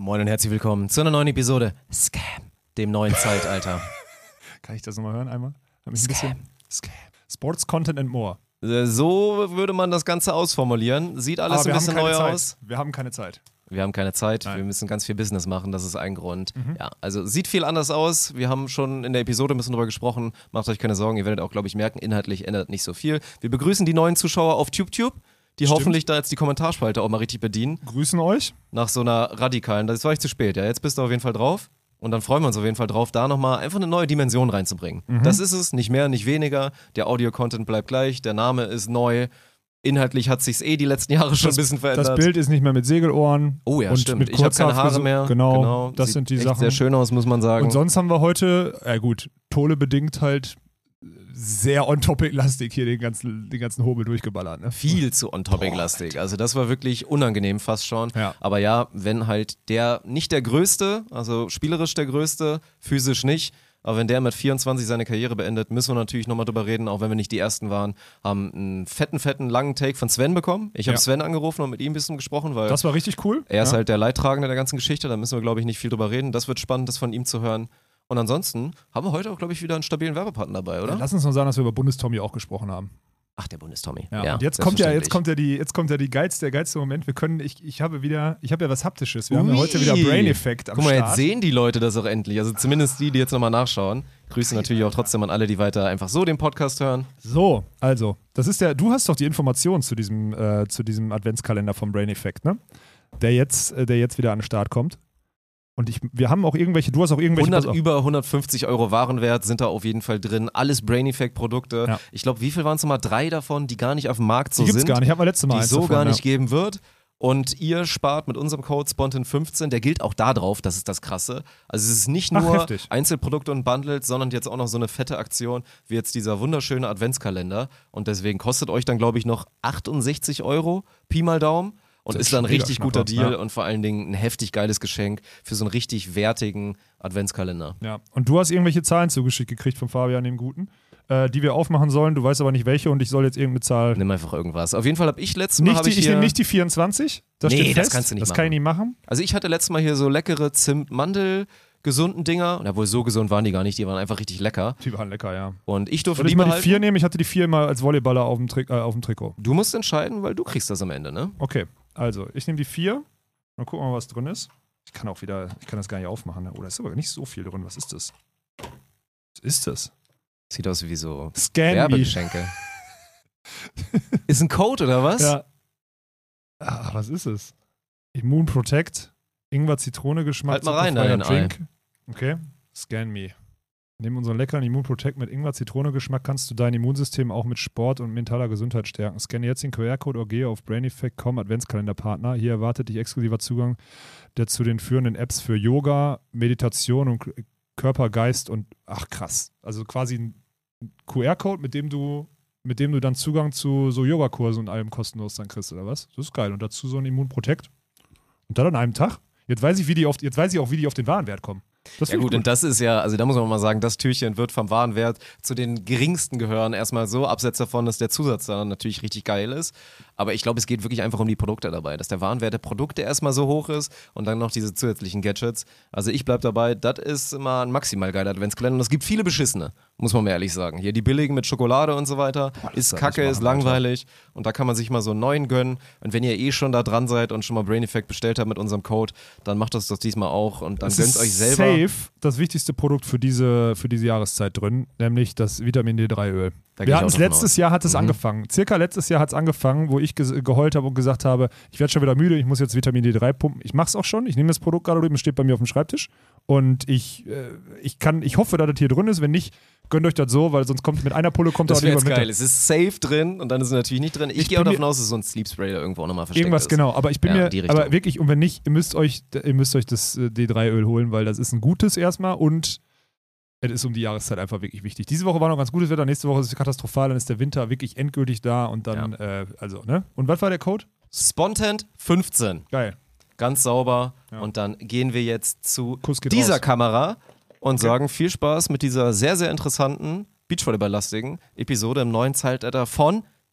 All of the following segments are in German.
Moin und herzlich willkommen zu einer neuen Episode Scam, dem neuen Zeitalter. Kann ich das nochmal hören einmal? Ein bisschen? Scam. Sports Content and More. Äh, So würde man das Ganze ausformulieren. Sieht alles ein bisschen neu Zeit. aus. Wir haben keine Zeit. Wir haben keine Zeit, Nein. wir müssen ganz viel Business machen, das ist ein Grund. Mhm. Ja, also sieht viel anders aus. Wir haben schon in der Episode ein bisschen drüber gesprochen. Macht euch keine Sorgen, ihr werdet auch, glaube ich, merken, inhaltlich ändert nicht so viel. Wir begrüßen die neuen Zuschauer auf TubeTube, die Stimmt. hoffentlich da jetzt die Kommentarspalte auch mal richtig bedienen. Grüßen euch. Nach so einer radikalen, das war ich zu spät, ja. Jetzt bist du auf jeden Fall drauf. Und dann freuen wir uns auf jeden Fall drauf, da nochmal einfach eine neue Dimension reinzubringen. Mhm. Das ist es, nicht mehr, nicht weniger. Der Audio-Content bleibt gleich, der Name ist neu. Inhaltlich hat sich's eh die letzten Jahre schon ein bisschen verändert. Das Bild ist nicht mehr mit Segelohren. oh ja, und stimmt. Mit Ich habe keine Haare mehr. Genau, das Sieht sind die Sachen. sehr schön aus, muss man sagen. Und sonst haben wir heute, ja gut, Tole bedingt halt sehr on-topic-lastig hier den ganzen, den ganzen Hobel durchgeballert. Ne? viel zu on-topic-lastig. Also das war wirklich unangenehm fast schon. Ja. Aber ja, wenn halt der, nicht der Größte, also spielerisch der Größte, physisch nicht, aber wenn der mit 24 seine Karriere beendet, müssen wir natürlich nochmal drüber reden, auch wenn wir nicht die Ersten waren, haben einen fetten, fetten, langen Take von Sven bekommen. Ich habe Ja. Sven angerufen und mit ihm ein bisschen gesprochen, weil Das war richtig cool. er ist ja. halt der Leidtragende der ganzen Geschichte, da müssen wir, glaube ich, nicht viel drüber reden. Das wird spannend, das von ihm zu hören. Und ansonsten haben wir heute auch, glaube ich, wieder einen stabilen Werbepartner dabei, oder? Lass uns noch sagen, dass wir über Bundestommy auch gesprochen haben. Ach, der Bundestommy. Ja, und jetzt kommt ja, jetzt kommt ja die, jetzt kommt ja die geilste, der geilste Moment. Wir können, ich, ich habe wieder, ich habe ja was Haptisches. Wir haben ja Ui. heute wieder Brain Effect am Guck mal, Start. jetzt sehen die Leute das auch endlich. Also zumindest die, die jetzt nochmal nachschauen. Grüße natürlich auch trotzdem an alle, die weiter einfach so den Podcast hören. So, also, das ist der, du hast doch die Informationen zu diesem, äh, zu diesem Adventskalender vom Brain Effect, ne? Der jetzt, äh, der jetzt wieder an den Start kommt. Und ich, wir haben auch irgendwelche, du hast auch irgendwelche. 100, pass auf. über 150 Euro Warenwert sind da auf jeden Fall drin. Alles Brain Effect Produkte. Ja. Ich glaube, wie viel waren es nochmal? Drei davon, die gar nicht auf dem Markt so die gibt's sind. gar nicht. Haben wir letztes Mal die es so davon, gar ja. nicht geben wird. Und ihr spart mit unserem Code Spontan15, der gilt auch da drauf, das ist das Krasse. Also es ist nicht Ach, nur heftig. Einzelprodukte und Bundles, sondern jetzt auch noch so eine fette Aktion wie jetzt dieser wunderschöne Adventskalender. Und deswegen kostet euch dann, glaube ich, noch 68 Euro, Pi mal Daumen. Und Das ist dann ein richtig guter Schnapper, Deal ja. und vor allen Dingen ein heftig geiles Geschenk für so einen richtig wertigen Adventskalender. Ja. Und du hast irgendwelche Zahlen zugeschickt gekriegt von Fabian, dem Guten, äh, die wir aufmachen sollen. Du weißt aber nicht welche und ich soll jetzt irgendeine Zahl. Nimm einfach irgendwas. Auf jeden Fall habe ich letztes Mal. Nicht die, ich ich nehme nicht die 24. Das Nee, steht das fest. kannst du nicht Das kann ich nicht machen. Also ich hatte letztes Mal hier so leckere Zimt-Mandel. Gesunden Dinger, und obwohl so gesund waren die gar nicht, die waren einfach richtig lecker. Die waren lecker, ja. Und ich durfte Soll ich mal die behalten. vier nehmen? Ich hatte die vier mal als Volleyballer auf dem, Tri äh, auf dem Trikot. Du musst entscheiden, weil du kriegst das am Ende, ne? Okay, also ich nehme die vier. Mal gucken, mal, was drin ist. Ich kann auch wieder, ich kann das gar nicht aufmachen. Ne? Oh, da ist aber nicht so viel drin. Was ist das? Was ist das? Sieht aus wie so Scan me. Werbegeschenke. Ist ein Code oder was? Ja. Ah, was ist es? Immun Protect, Ingwer Zitrone Geschmack. Halt mal rein da Drink. Okay, Scan me. Neben unseren leckeren Immun Protect mit Ingwer Zitrone Geschmack kannst du dein Immunsystem auch mit Sport und mentaler Gesundheit stärken. Scanne jetzt den QR-Code oder gehe auf braineffect.com Adventskalenderpartner. Hier erwartet dich exklusiver Zugang der zu den führenden Apps für Yoga, Meditation und Körper, Geist und ach krass. Also quasi ein QR-Code, mit dem du mit dem du dann Zugang zu so Yogakursen und allem kostenlos dann kriegst, oder was? Das ist geil. Und dazu so ein Immunprotect. Und dann an einem Tag. Jetzt weiß ich, wie die auf, jetzt weiß ich auch, wie die auf den Warenwert kommen. Das Ja ich gut, und das ist ja, also da muss man mal sagen, das Türchen wird vom Warenwert zu den geringsten gehören. Erstmal so, abseits davon, dass der Zusatz dann natürlich richtig geil ist. Aber ich glaube, es geht wirklich einfach um die Produkte dabei, dass der Warenwert der Produkte erstmal so hoch ist und dann noch diese zusätzlichen Gadgets. Also ich bleib dabei, das ist immer ein maximal geiler Adventskalender. Und es gibt viele beschissene, muss man mir ehrlich sagen. Hier die billigen mit Schokolade und so weiter, ist soll kacke, ist langweilig und da kann man sich mal so einen neuen gönnen. Und wenn ihr eh schon da dran seid und schon mal Brain Effect bestellt habt mit unserem Code, dann macht das doch diesmal auch und dann Es gönnt ist euch selber. safe das wichtigste Produkt für diese, für diese Jahreszeit drin, nämlich das Vitamin D3-Öl. Da gehe Wir hatten es letztes aus. Jahr hat es Mhm. angefangen. Circa letztes Jahr hat es angefangen, wo ich ges- geheult habe und gesagt habe, ich werde schon wieder müde, ich muss jetzt Vitamin D3 pumpen. Ich mache es auch schon. Ich nehme das Produkt gerade drüben, es steht bei mir auf dem Schreibtisch. Und ich, äh, ich kann, ich hoffe, dass das hier drin ist. Wenn nicht, gönnt euch das so, weil sonst kommt mit einer Pulle kommt Das auch nicht mehr geil. Es ist safe drin und dann ist es natürlich nicht drin. Ich, Ich gehe auch davon aus, dass so ein Sleep Spray da irgendwo auch nochmal versteckt Irgendwas ist. genau, aber ich bin Ja, mir, aber wirklich, und wenn nicht, ihr müsst euch, ihr müsst euch das äh, D3-Öl holen, weil das ist ein gutes erstmal und es ist um die Jahreszeit einfach wirklich wichtig. Diese Woche war noch ganz gutes Wetter, nächste Woche ist es katastrophal, dann ist der Winter wirklich endgültig da und dann, äh, also, ne? Und was war der Code? Spontant 15. Geil. Ganz sauber. Ja. Und dann gehen wir jetzt zu dieser raus. Kamera und sagen viel Spaß mit dieser sehr, sehr interessanten, Beachvolleyball-lastigen Episode im neuen Zeitalter von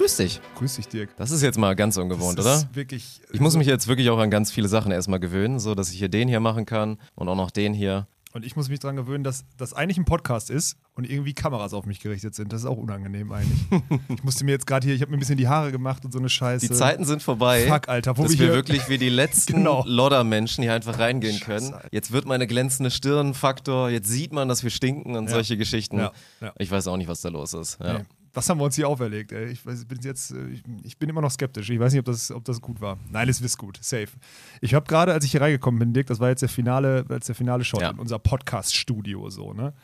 Grüß dich. Grüß dich, Dirk. Das ist jetzt mal ganz ungewohnt, das oder? Ist wirklich. Ich muss mich jetzt wirklich auch an ganz viele Sachen erstmal gewöhnen, so dass ich hier den hier machen kann und auch noch den hier. Und ich muss mich daran gewöhnen, dass das eigentlich ein Podcast ist und irgendwie Kameras auf mich gerichtet sind. Das ist auch unangenehm eigentlich. ich musste mir jetzt gerade hier, ich habe mir ein bisschen die Haare gemacht und so eine Scheiße. Die Zeiten sind vorbei. Fuck, Alter, wo dass wir wir wirklich wie die letzten Genau. Lodder-Menschen hier einfach reingehen Scheiße, können. Alter. Jetzt wird meine glänzende Stirn Faktor, jetzt sieht man, dass wir stinken und Ja. solche Geschichten. Ja, ja. Ich weiß auch nicht, was da los ist. Ja. Nee, was haben wir uns hier auferlegt, ey? Ich, weiß, bin jetzt, äh, ich, ich bin immer noch skeptisch. Ich weiß nicht, ob das, ob das gut war. Nein, es ist gut. Safe. Ich habe gerade, als ich hier reingekommen bin, Dick, das war jetzt der finale, jetzt der finale Shot Ja. in unser Podcast-Studio, so, ne?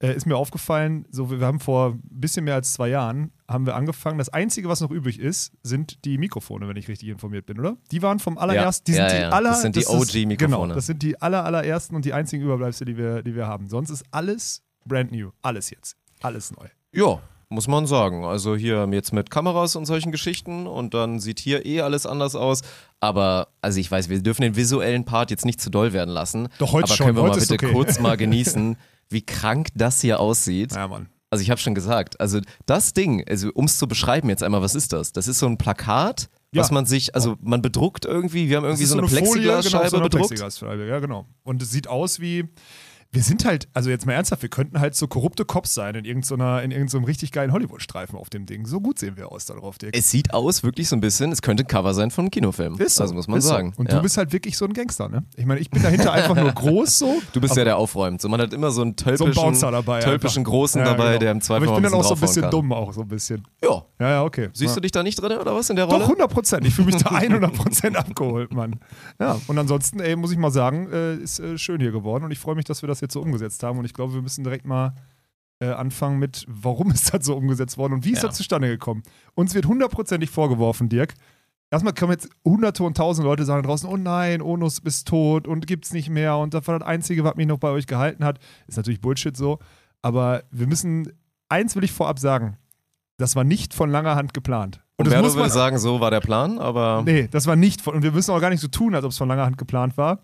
Äh, ist mir aufgefallen, so, wir haben vor ein bisschen mehr als zwei Jahren haben wir angefangen. Das Einzige, was noch übrig ist, sind die Mikrofone, wenn ich richtig informiert bin, oder? Die waren vom allerersten, die Ja, sind ja, die aller, das sind die OG-Mikrofone. Genau, das sind die aller, allerersten und die einzigen Überbleibsel, die wir, die wir haben. Sonst ist alles brand new. Alles jetzt. Alles neu. Ja, muss man sagen. Also hier jetzt mit Kameras und solchen Geschichten und dann sieht hier eh alles anders aus. Aber, also ich weiß, wir dürfen den visuellen Part jetzt nicht zu doll werden lassen. Doch, heute Aber schon. können wir Heute mal bitte okay. kurz mal genießen, wie krank das hier aussieht. Ja, Mann. Also ich habe schon gesagt, also das Ding, also um es zu beschreiben jetzt einmal, was ist das? Das ist so ein Plakat, Ja. was man sich, also man bedruckt irgendwie, wir haben irgendwie so ist eine, Folie, Plexiglasscheibe genau, so eine bedruckt. Plexiglasscheibe, ja, genau. Und es sieht aus wie. Wir sind halt, also jetzt mal ernsthaft, wir könnten halt so korrupte Cops sein in irgendeiner, in irgendeinem richtig geilen Hollywood-Streifen auf dem Ding. So gut sehen wir aus da drauf, Dirk. Es sieht aus wirklich so ein bisschen, es könnte ein Cover sein von einem Kinofilm. Ist so, also muss man ist so. sagen. Und ja. du bist halt wirklich so ein Gangster, ne? Ich meine, ich bin dahinter einfach nur groß so. Du bist ja der aufräumt. So, man hat immer so einen so ein tölpischen, Bouncer dabei. tölpischen. Großen Ja, dabei, genau. der im Zweifel Aber ich bin dann auch so ein bisschen draufhauen dumm, auch so ein bisschen. Kann. Ja. Ja, ja, okay. Siehst du dich da nicht drin oder was in der Rolle? Doch, 100 Prozent. Ich fühle mich da 100 Prozent abgeholt, Mann. Ja, und ansonsten, ey, muss ich mal sagen, äh, ist äh, schön hier geworden und ich freue mich, dass wir das jetzt so umgesetzt haben und ich glaube, wir müssen direkt mal äh, anfangen mit, warum ist das so umgesetzt worden und wie ist Ja. das zustande gekommen? Uns wird hundertprozentig vorgeworfen, Dirk. Erstmal kommen jetzt hunderte und tausende Leute sagen draußen, oh nein, Onus bist tot und gibt's nicht mehr und das war das Einzige, was mich noch bei euch gehalten hat. Ist natürlich Bullshit so, aber wir müssen, eins will ich vorab sagen, das war nicht von langer Hand geplant. Und das Umberto muss man würde sagen, so war der Plan, aber Nee, das war nicht von, und wir müssen auch gar nicht so tun, als ob es von langer Hand geplant war.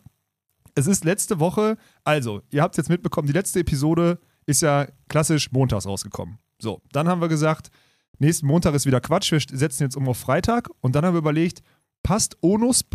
Es ist letzte Woche, also, ihr habt es jetzt mitbekommen, die letzte Episode ist ja klassisch montags rausgekommen. So, dann haben wir gesagt, nächsten Montag ist wieder Quatsch, wir setzen jetzt um auf Freitag und dann haben wir überlegt, passt ONUSP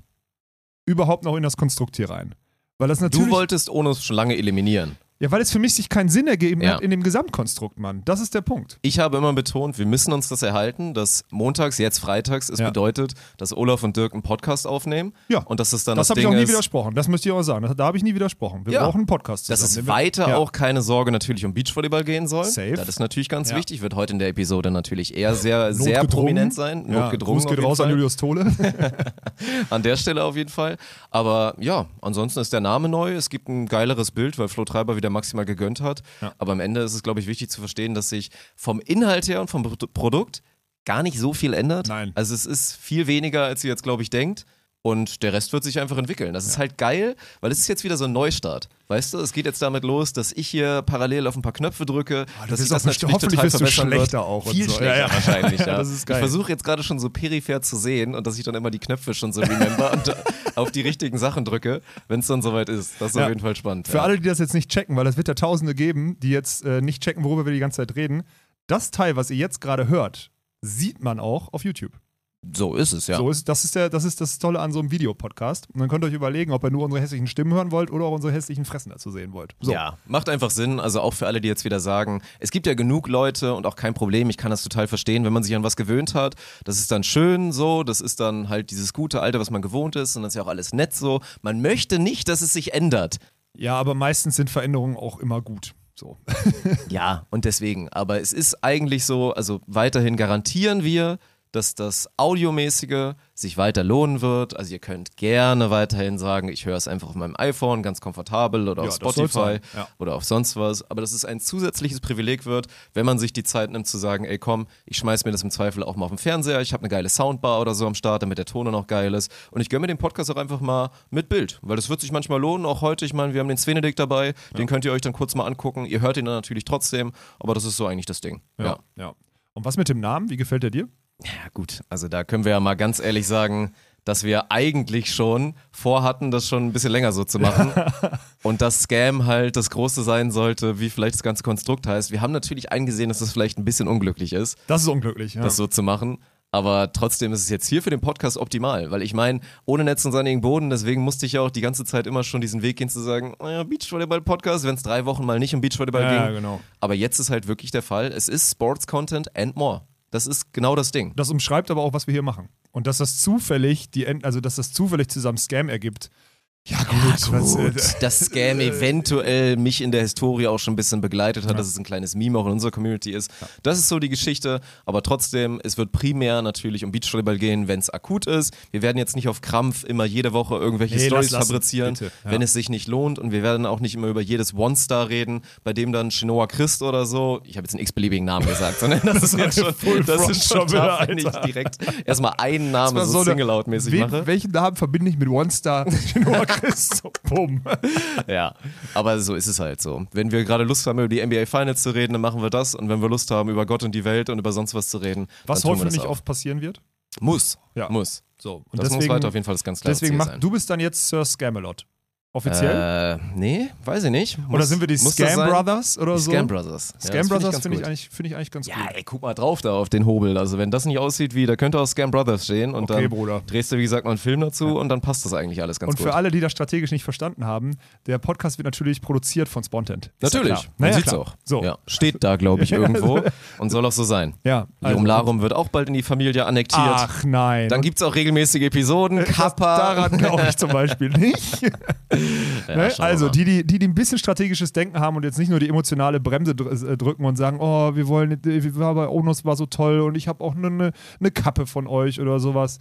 überhaupt noch in das Konstrukt hier rein? Weil das natürlich. du wolltest Onus schon lange eliminieren. Ja, weil es für mich sich keinen Sinn ergeben Ja. hat in dem Gesamtkonstrukt, Mann. Das ist der Punkt. Ich habe immer betont, wir müssen uns das erhalten, dass montags, jetzt freitags, es Ja. bedeutet, dass Olaf und Dirk einen Podcast aufnehmen Ja. und dass es dann das, Das habe ich auch nie widersprochen. Das möchte ich auch sagen. Das, da habe ich nie widersprochen. Wir Ja. brauchen einen Podcast zusammen. Dass es wir- weiter Ja. auch keine Sorge natürlich um Beachvolleyball gehen soll. Safe. Das ist natürlich ganz wichtig. Wird heute in der Episode natürlich eher sehr, sehr prominent sein. Ja, Notgedrungen. Gruß geht raus an. Julius Tole. An der Stelle auf jeden Fall. Aber ja, ansonsten ist der Name neu. Es gibt ein geileres Bild, weil Flo Treiber wieder maximal gegönnt hat. Ja. Aber am Ende ist es, glaube ich, wichtig zu verstehen, dass sich vom Inhalt her und vom Pro- Produkt gar nicht so viel ändert. Nein. Also es ist viel weniger, als ihr jetzt, glaube ich, denkt. Und der Rest wird sich einfach entwickeln. Das ist halt geil, weil es ist jetzt wieder so ein Neustart. Weißt du, es geht jetzt damit los, dass ich hier parallel auf ein paar Knöpfe drücke, du dass ich das natürlich hoffentlich total wirst du verbessern wird. schlechter auch und Viel so. schlechter Ja, ja. wahrscheinlich, ja. Das ist geil. Ich versuche jetzt gerade schon so peripher zu sehen und dass ich dann immer die Knöpfe schon so remember und auf die richtigen Sachen drücke, wenn es dann soweit ist. Das ist Ja. auf jeden Fall spannend. Für alle, die das jetzt nicht checken, weil es wird ja Tausende geben, die jetzt äh, nicht checken, worüber wir die ganze Zeit reden. Das Teil, was ihr jetzt gerade hört, sieht man auch auf YouTube. So ist es, ja. So ist, das, ist der, das ist das Tolle an so einem Videopodcast. Und dann könnt ihr euch überlegen, ob ihr nur unsere hässlichen Stimmen hören wollt oder auch unsere hässlichen Fressen dazu sehen wollt. So. Ja, macht einfach Sinn. Also auch für alle, die jetzt wieder sagen, es gibt ja genug Leute und auch kein Problem. Ich kann das total verstehen, wenn man sich an was gewöhnt hat. Das ist dann schön so. Das ist dann halt dieses gute Alter, was man gewohnt ist. Und das ist ja auch alles nett so. Man möchte nicht, dass es sich ändert. ja, aber meistens sind Veränderungen auch immer gut. So. Ja, und deswegen. Aber es ist eigentlich so, also weiterhin garantieren wir, dass das Audiomäßige sich weiter lohnen wird. Also ihr könnt gerne weiterhin sagen, ich höre es einfach auf meinem iPhone, ganz komfortabel oder Ja, auf Spotify ja. oder auf sonst was. Aber dass es ein zusätzliches Privileg wird, wenn man sich die Zeit nimmt zu sagen, ey komm, ich schmeiß mir das im Zweifel auch mal auf den Fernseher, ich habe eine geile Soundbar oder so am Start, damit der Ton noch geil ist. Und ich gönne mir den Podcast auch einfach mal mit Bild, weil das wird sich manchmal lohnen. Auch heute, ich meine, wir haben den Svenedick dabei, den könnt ihr euch dann kurz mal angucken. Ihr hört ihn dann natürlich trotzdem, aber das ist so eigentlich das Ding. Ja, ja. Und was mit dem Namen? Wie gefällt der dir? Ja, gut. Also da können wir ja mal ganz ehrlich sagen, dass wir eigentlich schon vorhatten, das schon ein bisschen länger so zu machen. Und dass Scam halt das Große sein sollte, wie vielleicht das ganze Konstrukt heißt. Wir haben natürlich eingesehen, dass das vielleicht ein bisschen unglücklich ist, Das ist unglücklich. Ja. das so zu machen. Aber trotzdem ist es jetzt hier für den Podcast optimal, weil ich meine, ohne Netz und sandigen Boden, deswegen musste ich ja auch die ganze Zeit immer schon diesen Weg gehen zu sagen, oh ja, Beachvolleyball-Podcast, wenn es drei Wochen mal nicht um Beachvolleyball ja, ging. genau. Aber jetzt ist halt wirklich der Fall, es ist Sports-Content and more. Das ist genau das Ding. Das umschreibt aber auch, was wir hier machen. Und dass das zufällig, die also dass das zufällig zusammen Scam ergibt. Ja, gut. Was, äh, dass Scam eventuell mich in der Historie auch schon ein bisschen begleitet hat, dass es ein kleines Meme auch in unserer Community ist. Das ist so die Geschichte, aber trotzdem, es wird primär natürlich um Beachvolleyball gehen, wenn es akut ist. Wir werden jetzt nicht auf Krampf immer jede Woche irgendwelche Nee, Stories fabrizieren, bitte, ja. wenn es sich nicht lohnt und wir werden auch nicht immer über jedes One-Star reden, bei dem dann Chinoa Christ oder so, ich habe jetzt einen x-beliebigen Namen gesagt, sondern das ist jetzt schon, das ist schon da, wenn ich direkt erstmal einen Namen so, eine- Single-Out-mäßig mache. Welchen Namen verbinde ich mit One Star? Noah Christ. So, Bumm. Ja, aber so ist es halt so. Wenn wir gerade Lust haben, über die NBA Finals zu reden, dann machen wir das. Und wenn wir Lust haben, über Gott und die Welt und über sonst was zu reden, Was hoffentlich oft passieren wird. Muss. Ja. Muss. So, und das muss deswegen, weiter auf jeden Fall das ganz klare deswegen Ziel mach, sein. du bist dann jetzt Sir Scamelot. Offiziell? Äh, nee, weiß ich nicht. Muss, oder sind wir die Scam? Brothers oder Die so? Scam Brothers. Ja, Scam Brothers finde ich, gut. eigentlich- finde ich eigentlich ganz Ja, gut. ey, guck mal drauf da auf den Hobel. Also wenn das nicht aussieht wie, da könnte auch Scam Brothers stehen und Okay, dann Bruder. drehst du, wie gesagt, noch einen Film dazu und dann passt das eigentlich alles ganz Und gut. für alle, die das strategisch nicht verstanden haben, der Podcast wird natürlich produziert von Spontent. Ist ja Natürlich, klar. man Naja, sieht's klar. auch. So. Ja, steht da, glaube ich, irgendwo und soll auch so sein. Ja, Lirum also- Larum wird auch bald in die Familie annektiert. Ach nein. Dann gibt es auch regelmäßige Episoden. Kappa. Daran glaube ich zum Beispiel nicht. Ne? Also die, die, die, die ein bisschen strategisches Denken haben und jetzt nicht nur die emotionale Bremse dr- äh, drücken und sagen, oh, wir wollen, wir war bei Onos war so toll und ich habe auch eine ne, ne Kappe von euch oder sowas.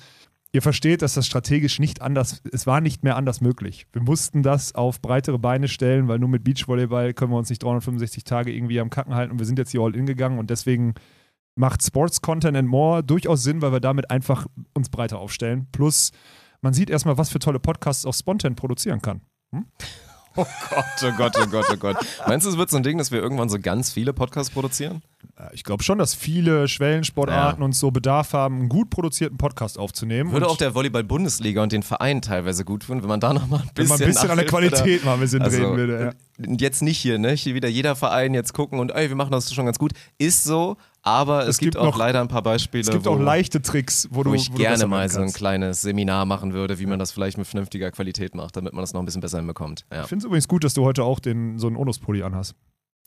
Ihr versteht, dass das strategisch nicht anders, es war nicht mehr anders möglich. Wir mussten das auf breitere Beine stellen, weil nur mit Beachvolleyball können wir uns nicht 365 Tage irgendwie am Kacken halten und wir sind jetzt hier all in gegangen und deswegen macht Sports Content and More durchaus Sinn, weil wir damit einfach uns breiter aufstellen. Plus, man sieht erstmal, was für tolle Podcasts auch Spontan produzieren kann. Oh Gott, oh Gott, oh Gott, oh Gott. Meinst du, es wird so ein Ding, dass wir irgendwann so ganz viele Podcasts produzieren? Äh, Ich glaube schon, dass viele Schwellensportarten und so Bedarf haben, einen gut produzierten Podcast aufzunehmen. Würde auch der Volleyball-Bundesliga und den Verein teilweise gut tun, wenn man da nochmal ein wenn bisschen, man ein bisschen an der Qualität mal ein bisschen Also, drehen würde. Ja. Und jetzt nicht hier, ne? Hier wieder jeder Verein jetzt gucken und ey, wir machen das schon ganz gut. Ist so, aber es, Es gibt, gibt auch noch- leider ein paar Beispiele, Es gibt wo, auch leichte Tricks, wo, wo du ich wo du gerne besser mal so ein kleines Seminar machen würde, wie man das vielleicht mit vernünftiger Qualität macht, damit man das noch ein bisschen besser hinbekommt. Ja. Ich finde es übrigens gut, dass du heute auch den, so einen Onus-Pulli anhast.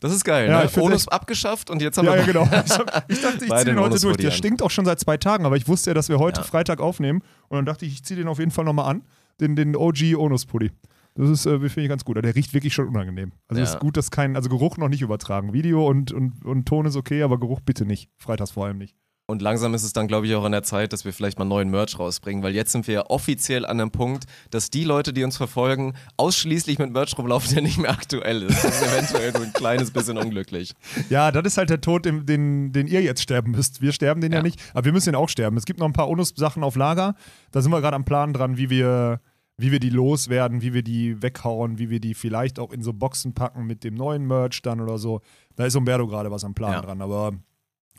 Das ist geil, Ja, ne? Onus abgeschafft und jetzt haben Ja, wir ja, genau. Ich, hab, ich dachte, ich ziehe den heute durch. Der stinkt auch schon seit zwei Tagen, aber ich wusste ja, dass wir heute Ja. Freitag aufnehmen. Und dann dachte ich, ich ziehe den auf jeden Fall nochmal an. Den, den OG Onus-Pulli. Das ist, äh, finde ich ganz gut. Aber Der riecht wirklich schon unangenehm. Also Ja. ist gut, dass kein, also Geruch noch nicht übertragen. Video und, und, und Ton ist okay, aber Geruch bitte nicht. Freitags vor allem nicht. Und langsam ist es dann, glaube ich, auch an der Zeit, dass wir vielleicht mal neuen Merch rausbringen, weil jetzt sind wir ja offiziell an einem Punkt, dass die Leute, die uns verfolgen, ausschließlich mit Merch rumlaufen, der nicht mehr aktuell ist. Das ist eventuell so ein kleines bisschen unglücklich. Ja, das ist halt der Tod, den, den, den ihr jetzt sterben müsst. Wir sterben den ja, Ja. nicht, aber wir müssen ihn auch sterben. Es gibt noch ein paar Onus-Sachen auf Lager. Da sind wir gerade am Plan dran, wie wir, wie wir die loswerden, wie wir die weghauen, wie wir die vielleicht auch in so Boxen packen mit dem neuen Merch dann oder so. Da ist Umberto gerade was am Plan Ja. dran, aber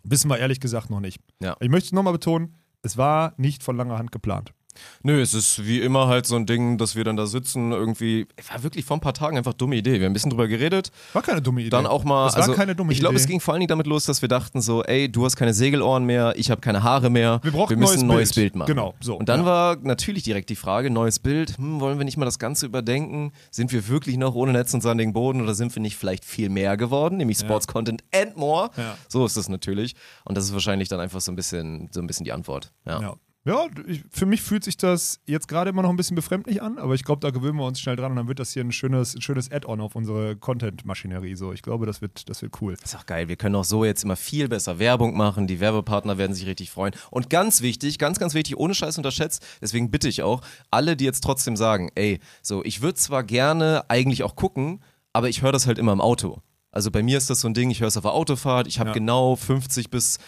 wissen wir ehrlich gesagt noch nicht. Ja. Ich möchte nochmal betonen, es war nicht von langer Hand geplant. Nö, es ist wie immer halt so ein Ding, dass wir dann da sitzen, irgendwie, war wirklich vor ein paar Tagen einfach dumme Idee. Wir haben ein bisschen drüber geredet, War keine dumme Idee. dann auch mal, Das war also keine dumme ich glaube, es ging vor allen Dingen damit los, dass wir dachten so, ey, du hast keine Segelohren mehr, ich habe keine Haare mehr, Wir brauchen müssen neues ein neues Bild. Bild, machen. Genau, so, Und dann ja. war natürlich direkt die Frage, neues Bild, hm, wollen wir nicht mal das Ganze überdenken? Sind wir wirklich noch ohne Netz und sandigen Boden oder sind wir nicht vielleicht viel mehr geworden, nämlich Sports Content and more? Ja. So ist es natürlich. Und das ist wahrscheinlich dann einfach so ein bisschen, so ein bisschen die Antwort. Ja. Ja. Ich, für mich fühlt sich das jetzt gerade immer noch ein bisschen befremdlich an, aber ich glaube, da gewöhnen wir uns schnell dran und dann wird das hier ein schönes, ein schönes Add-on auf unsere Content-Maschinerie. So, ich glaube, das wird, das wird cool. Ist auch geil. Wir können auch so jetzt immer viel besser Werbung machen. Die Werbepartner werden sich richtig freuen. Und ganz wichtig, ganz, ganz wichtig, ohne Scheiß unterschätzt, deswegen bitte ich auch, alle, die jetzt trotzdem sagen, ey, so, ich würde zwar gerne eigentlich auch gucken, aber ich höre das halt immer im Auto. Also bei mir ist das so ein Ding, ich höre es auf der Autofahrt, ich habe Ja. genau 50 bis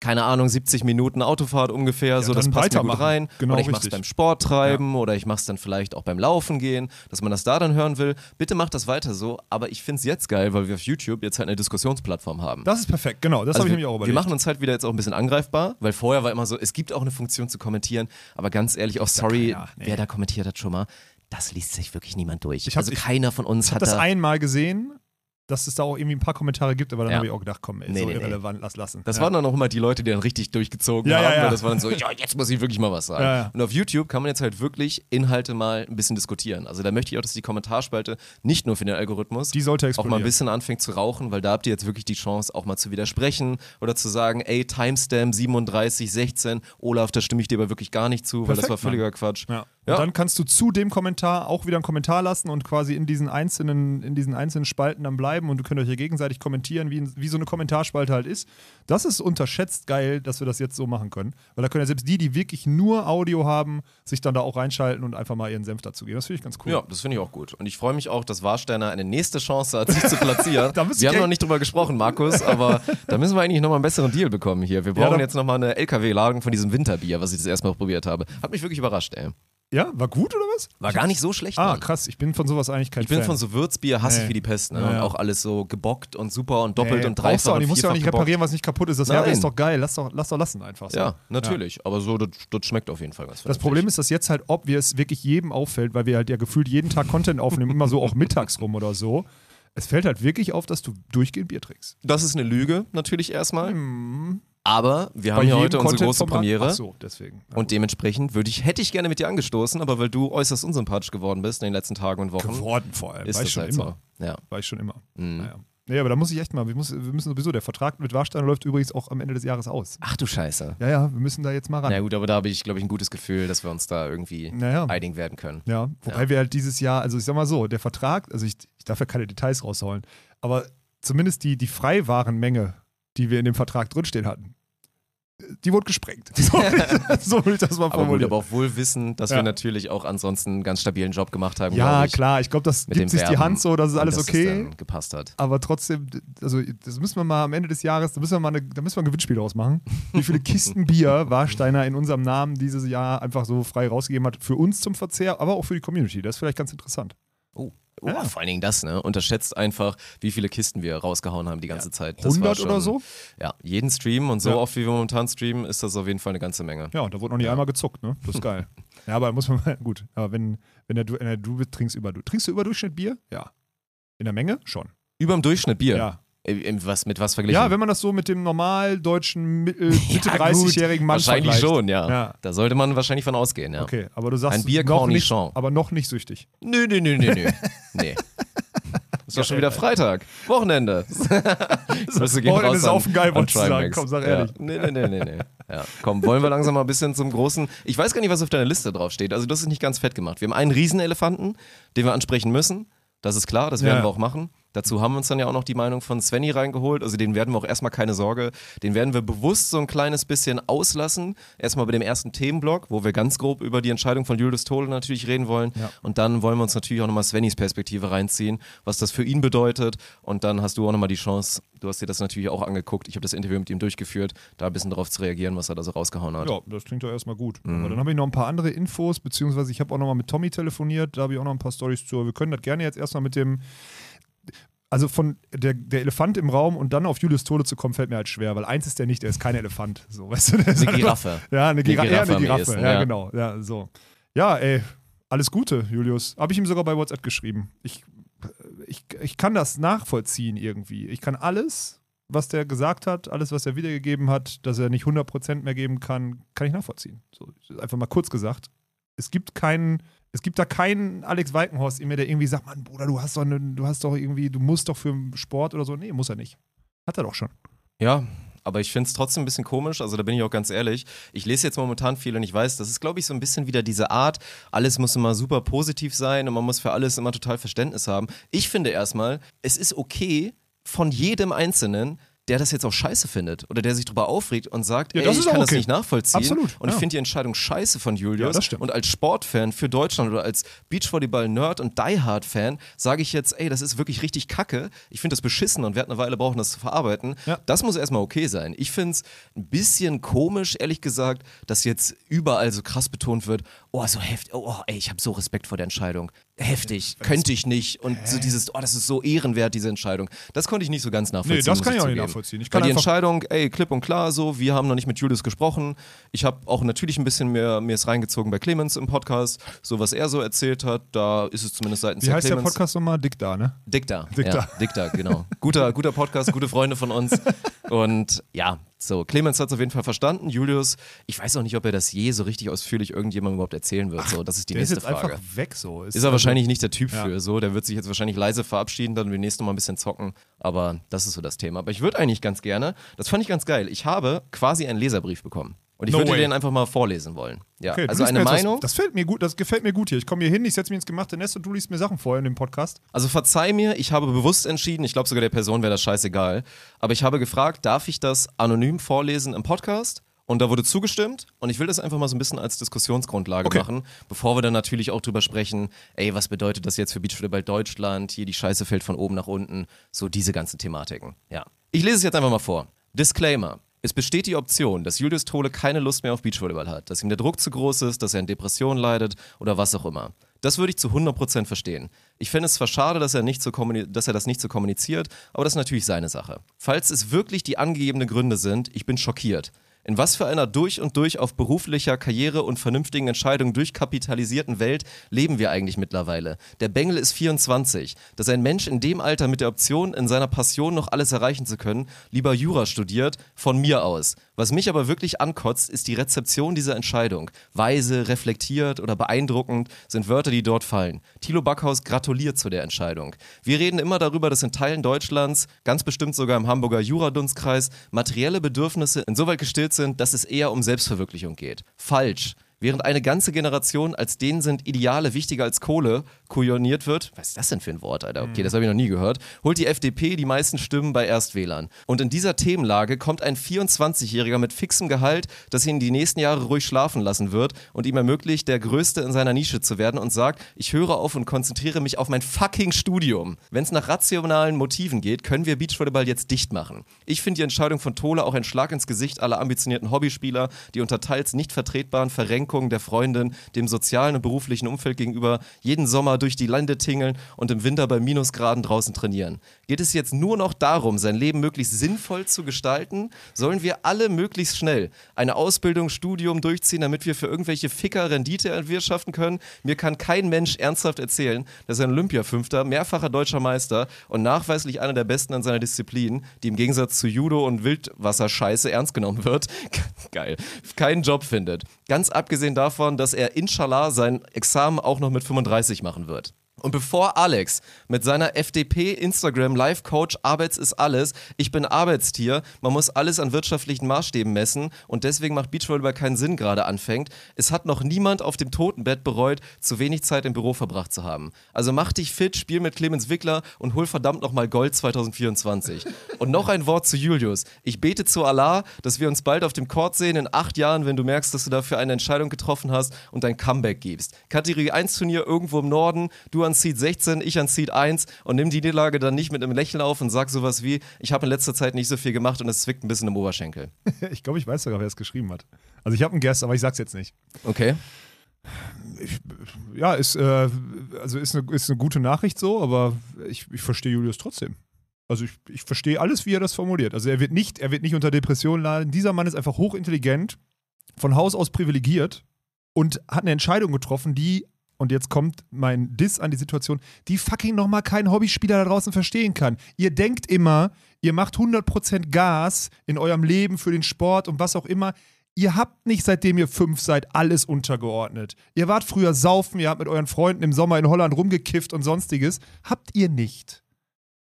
keine Ahnung, 70 Minuten Autofahrt ungefähr, so das passt mir gut rein. Genau, oder ich mach's richtig. beim Sport treiben oder ich mach's dann vielleicht auch beim Laufen gehen, dass man das da dann hören will. Bitte macht das weiter so, aber ich find's jetzt geil, weil wir auf YouTube jetzt halt eine Diskussionsplattform haben. Das ist perfekt, genau. Das Also habe ich wir, nämlich auch wir überlegt. machen uns halt wieder jetzt auch ein bisschen angreifbar, weil vorher war immer so, es gibt auch eine Funktion zu kommentieren, aber ganz ehrlich, auch sorry, keiner, nee. wer da kommentiert hat schon mal, das liest sich wirklich niemand durch. Ich hab- also keiner von uns ich hat das da. einmal gesehen, dass es da auch irgendwie ein paar Kommentare gibt, aber dann Ja. habe ich auch gedacht, komm, ey, Nee, so nee, nee. irrelevant, lass lassen. Das ja. waren dann auch immer die Leute, die dann richtig durchgezogen Ja, haben, ja. weil das war dann so, ja, jetzt muss ich wirklich mal was sagen. Und auf YouTube kann man jetzt halt wirklich Inhalte mal ein bisschen diskutieren. Also da möchte ich auch, dass die Kommentarspalte nicht nur für den Algorithmus Die sollte auch mal ein bisschen anfängt zu rauchen, weil da habt ihr jetzt wirklich die Chance, auch mal zu widersprechen oder zu sagen, ey, Timestamp 3716, Olaf, da stimme ich dir aber wirklich gar nicht zu, weil das Perfekt, war völliger Quatsch. Ja. Ja. Und dann kannst du zu dem Kommentar auch wieder einen Kommentar lassen und quasi in diesen einzelnen, in diesen einzelnen Spalten dann bleiben und du könnt euch hier gegenseitig kommentieren, wie, wie so eine Kommentarspalte halt ist. Das ist unterschätzt geil, dass wir das jetzt so machen können. Weil da können ja selbst die, die wirklich nur Audio haben, sich dann da auch reinschalten und einfach mal ihren Senf dazu geben. Das finde ich ganz cool. Ja, das finde ich auch gut. Und ich freue mich auch, dass Warsteiner eine nächste Chance hat, sich zu platzieren. Wir haben noch nicht drüber gesprochen, Markus, aber da müssen wir eigentlich nochmal einen besseren Deal bekommen hier. Wir brauchen da- jetzt nochmal eine LKW-Ladung von diesem Winterbier, was ich das erstmal probiert habe. Hat mich wirklich überrascht, ey. Ja, war gut oder was? War gar nicht so schlecht. Ah, Mann. krass. Ich bin von sowas eigentlich kein Ich bin Fan. von so Würzbier, hasse ich Nee. wie die Pest. Ne? Ja, Und ja. auch alles so gebockt und super und doppelt Ey, und dreifach auch und nicht, musst du auch nicht gebockt. reparieren, was nicht kaputt ist. Das Nein. ist doch geil. Lass doch, lass doch lassen einfach so. Ja, natürlich. Aber so, das, das schmeckt auf jeden Fall ganz Das. Problem ist, dass jetzt halt, ob wir es wirklich jedem auffällt, weil wir halt ja gefühlt jeden Tag Content aufnehmen, immer so auch mittags rum oder so. Es fällt halt wirklich auf, dass du durchgehend Bier trinkst. Das ist eine Lüge, natürlich erstmal. Aber wir haben ja jedem heute unsere große Premiere. So, deswegen. Ja, Und dementsprechend würde ich, hätte ich gerne mit dir angestoßen, aber weil du äußerst unsympathisch geworden bist in den letzten Tagen und Wochen, geworden vor allem. ist war ich das schon halt immer. so. Ja. War ich schon immer. Mhm. Naja. Nee, aber da muss ich echt mal, wir, muss, wir müssen sowieso, der Vertrag mit Warsteiner läuft übrigens auch am Ende des Jahres aus. Ach du Scheiße. Ja, ja, wir müssen da jetzt mal ran. Na gut, aber da habe ich, glaube ich, ein gutes Gefühl, dass wir uns da irgendwie Naja. einigen werden können. Ja, wobei wir halt dieses Jahr, also ich sag mal so, der Vertrag, also ich, ich darf ja keine Details rausholen, aber zumindest die, die Freiwarenmenge, die wir in dem Vertrag drinstehen hatten, die wurde gesprengt. So, will ich das mal Aber gut, formulieren. aber auch wohl wissen, dass Ja. wir natürlich auch ansonsten einen ganz stabilen Job gemacht haben. ja, ich, klar, ich glaube, das mit dem gibt sich die Werben Hand so, das ist und alles dass okay. Es gepasst hat. aber trotzdem, also das müssen wir mal am Ende des Jahres, da müssen wir mal eine, da müssen wir ein Gewinnspiel draus machen. Wie viele Kisten Bier Warsteiner in unserem Namen dieses Jahr einfach so frei rausgegeben hat für uns zum Verzehr, aber auch für die Community. Das ist vielleicht ganz interessant. Oh. Oh, Ja. Vor allen Dingen das, ne? Unterschätzt einfach, wie viele Kisten wir rausgehauen haben die ganze Zeit. Das 100 war schon, oder so? Ja, jeden Stream und so Ja. oft wie wir momentan streamen, ist das auf jeden Fall eine ganze Menge. Ja, und da wurde noch nicht einmal gezuckt, ne? Das ist geil. ja, aber muss man mal, gut, aber wenn, wenn der, Du- wenn der du trinkst über, du trinkst du Überdurchschnitt Bier? Ja. In der Menge? Schon. Über dem Durchschnitt Bier. Ja. Im- im- was, mit was verglichen? Ja, wenn man das so mit dem normal deutschen Mitte Ja, 30-jährigen Mann Wahrscheinlich schon, ja. Ja. Da sollte man wahrscheinlich von ausgehen, ja. Okay, aber du sagst Ein Bier noch nicht, aber noch nicht süchtig. Nö, nö, nö, nö, nö. nee. Ist doch schon wieder Freitag. Wochenende. Grüße gehen Wochenende raus ist an- saufen geil, du sagen. Komm, sag ja. ehrlich. Nee, nee, nee, nee, nee. Ja. Komm, wollen wir langsam mal ein bisschen zum großen. Ich weiß gar nicht, was auf deiner Liste draufsteht. Also, das ist nicht ganz fett gemacht. Wir haben einen Riesenelefanten, den wir ansprechen müssen. Das ist klar, das werden Ja. wir auch machen. Dazu haben wir uns dann ja auch noch die Meinung von Svenny reingeholt. Also den werden wir auch erstmal keine Sorge. Den werden wir bewusst so ein kleines bisschen auslassen. Erstmal bei dem ersten Themenblock, wo wir ganz grob über die Entscheidung von Julius Tole natürlich reden wollen. Ja. Und dann wollen wir uns natürlich auch nochmal Svennys Perspektive reinziehen, was das für ihn bedeutet. Und dann hast du auch nochmal die Chance, du hast dir das natürlich auch angeguckt. Ich habe das Interview mit ihm durchgeführt, da ein bisschen drauf zu reagieren, was er da so rausgehauen hat. Ja, das klingt doch erstmal gut. Mhm. Aber dann habe ich noch ein paar andere Infos, beziehungsweise ich habe auch noch mal mit Tommy telefoniert, da habe ich auch noch ein paar Stories zu. Wir können das gerne jetzt erstmal mit dem. Also von der, der Elefant im Raum und dann auf Julius Tode zu kommen, fällt mir halt schwer, weil eins ist der nicht, der ist kein Elefant. So, weißt du, Eine einfach- Giraffe. Ja, eine, Gira Eine eher Giraffe eine am Giraffe. ehesten, ja, ja. genau. Ja, so. Ja, ey, alles Gute, Julius. Habe ich ihm sogar bei WhatsApp geschrieben. Ich, ich, ich kann das nachvollziehen irgendwie. Ich kann alles, was der gesagt hat, alles, was er wiedergegeben hat, dass er nicht 100% mehr geben kann, kann ich nachvollziehen. So, einfach mal kurz gesagt. Es gibt keinen, es gibt da keinen Alex Walkenhorst in mir, der irgendwie sagt, Mann, Bruder, du hast doch, eine, du hast doch irgendwie, du musst doch für Sport oder so. Nee, muss er nicht. Hat er doch schon. Ja, aber ich finde es trotzdem ein bisschen komisch, also da bin ich auch ganz ehrlich. Ich lese jetzt momentan viel und ich weiß, das ist, glaube ich, so ein bisschen wieder diese Art, alles muss immer super positiv sein und man muss für alles immer total Verständnis haben. Ich finde erstmal, es ist okay, von jedem Einzelnen der das jetzt auch scheiße findet oder der sich darüber aufregt und sagt, Ja, ey, das ich kann das okay. nicht nachvollziehen. Absolut, Und ich ja. finde die Entscheidung scheiße von Julius. Ja, das. Und als Sportfan für Deutschland oder als Beachvolleyball-Nerd und Die-Hard-Fan sage ich jetzt, ey, das ist wirklich richtig kacke. Ich finde das beschissen und werde eine Weile brauchen, das zu verarbeiten. Ja. Das muss erstmal okay sein. Ich finde es ein bisschen komisch, ehrlich gesagt, dass jetzt überall so krass betont wird, oh, so heftig, oh, ey, ich habe so Respekt vor der Entscheidung. Heftig, könnte ich nicht. Und so dieses, oh, das ist so ehrenwert, diese Entscheidung. Das konnte ich nicht so ganz nachvollziehen. Nee, das kann ich auch nicht nachvollziehen. Ich Weil kann die Entscheidung, ey, klipp und klar so, wir haben noch nicht mit Julius gesprochen. Ich habe auch natürlich ein bisschen mehr mir es reingezogen bei Clemens im Podcast, so was er so erzählt hat, da ist es zumindest seitens Wie der heißt der Clemens. Podcast nochmal? Dick da, ne? Dicta. Dicta. Ja, Dicta, genau. Guter, guter Podcast, gute Freunde von uns. Und ja, so, Clemens hat es auf jeden Fall verstanden. Julius, ich weiß auch nicht, ob er das je so richtig ausführlich irgendjemandem überhaupt erzählen wird. So, das ist die Der ist nächste jetzt Frage. einfach weg so. Ist er wahrscheinlich nicht der Typ Ja. für so. Der wird sich jetzt wahrscheinlich leise verabschieden, dann demnächst noch mal ein bisschen zocken. Aber das ist so das Thema. Aber ich würde eigentlich ganz gerne, das fand ich ganz geil, ich habe quasi einen Leserbrief bekommen. Und ich No würde way. den einfach mal vorlesen wollen. Ja, Okay, also eine Meinung. Was, das fällt mir gut, das gefällt mir gut hier. Ich komme hier hin, ich setze mich ins gemachte Nest und du liest mir Sachen vor in dem Podcast. Also verzeih mir, ich habe bewusst entschieden, ich glaube sogar der Person wäre das scheißegal, aber ich habe gefragt, darf ich das anonym vorlesen im Podcast? Und da wurde zugestimmt und ich will das einfach mal so ein bisschen als Diskussionsgrundlage Okay. machen, bevor wir dann natürlich auch drüber sprechen, ey, was bedeutet das jetzt für Beachvolleyball Deutschland, hier die Scheiße fällt von oben nach unten, so diese ganzen Thematiken. Ja. Ich lese es jetzt einfach mal vor. Disclaimer. Es besteht die Option, dass Julius Tole keine Lust mehr auf Beachvolleyball hat, dass ihm der Druck zu groß ist, dass er an Depressionen leidet oder was auch immer. Das würde ich zu 100% verstehen. Ich fände es zwar schade, dass er, nicht so dass er das nicht so kommuniziert, aber das ist natürlich seine Sache. Falls es wirklich die angegebenen Gründe sind, ich bin schockiert. In was für einer durch und durch auf beruflicher Karriere und vernünftigen Entscheidungen durchkapitalisierten Welt leben wir eigentlich mittlerweile? Der Bengel ist 24. Dass ein Mensch in dem Alter mit der Option, in seiner Passion noch alles erreichen zu können, lieber Jura studiert, von mir aus. Was mich aber wirklich ankotzt, ist die Rezeption dieser Entscheidung. Weise, reflektiert oder beeindruckend sind Wörter, die dort fallen. Thilo Backhaus gratuliert zu der Entscheidung. Wir reden immer darüber, dass in Teilen Deutschlands, ganz bestimmt sogar im Hamburger Juradunstkreis, materielle Bedürfnisse insoweit gestillt sind, dass es eher um Selbstverwirklichung geht. Falsch. Während eine ganze Generation als denen sind Ideale wichtiger als Kohle kujoniert wird, was ist das denn für ein Wort, Alter? Okay, das habe ich noch nie gehört, holt die FDP die meisten Stimmen bei Erstwählern. Und in dieser Themenlage kommt ein 24-Jähriger mit fixem Gehalt, das ihn die nächsten Jahre ruhig schlafen lassen wird und ihm ermöglicht, der Größte in seiner Nische zu werden und sagt, ich höre auf und konzentriere mich auf mein fucking Studium. Wenn es nach rationalen Motiven geht, können wir Beachvolleyball jetzt dicht machen. Ich finde die Entscheidung von Tole auch ein Schlag ins Gesicht aller ambitionierten Hobbyspieler, die unter teils nicht vertretbaren Verrenkungen der Freundin, dem sozialen und beruflichen Umfeld gegenüber jeden Sommer durch die Lande tingeln und im Winter bei Minusgraden draußen trainieren. Geht es jetzt nur noch darum, sein Leben möglichst sinnvoll zu gestalten? Sollen wir alle möglichst schnell eine Ausbildung, Studium durchziehen, damit wir für irgendwelche Ficker Rendite erwirtschaften können? Mir kann kein Mensch ernsthaft erzählen, dass ein Olympiafünfter, mehrfacher deutscher Meister und nachweislich einer der Besten in seiner Disziplin, die im Gegensatz zu Judo und Wildwasserscheiße ernst genommen wird, geil, keinen Job findet. Ganz abgesehen davon, dass er inshallah sein Examen auch noch mit 35 machen wird. Und bevor Alex mit seiner FDP Instagram Live Coach Arbeits ist alles, ich bin Arbeitstier, man muss alles an wirtschaftlichen Maßstäben messen und deswegen macht Beachvolleyball keinen Sinn gerade anfängt. Es hat noch niemand auf dem Totenbett bereut, zu wenig Zeit im Büro verbracht zu haben. Also mach dich fit, spiel mit Clemens Wickler und hol verdammt nochmal Gold 2024. Und noch ein Wort zu Julius. Ich bete zu Allah, dass wir uns bald auf dem Court sehen in acht Jahren, wenn du merkst, dass du dafür eine Entscheidung getroffen hast und dein Comeback gibst. Kategorie 1 Turnier irgendwo im Norden, du an Seed 16, ich an Seed 1 und nimm die Niederlage dann nicht mit einem Lächeln auf und sag sowas wie, ich habe in letzter Zeit nicht so viel gemacht und es zwickt ein bisschen im Oberschenkel. Ich glaube, ich weiß sogar, wer es geschrieben hat. Also ich habe einen Guest, aber ich sag's jetzt nicht. Okay. Ja, ist, äh, also ist eine, ist eine gute Nachricht so, aber ich, ich verstehe Julius trotzdem. Also ich, ich verstehe alles, wie er das formuliert. Also er wird nicht, er wird nicht unter Depressionen leiden. Dieser Mann ist einfach hochintelligent, von Haus aus privilegiert und hat eine Entscheidung getroffen, die, und jetzt kommt mein Diss an die Situation, die fucking nochmal kein Hobbyspieler da draußen verstehen kann. Ihr denkt immer, ihr macht 100% Gas in eurem Leben für den Sport und was auch immer. Ihr habt nicht, seitdem ihr fünf seid, alles untergeordnet. Ihr wart früher saufen, ihr habt mit euren Freunden im Sommer in Holland rumgekifft und sonstiges. Habt ihr nicht.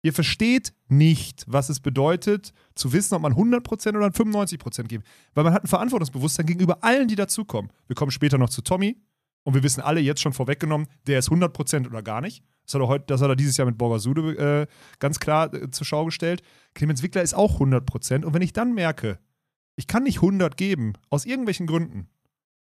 Ihr versteht nicht, was es bedeutet, zu wissen, ob man 100% oder 95% gibt. Weil man hat ein Verantwortungsbewusstsein gegenüber allen, die dazukommen. Wir kommen später noch zu Tommy und wir wissen alle jetzt schon vorweggenommen, der ist 100% oder gar nicht. Das hat er, heute, das hat er dieses Jahr mit Borgasude äh, ganz klar äh, zur Schau gestellt. Clemens Wickler ist auch 100%. Und wenn ich dann merke, ich kann nicht 100 geben, aus irgendwelchen Gründen,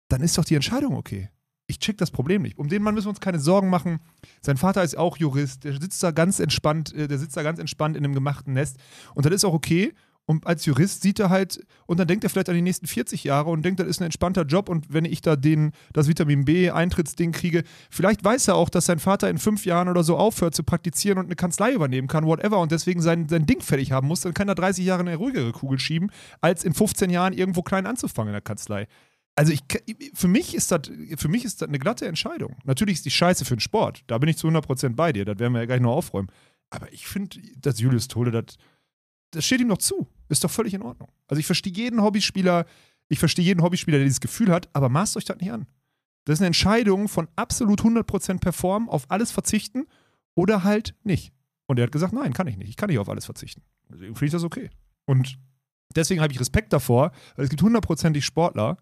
dann ist doch die Entscheidung okay ich check das Problem nicht. Um den Mann müssen wir uns keine Sorgen machen. Sein Vater ist auch Jurist, der sitzt da ganz entspannt, äh, der sitzt da ganz entspannt in einem gemachten Nest. Und das ist auch okay. Und als Jurist sieht er halt, und dann denkt er vielleicht an die nächsten 40 Jahre und denkt, das ist ein entspannter Job. Und wenn ich da den, das Vitamin B-Eintrittsding kriege, vielleicht weiß er auch, dass sein Vater in fünf Jahren oder so aufhört zu praktizieren und eine Kanzlei übernehmen kann, whatever, und deswegen sein, sein Ding fertig haben muss. Dann kann er 30 Jahre eine ruhigere Kugel schieben, als in 15 Jahren irgendwo klein anzufangen in der Kanzlei also ich, für mich ist das, für mich ist das eine glatte Entscheidung. Natürlich ist die Scheiße für den Sport. Da bin ich zu 100% bei dir. Das werden wir ja gleich noch aufräumen. Aber ich finde, dass Julius Tole, das, das steht ihm noch zu. Ist doch völlig in Ordnung. Also ich verstehe jeden Hobbyspieler, ich verstehe jeden Hobbyspieler, der dieses Gefühl hat, aber maßt euch das nicht an. Das ist eine Entscheidung von absolut 100% performen, auf alles verzichten oder halt nicht. Und er hat gesagt, nein, kann ich nicht. Ich kann nicht auf alles verzichten. Deswegen finde ich das okay. Und deswegen habe ich Respekt davor, weil es gibt hundertprozentig Sportler,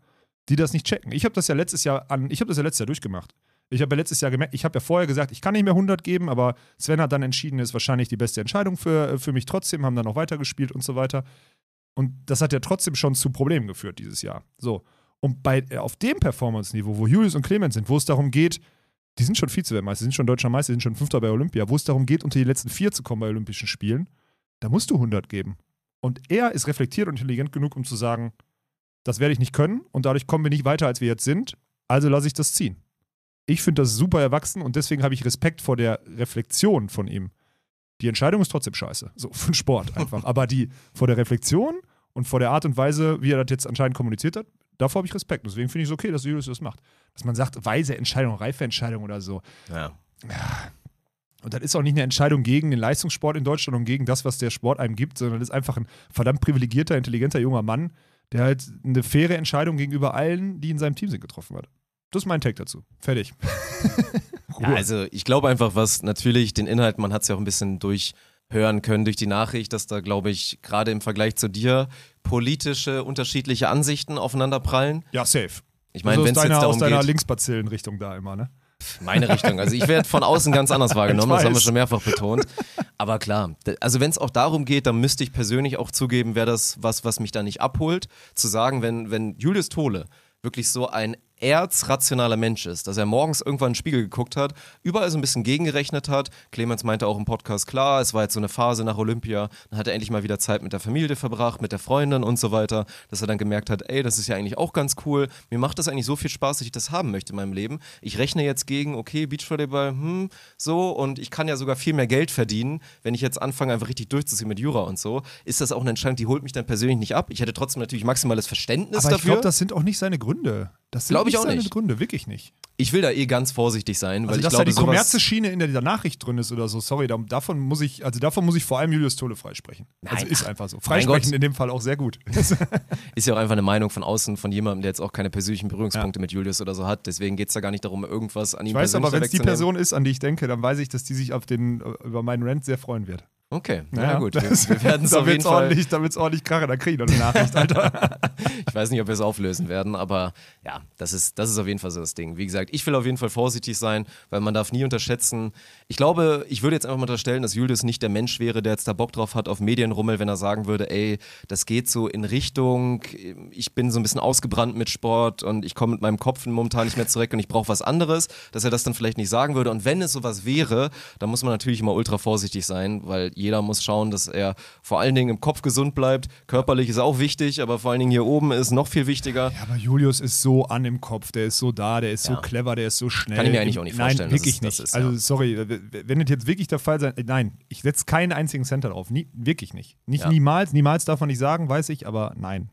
die das nicht checken. Ich habe das ja letztes Jahr an, ich habe das ja letztes Jahr durchgemacht. Ich habe ja letztes Jahr gemerkt, ich habe ja vorher gesagt, ich kann nicht mehr 100 geben, aber Sven hat dann entschieden, ist wahrscheinlich die beste Entscheidung für, für mich trotzdem, haben dann noch weitergespielt und so weiter. Und das hat ja trotzdem schon zu Problemen geführt dieses Jahr. So. Und bei, äh, auf dem Performance-Niveau, wo Julius und Clemens sind, wo es darum geht, die sind schon Vize-Weltmeister, sind schon deutscher Meister, sind schon Fünfter bei Olympia, wo es darum geht, unter die letzten vier zu kommen bei Olympischen Spielen, da musst du 100 geben. Und er ist reflektiert und intelligent genug, um zu sagen, das werde ich nicht können und dadurch kommen wir nicht weiter, als wir jetzt sind. Also lasse ich das ziehen. Ich finde das super erwachsen und deswegen habe ich Respekt vor der Reflexion von ihm. Die Entscheidung ist trotzdem scheiße. So, für den Sport einfach. Aber die vor der Reflexion und vor der Art und Weise, wie er das jetzt anscheinend kommuniziert hat, davor habe ich Respekt. Deswegen finde ich es okay, dass Julius das macht. Dass man sagt, weise Entscheidung, reife Entscheidung oder so. Ja. ja. Und das ist auch nicht eine Entscheidung gegen den Leistungssport in Deutschland und gegen das, was der Sport einem gibt, sondern das ist einfach ein verdammt privilegierter, intelligenter junger Mann, der halt eine faire Entscheidung gegenüber allen, die in seinem Team sind, getroffen hat. Das ist mein Take dazu. Fertig. ja, also ich glaube einfach, was natürlich den Inhalt, man hat es ja auch ein bisschen durchhören können durch die Nachricht, dass da, glaube ich, gerade im Vergleich zu dir politische unterschiedliche Ansichten aufeinanderprallen. Ja, safe. Ich meine, also wenn es jetzt darum aus deiner Linksbazillen-Richtung da immer, ne? meine Richtung. Also ich werde von außen ganz anders wahrgenommen, das haben wir schon mehrfach betont. Aber klar, also wenn es auch darum geht, dann müsste ich persönlich auch zugeben, wäre das was, was mich da nicht abholt, zu sagen, wenn, wenn Julius Tole wirklich so ein erzrationaler Mensch ist, dass er morgens irgendwann in den Spiegel geguckt hat, überall so ein bisschen gegengerechnet hat. Clemens meinte auch im Podcast, klar, es war jetzt so eine Phase nach Olympia, dann hat er endlich mal wieder Zeit mit der Familie verbracht, mit der Freundin und so weiter, dass er dann gemerkt hat, ey, das ist ja eigentlich auch ganz cool, mir macht das eigentlich so viel Spaß, dass ich das haben möchte in meinem Leben. Ich rechne jetzt gegen, okay, Beachvolleyball, hm, so und ich kann ja sogar viel mehr Geld verdienen, wenn ich jetzt anfange, einfach richtig durchzuziehen mit Jura und so. Ist das auch eine Entscheidung, die holt mich dann persönlich nicht ab? Ich hätte trotzdem natürlich maximales Verständnis Aber dafür. ich glaube, das sind auch nicht seine Gründe. Das sind ich auch nicht. Gründe, wirklich nicht. Ich will da eh ganz vorsichtig sein, weil Also, ich dass glaube, da die Kommerzschiene in der, dieser Nachricht drin ist oder so, sorry, da, davon muss ich, also davon muss ich vor allem Julius Tole freisprechen. Also Nein. ist einfach so. Freisprechen in dem Fall auch sehr gut. ist ja auch einfach eine Meinung von außen von jemandem, der jetzt auch keine persönlichen Berührungspunkte mit Julius oder so hat. Deswegen geht es da gar nicht darum, irgendwas an ihm Ich weiß aber, wenn es die. Person ist, an die ich denke, dann weiß ich, dass die sich auf den, über meinen Rant sehr freuen wird. Okay, na gut. Wir, wir werden es auf jeden wird's Fall. ordentlich, da wird's ordentlich krachen, da kriege ich noch eine Nachricht, Alter. Ich weiß nicht, ob wir es auflösen werden, aber ja, das ist, das ist auf jeden Fall so das Ding. Wie gesagt, ich will auf jeden Fall vorsichtig sein, weil man darf nie unterschätzen. Ich glaube, ich würde jetzt einfach mal unterstellen, dass Julius nicht der Mensch wäre, der jetzt da Bock drauf hat auf Medienrummel, wenn er sagen würde, ey, das geht so in Richtung, ich bin so ein bisschen ausgebrannt mit Sport und ich komme mit meinem Kopf momentan nicht mehr zurecht und ich brauche was anderes, dass er das dann vielleicht nicht sagen würde. Und wenn es sowas wäre, dann muss man natürlich immer ultra vorsichtig sein, weil jeder muss schauen, dass er vor allen Dingen im Kopf gesund bleibt. Körperlich ist auch wichtig, aber vor allen Dingen hier oben ist noch viel wichtiger. Ja, aber Julius ist so an im Kopf, der ist so da, der ist so Ja. clever, der ist so schnell. Kann ich mir eigentlich auch nicht vorstellen, Nein, dass wirklich das nicht. ist, also sorry, wenn das jetzt wirklich der Fall sein, nein, ich setze keinen einzigen Center drauf, Nie, wirklich nicht. Nicht Ja. niemals, niemals darf man nicht sagen, weiß ich, aber nein.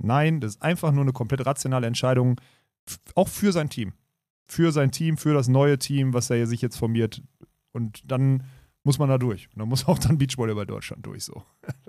Nein, das ist einfach nur eine komplett rationale Entscheidung, auch für sein Team. Für sein Team, für das neue Team, was er sich jetzt formiert. Und dann muss man da durch. Und dann muss auch dann Beachvolleyball Deutschland durch, so.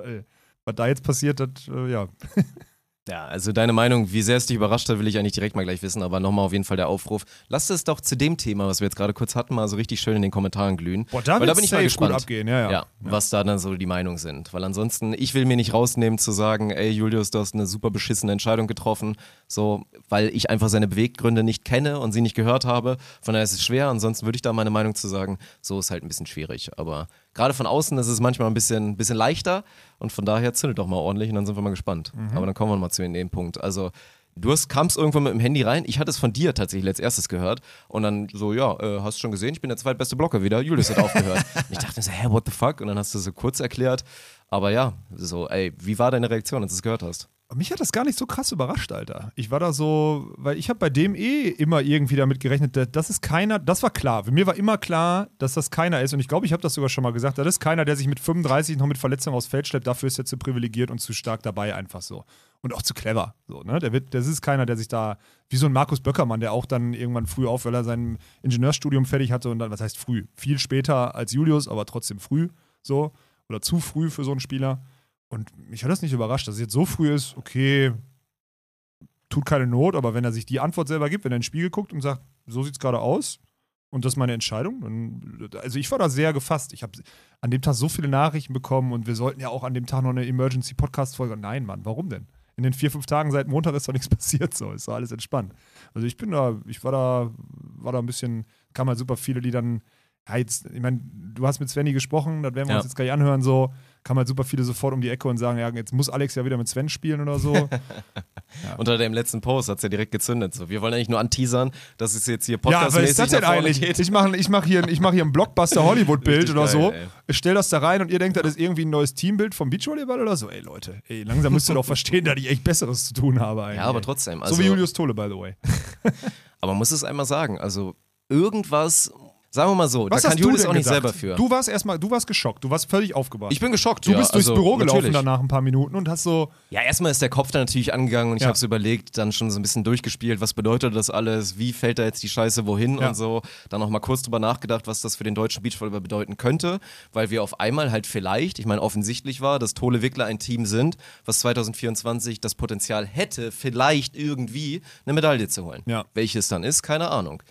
Was da jetzt passiert, das, äh, ja. Ja, also deine Meinung, wie sehr es dich überrascht hat, will ich eigentlich direkt mal gleich wissen, aber nochmal auf jeden Fall der Aufruf. Lass es doch zu dem Thema, was wir jetzt gerade kurz hatten, mal so richtig schön in den Kommentaren glühen. Boah, da Weil wird's bin ich mal gespannt. gut abgehen, ja, ja. was da dann so die Meinungen sind. Weil ansonsten, ich will mir nicht rausnehmen zu sagen, ey Julius, du hast eine super beschissene Entscheidung getroffen, so, weil ich einfach seine Beweggründe nicht kenne und sie nicht gehört habe. Von daher ist es schwer, ansonsten würde ich da meine Meinung zu sagen, so ist halt ein bisschen schwierig. Aber gerade von außen ist es manchmal ein bisschen, bisschen leichter und von daher zündet doch mal ordentlich und dann sind wir mal gespannt. Mhm. Aber dann kommen wir mal zu dem Punkt. Also, Du hast, kamst irgendwann mit dem Handy rein. Ich hatte es von dir tatsächlich als erstes gehört. Und dann so, ja, äh, hast schon gesehen, ich bin der zweitbeste Blocker wieder. Julius hat aufgehört. und ich dachte so, hä, what the fuck? Und dann hast du so kurz erklärt. Aber ja, so, ey, wie war deine Reaktion, als du es gehört hast? Mich hat das gar nicht so krass überrascht, Alter. Ich war da so, weil ich habe bei dem eh immer irgendwie damit gerechnet, dass- das ist keiner, das war klar. Mir war immer klar, dass das keiner ist. Und ich glaube, ich habe das sogar schon mal gesagt. Das ist keiner, der sich mit 35 noch mit Verletzungen aufs Feld schleppt. Dafür ist er zu privilegiert und zu stark dabei, einfach so. Und auch zu clever. So, ne? der wird, das ist keiner, der sich da, wie so ein Markus Böckermann, der auch dann irgendwann früh auf, weil er sein Ingenieurstudium fertig hatte und dann, was heißt früh? Viel später als Julius, aber trotzdem früh, so. Oder zu früh für so einen Spieler. Und mich hat das nicht überrascht, dass es jetzt so früh ist, okay, tut keine Not, aber wenn er sich die Antwort selber gibt, wenn er in den Spiegel guckt und sagt, so sieht es gerade aus und das ist meine Entscheidung, dann, also ich war da sehr gefasst. Ich habe an dem Tag so viele Nachrichten bekommen und wir sollten ja auch an dem Tag noch eine Emergency-Podcast-Folge. Nein, Mann, warum denn? In den vier, fünf Tagen seit Montag ist doch nichts passiert, so ist doch alles entspannt. Also ich bin da, ich war da, war da ein bisschen, kam halt super viele, die dann, ja, jetzt, ich meine, du hast mit Svenny gesprochen, das werden wir Ja. uns jetzt gleich anhören, so, kamen halt super viele sofort um die Ecke und sagen, ja, jetzt muss Alex ja wieder mit Sven spielen oder so. Unter dem letzten Post hat es ja direkt gezündet. So, wir wollen eigentlich nur anteasern, dass es jetzt hier Ja, was ist das denn eigentlich? geht. Ich mache ich mach hier, ich mach hier ein Blockbuster-Hollywood-Bild oder geil, so. ey. Ich stell das da rein und ihr denkt, das ist irgendwie ein neues Teambild vom Beachvolleyball oder so. Ey, Leute, ey, langsam müsst ihr doch verstehen, dass ich echt Besseres zu tun habe eigentlich. Ja, aber trotzdem. Also, so wie Julius Tole, by the way. Aber man muss es einmal sagen. Also, irgendwas, sagen wir mal so, Was da kann Julius auch nicht selber für. Du warst erstmal, du warst geschockt, du warst völlig aufgebracht. ich bin geschockt. du ja, bist durchs also, Büro gelaufen natürlich. danach ein paar Minuten und hast so, Ja, erstmal ist der Kopf dann natürlich angegangen und ich Ja. habe so überlegt, dann schon so ein bisschen durchgespielt, was bedeutet das alles, wie fällt da jetzt die Scheiße wohin Ja. und so. Dann noch mal kurz drüber nachgedacht, was das für den deutschen Beachvolleyball bedeuten könnte, weil wir auf einmal halt vielleicht, ich meine offensichtlich war, dass Tole Wickler ein Team sind, was 2024 das Potenzial hätte, vielleicht irgendwie eine Medaille zu holen. Ja. Welches dann ist, keine Ahnung.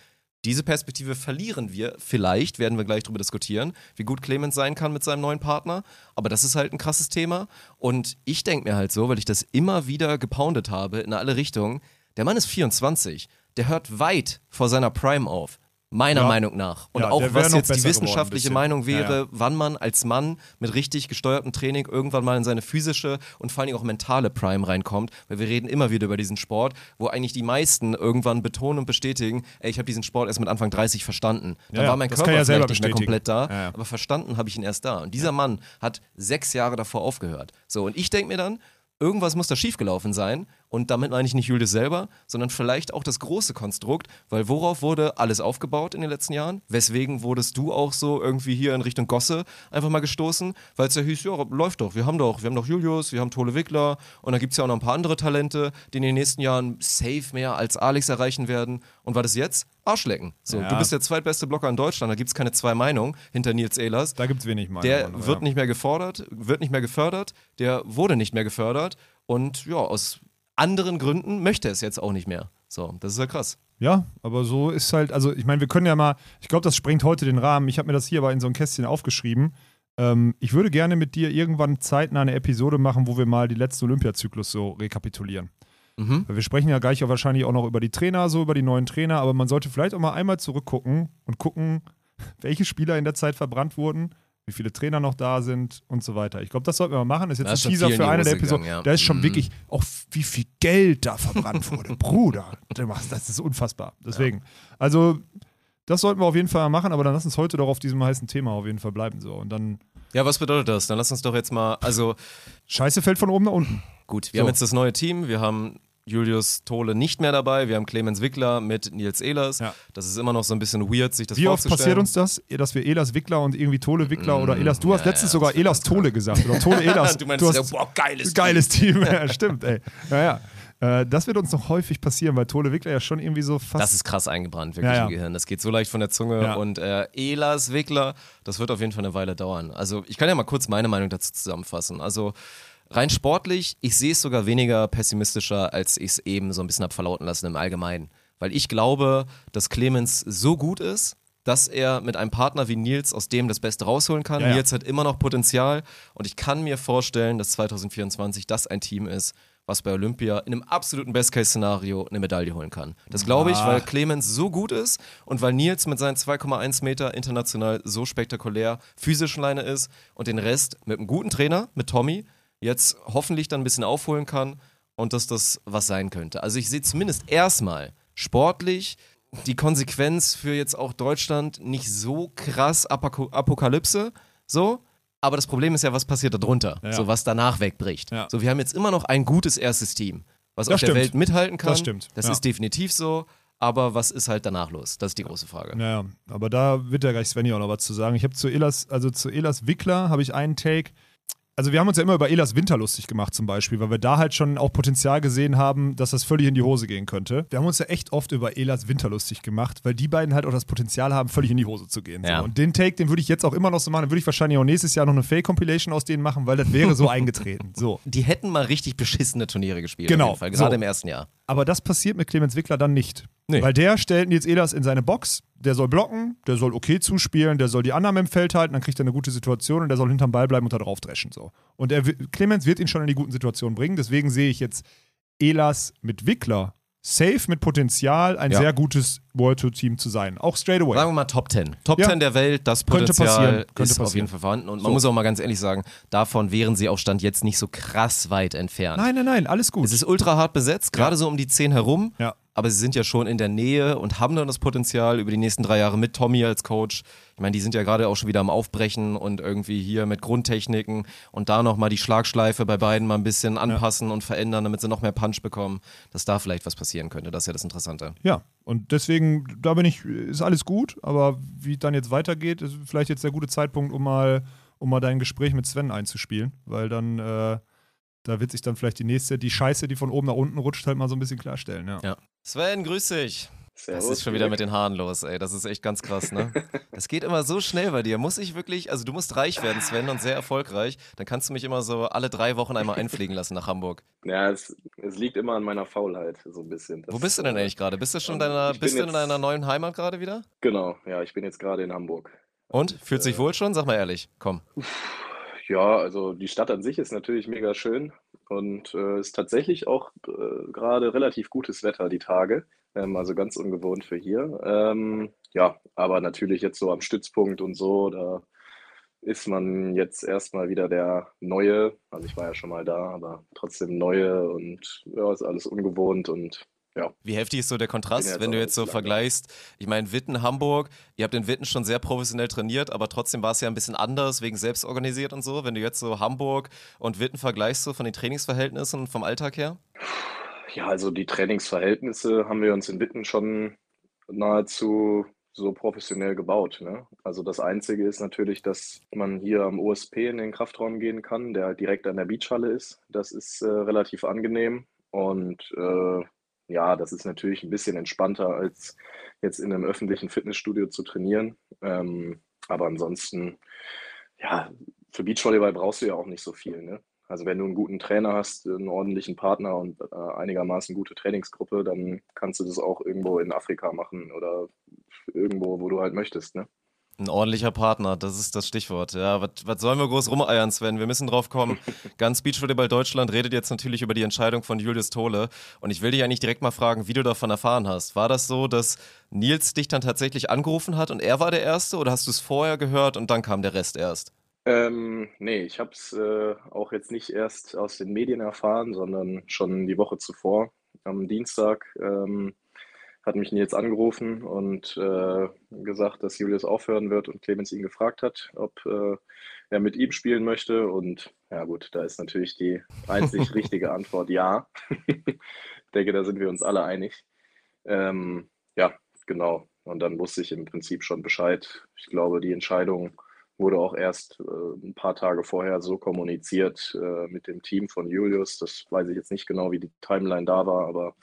Diese Perspektive verlieren wir. Vielleicht werden wir gleich darüber diskutieren, wie gut Clemens sein kann mit seinem neuen Partner. Aber das ist halt ein krasses Thema. Und ich denke mir halt so, weil ich das immer wieder gepoundet habe in alle Richtungen. Der Mann ist 24. Der hört weit vor seiner Prime auf. Meiner Ja. Meinung nach. Und Ja, auch was jetzt die geworden, wissenschaftliche. Meinung wäre, ja. wann man als Mann mit richtig gesteuertem Training irgendwann mal in seine physische und vor allen Dingen auch mentale Prime reinkommt. Weil wir reden immer wieder über diesen Sport, wo eigentlich die meisten irgendwann betonen und bestätigen, ey, ich habe diesen Sport erst mit Anfang 30 verstanden. Da Ja, ja, war mein Körper ja vielleicht nicht mehr komplett da, aber verstanden habe ich ihn erst da. Und dieser Mann hat sechs Jahre davor aufgehört. So, und ich denke mir dann, irgendwas muss da schiefgelaufen sein. Und damit meine ich nicht Julius selber, sondern vielleicht auch das große Konstrukt, weil worauf wurde alles aufgebaut in den letzten Jahren? Weswegen wurdest du auch so irgendwie hier in Richtung Gosse einfach mal gestoßen? Weil es ja hieß, ja, läuft doch, wir haben doch, wir haben doch Julius, wir haben Tole Wickler und dann gibt es ja auch noch ein paar andere Talente, die in den nächsten Jahren safe mehr als Alex erreichen werden. Und was ist jetzt? Arschlecken. So, Ja. du bist der zweitbeste Blocker in Deutschland, da gibt es keine zwei Meinungen hinter Nils Ehlers. da gibt es wenig Meinung. Der aber wird nicht mehr gefordert, wird nicht mehr gefördert, der wurde nicht mehr gefördert und ja, aus anderen Gründen möchte es jetzt auch nicht mehr. So, das ist ja krass. Ja, aber so ist halt, also ich meine, wir können ja mal, ich glaube, das sprengt heute den Rahmen. Ich habe mir das hier aber in so ein Kästchen aufgeschrieben. Ähm, ich würde gerne mit dir irgendwann zeitnah eine Episode machen, wo wir mal die letzten Olympiazyklus so rekapitulieren. Mhm. Weil Wir sprechen ja gleich auch wahrscheinlich auch noch über die Trainer, so über die neuen Trainer, aber man sollte vielleicht auch mal einmal zurückgucken und gucken, welche Spieler in der Zeit verbrannt wurden, wie viele Trainer noch da sind und so weiter. Ich glaube, das sollten wir mal machen. Das ist Da jetzt ist ein Teaser für eine der Episoden. ja. Da ist schon Mhm. wirklich auch wie viel Geld da verbrannt wurde. Bruder, das ist unfassbar. Deswegen, also das sollten wir auf jeden Fall machen, aber dann lass uns heute doch auf diesem heißen Thema auf jeden Fall bleiben. So. Und dann, Ja, was bedeutet das? Dann lass uns doch jetzt mal, also Scheiße fällt von oben nach unten. gut, wir So. haben jetzt das neue Team, wir haben Julius Tole nicht mehr dabei, wir haben Clemens Wickler mit Nils Ehlers. Ja. Das ist immer noch so ein bisschen weird, sich das Wie oft passiert uns das, dass wir Elas Wickler und irgendwie Tole Wickler oder Elas, du hast Mm, ja, letztens ja, sogar Elas Tole gesagt oder Tole Elas. Du meinst, du ja, hast, boah, geiles geiles Team. ja, stimmt, ey. Naja. Äh, das wird uns noch häufig passieren, weil Tole Wickler ja schon irgendwie so fast. Das ist krass eingebrannt, wirklich im Gehirn. Das geht so leicht von der Zunge. Und äh, Elas Wickler, das wird auf jeden Fall eine Weile dauern. Also ich kann ja mal kurz meine Meinung dazu zusammenfassen. Also rein sportlich, ich sehe es sogar weniger pessimistischer, als ich es eben so ein bisschen habe verlauten lassen im Allgemeinen. Weil ich glaube, dass Clemens so gut ist, dass er mit einem Partner wie Nils aus dem das Beste rausholen kann. Ja, ja. Nils hat immer noch Potenzial und ich kann mir vorstellen, dass 2024 das ein Team ist, was bei Olympia in einem absoluten Best-Case-Szenario eine Medaille holen kann. Das glaube ich, Ah. weil Clemens so gut ist und weil Nils mit seinen 2,1 Meter international so spektakulär physischen Leine ist und den Rest mit einem guten Trainer, mit Tommy, jetzt hoffentlich dann ein bisschen aufholen kann und dass das was sein könnte. Also ich sehe zumindest erstmal sportlich die Konsequenz für jetzt auch Deutschland nicht so krass Apoko Apokalypse, so. Aber das Problem ist ja, was passiert da drunter, Ja. so was danach wegbricht. Ja. So, wir haben jetzt immer noch ein gutes erstes Team, was Das auf der stimmt. Welt mithalten kann. Das stimmt, Das ja. ist definitiv so. Aber was ist halt danach los? Das ist die große Frage. Naja, aber da wird ja gleich Svenny auch noch was zu sagen. Ich habe zu Elas, also zu Elas Wickler habe ich einen Take. Also wir haben uns ja immer über Elas Winter lustig gemacht zum Beispiel, weil wir da halt schon auch Potenzial gesehen haben, dass das völlig in die Hose gehen könnte. Wir haben uns ja echt oft über Elas Winter lustig gemacht, weil die beiden halt auch das Potenzial haben, völlig in die Hose zu gehen. So. Ja. Und den Take, den würde ich jetzt auch immer noch so machen. Dann würde ich wahrscheinlich auch nächstes Jahr noch eine Fake-Compilation aus denen machen, weil das wäre so eingetreten. So. Die hätten mal richtig beschissene Turniere gespielt. Genau, Fall, gerade so. im ersten Jahr. Aber das passiert mit Clemens Wickler dann nicht. Nee. Weil der stellt Nils Ehlers in seine Box, der soll blocken, der soll okay zuspielen, der soll die Annahme im Feld halten, dann kriegt er eine gute Situation und der soll hinterm Ball bleiben und da drauf dreschen. So. Und er, Clemens wird ihn schon in die guten Situationen bringen, deswegen sehe ich jetzt Ehlers mit Wickler safe mit Potenzial, ein Ja. sehr gutes World Tour Team zu sein. Auch straight away. Sagen wir mal Top 10. Top Ja. 10 der Welt, das Könnte Potenzial passieren, könnte ist auf passieren. jeden Fall vorhanden. Und man So. muss auch mal ganz ehrlich sagen, davon wären sie auch Stand jetzt nicht so krass weit entfernt. Nein, nein, nein, alles gut. Es ist ultra hart besetzt, gerade so um die 10 herum. Ja. Aber sie sind ja schon in der Nähe und haben dann das Potenzial über die nächsten drei Jahre mit Tommy als Coach. Ich meine, die sind ja gerade auch schon wieder am Aufbrechen und irgendwie hier mit Grundtechniken und da nochmal die Schlagschleife bei beiden mal ein bisschen anpassen und verändern, damit sie noch mehr Punch bekommen, dass da vielleicht was passieren könnte. Das ist ja das Interessante. Ja, und deswegen, da bin ich, ist alles gut, aber wie es dann jetzt weitergeht, ist vielleicht jetzt der gute Zeitpunkt, um mal, um mal dein Gespräch mit Sven einzuspielen, weil dann, äh, da wird sich dann vielleicht die nächste, die Scheiße, die von oben nach unten rutscht, halt mal so ein bisschen klarstellen, ja. Ja. Sven, grüß dich. Servus, Das ist schon wieder mit den Haaren los, ey. Das ist echt ganz krass, ne? Das geht immer so schnell bei dir. Muss ich wirklich, also du musst reich werden, Sven, und sehr erfolgreich. Dann kannst du mich immer so alle drei Wochen einmal einfliegen lassen nach Hamburg. Ja, es, es liegt immer an meiner Faulheit, so ein bisschen. Wo Das, bist du denn äh, eigentlich gerade? Bist du schon in ähm, deiner, bist du in deiner neuen Heimat gerade wieder? Genau, ja, ich bin jetzt gerade in Hamburg. Und? Fühlt sich wohl schon? Sag mal ehrlich. Komm. Ja, also die Stadt an sich ist natürlich mega schön und äh, ist tatsächlich auch äh, gerade relativ gutes Wetter die Tage, ähm, also ganz ungewohnt für hier. Ähm, ja, aber natürlich jetzt so am Stützpunkt und so, da ist man jetzt erstmal wieder der Neue. Also ich war ja schon mal da, aber trotzdem Neue und ja, ist alles ungewohnt und ja. Wie heftig ist so der Kontrast, wenn du jetzt so vergleichst? Ich meine, Witten, Hamburg, ihr habt in Witten schon sehr professionell trainiert, aber trotzdem war es ja ein bisschen anders, wegen selbst organisiert und so. Wenn du jetzt so Hamburg und Witten vergleichst, so von den Trainingsverhältnissen und vom Alltag her? Ja, also die Trainingsverhältnisse haben wir uns in Witten schon nahezu so professionell gebaut. Ne? Also das Einzige ist natürlich, dass man hier am OSP in den Kraftraum gehen kann, der direkt an der Beachhalle ist. Das ist äh, relativ angenehm und äh, ja, das ist natürlich ein bisschen entspannter, als jetzt in einem öffentlichen Fitnessstudio zu trainieren. Ähm, aber ansonsten, ja, für Beachvolleyball brauchst du ja auch nicht so viel. Ne? Also wenn du einen guten Trainer hast, einen ordentlichen Partner und äh, einigermaßen gute Trainingsgruppe, dann kannst du das auch irgendwo in Afrika machen oder irgendwo, wo du halt möchtest. Ne? Ein ordentlicher Partner, das ist das Stichwort. Ja, was, sollen wir groß rumeiern, Sven? Wir müssen drauf kommen. Ganz Beachvolleyball Deutschland redet jetzt natürlich über die Entscheidung von Julius Tole. Und ich will dich eigentlich direkt mal fragen, wie du davon erfahren hast. War das so, dass Nils dich dann tatsächlich angerufen hat und er war der Erste oder hast du es vorher gehört und dann kam der Rest erst? Ähm, nee, ich habe es äh, auch jetzt nicht erst aus den Medien erfahren, sondern schon die Woche zuvor. Am Dienstag ähm, hat mich Nils angerufen und äh, gesagt, dass Julius aufhören wird und Clemens ihn gefragt hat, ob äh, er mit ihm spielen möchte. Und ja gut, da ist natürlich die einzig richtige Antwort ja. ich denke, da sind wir uns alle einig. Ähm, ja, genau. Und dann wusste ich im Prinzip schon Bescheid. Ich glaube, die Entscheidung wurde auch erst äh, ein paar Tage vorher so kommuniziert äh, mit dem Team von Julius. Das weiß ich jetzt nicht genau, wie die Timeline da war, aber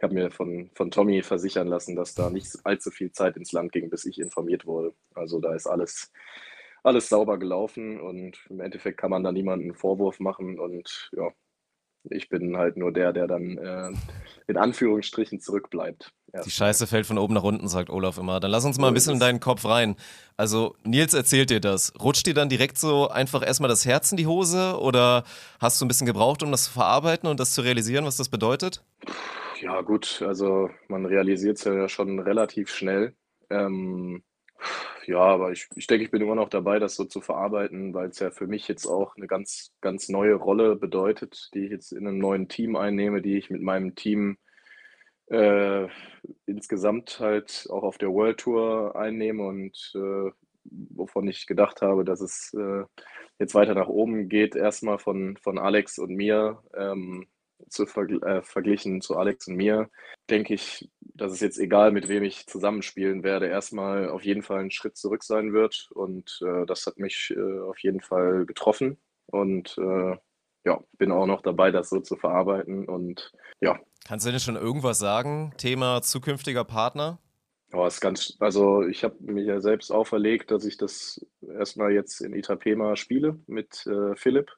ich habe mir von, von Tommy versichern lassen, dass da nicht allzu viel Zeit ins Land ging, bis ich informiert wurde. Also da ist alles, alles sauber gelaufen und im Endeffekt kann man da niemanden einen Vorwurf machen und ja, ich bin halt nur der, der dann äh, in Anführungsstrichen zurückbleibt. Die Scheiße fällt von oben nach unten, sagt Olaf immer. Dann lass uns mal ein bisschen in deinen Kopf rein. Also, Nils erzählt dir das. Rutscht dir dann direkt so einfach erstmal das Herz in die Hose oder hast du ein bisschen gebraucht, um das zu verarbeiten und das zu realisieren, was das bedeutet? Ja, gut, also man realisiert es ja schon relativ schnell. Ähm, ja, aber ich, ich denke, ich bin immer noch dabei, das so zu verarbeiten, weil es ja für mich jetzt auch eine ganz, ganz neue Rolle bedeutet, die ich jetzt in einem neuen Team einnehme, die ich mit meinem Team äh, insgesamt halt auch auf der World Tour einnehme und äh, wovon ich gedacht habe, dass es äh, jetzt weiter nach oben geht, erstmal von, von Alex und mir. Ähm, zu vergl äh, verglichen zu Alex und mir, denke ich, dass es jetzt egal, mit wem ich zusammenspielen werde, erstmal auf jeden Fall ein Schritt zurück sein wird. Und äh, das hat mich äh, auf jeden Fall getroffen. Und äh, ja, bin auch noch dabei, das so zu verarbeiten. Und ja. Kannst du denn schon irgendwas sagen? Thema zukünftiger Partner? Oh, ist ganz, also ich habe mir ja selbst auferlegt, dass ich das erstmal jetzt in Itapema spiele mit äh, Philipp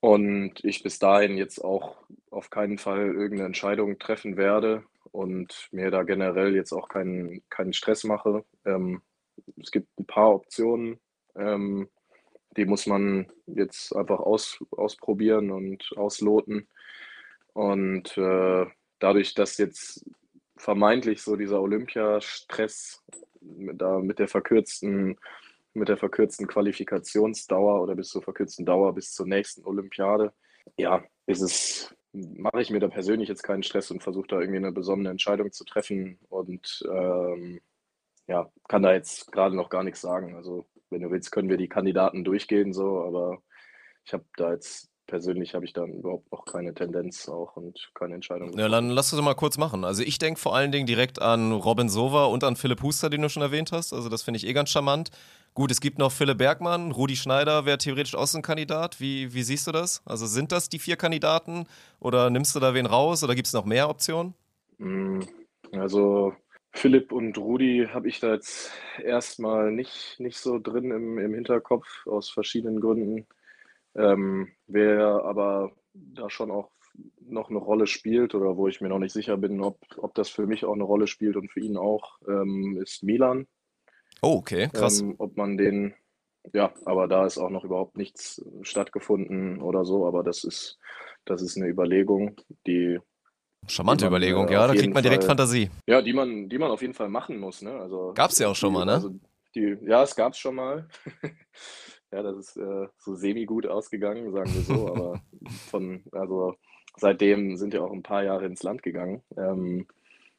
und ich bis dahin jetzt auch auf keinen Fall irgendeine Entscheidung treffen werde und mir da generell jetzt auch keinen, keinen Stress mache. Ähm, es gibt ein paar Optionen, ähm, die muss man jetzt einfach aus, ausprobieren und ausloten. Und äh, dadurch, dass jetzt vermeintlich so dieser Olympiastress da mit der verkürzten mit der verkürzten Qualifikationsdauer oder bis zur verkürzten Dauer bis zur nächsten Olympiade. Ja, ist es, mache ich mir da persönlich jetzt keinen Stress und versuche da irgendwie eine besondere Entscheidung zu treffen und ähm, ja, kann da jetzt gerade noch gar nichts sagen. Also, wenn du willst, können wir die Kandidaten durchgehen, so, aber ich habe da jetzt persönlich habe ich dann überhaupt noch keine Tendenz auch und keine Entscheidung. Ja, dann lass uns mal kurz machen. Also ich denke vor allen Dingen direkt an Robin Sova und an Philipp Huster, den du schon erwähnt hast. Also das finde ich eh ganz charmant. Gut, es gibt noch Philipp Bergmann, Rudi Schneider wäre theoretisch Außenkandidat. Wie, wie siehst du das? Also sind das die vier Kandidaten oder nimmst du da wen raus oder gibt es noch mehr Optionen? Mm, also Philipp und Rudi habe ich da jetzt erstmal nicht, nicht so drin im, im Hinterkopf aus verschiedenen Gründen. Ähm, wer aber da schon auch noch eine Rolle spielt oder wo ich mir noch nicht sicher bin, ob, ob das für mich auch eine Rolle spielt und für ihn auch, ähm, ist Milan. Oh, okay, krass. Ähm, ob man den, ja, aber da ist auch noch überhaupt nichts stattgefunden oder so, aber das ist, das ist eine Überlegung, die. Charmante die man, Überlegung, äh, ja, da kriegt man direkt Fall, Fantasie. Ja, die man, die man auf jeden Fall machen muss, ne? Also, gab es ja auch schon die, mal, ne? Also die, ja, es gab es schon mal. ja, das ist äh, so semi-gut ausgegangen, sagen wir so, aber von, also seitdem sind ja auch ein paar Jahre ins Land gegangen. Ähm,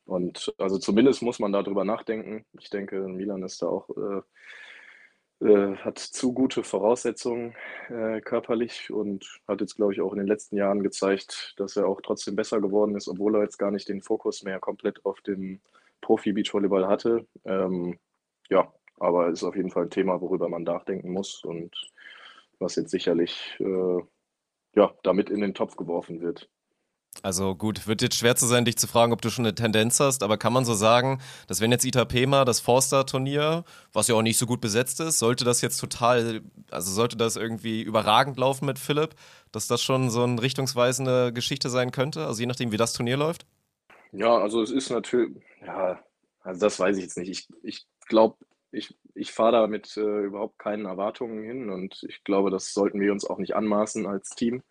und also zumindest muss man darüber nachdenken. Ich denke, Milan ist da auch, äh, äh, hat zu gute Voraussetzungen äh, körperlich und hat jetzt, glaube ich, auch in den letzten Jahren gezeigt, dass er auch trotzdem besser geworden ist, obwohl er jetzt gar nicht den Fokus mehr komplett auf dem Profi-Beachvolleyball hatte. Ähm, ja, aber es ist auf jeden Fall ein Thema, worüber man nachdenken muss und was jetzt sicherlich äh, ja, damit in den Topf geworfen wird. Also gut, wird jetzt schwer zu sein, dich zu fragen, ob du schon eine Tendenz hast, aber kann man so sagen, dass wenn jetzt Itapema, das Forster-Turnier, was ja auch nicht so gut besetzt ist, sollte das jetzt total, also sollte das irgendwie überragend laufen mit Philipp, dass das schon so eine richtungsweisende Geschichte sein könnte, also je nachdem, wie das Turnier läuft? Ja, also es ist natürlich, ja, also das weiß ich jetzt nicht. Ich, ich glaube, ich, ich fahre da mit äh, überhaupt keinen Erwartungen hin und ich glaube, das sollten wir uns auch nicht anmaßen als Team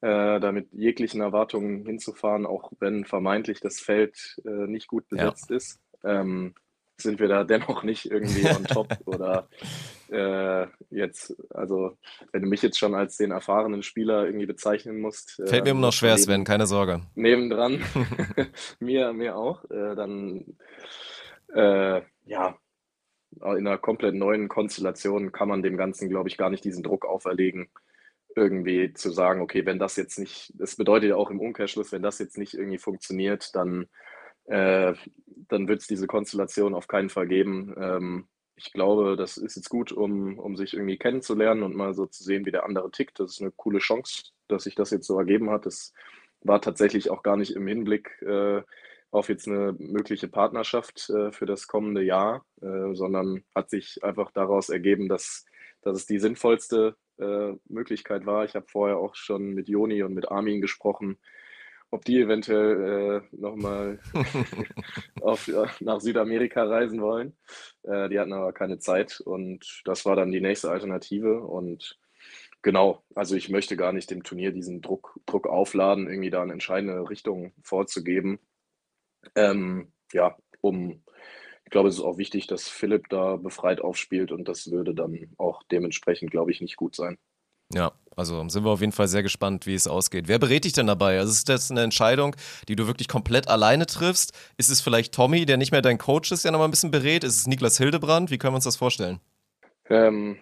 äh, da mit jeglichen Erwartungen hinzufahren, auch wenn vermeintlich das Feld äh, nicht gut besetzt ja. ist. Ähm, sind wir da dennoch nicht irgendwie on top oder äh, jetzt, also wenn du mich jetzt schon als den erfahrenen Spieler irgendwie bezeichnen musst. Äh, Fällt mir immer noch schwer, neben, Sven, keine Sorge. Nebendran, mir, mir auch, äh, dann äh, ja, in einer komplett neuen Konstellation kann man dem Ganzen, glaube ich, gar nicht diesen Druck auferlegen, irgendwie zu sagen, okay, wenn das jetzt nicht, das bedeutet ja auch im Umkehrschluss, wenn das jetzt nicht irgendwie funktioniert, dann, äh, dann wird es diese Konstellation auf keinen Fall geben. Ähm, ich glaube, das ist jetzt gut, um, um sich irgendwie kennenzulernen und mal so zu sehen, wie der andere tickt. Das ist eine coole Chance, dass sich das jetzt so ergeben hat. Das war tatsächlich auch gar nicht im Hinblick äh, auf jetzt eine mögliche Partnerschaft äh, für das kommende Jahr, äh, sondern hat sich einfach daraus ergeben, dass, dass es die sinnvollste äh, Möglichkeit war. Ich habe vorher auch schon mit Joni und mit Armin gesprochen, ob die eventuell äh, nochmal nach Südamerika reisen wollen. Äh, die hatten aber keine Zeit und das war dann die nächste Alternative. Und genau, also ich möchte gar nicht dem Turnier diesen Druck, Druck aufladen, irgendwie da eine entscheidende Richtung vorzugeben. Ähm, ja, um, ich glaube, es ist auch wichtig, dass Philipp da befreit aufspielt und das würde dann auch dementsprechend, glaube ich, nicht gut sein. Ja, also sind wir auf jeden Fall sehr gespannt, wie es ausgeht. Wer berät dich denn dabei? Also ist das eine Entscheidung, die du wirklich komplett alleine triffst? Ist es vielleicht Tommy, der nicht mehr dein Coach ist, der nochmal ein bisschen berät? Ist es Niklas Hildebrand? Wie können wir uns das vorstellen? Ähm,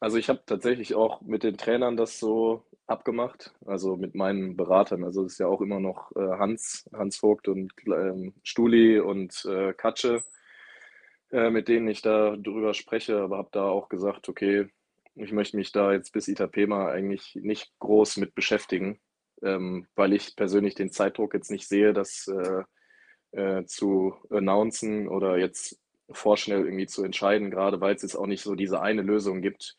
also ich habe tatsächlich auch mit den Trainern das so abgemacht, also mit meinen Beratern. Also es ist ja auch immer noch äh, Hans, Hans Vogt und ähm, Stuli und äh, Katsche, äh, mit denen ich da drüber spreche, aber habe da auch gesagt, okay, ich möchte mich da jetzt bis Itapema eigentlich nicht groß mit beschäftigen, ähm, weil ich persönlich den Zeitdruck jetzt nicht sehe, das äh, äh, zu announcen oder jetzt vorschnell irgendwie zu entscheiden, gerade weil es jetzt auch nicht so diese eine Lösung gibt,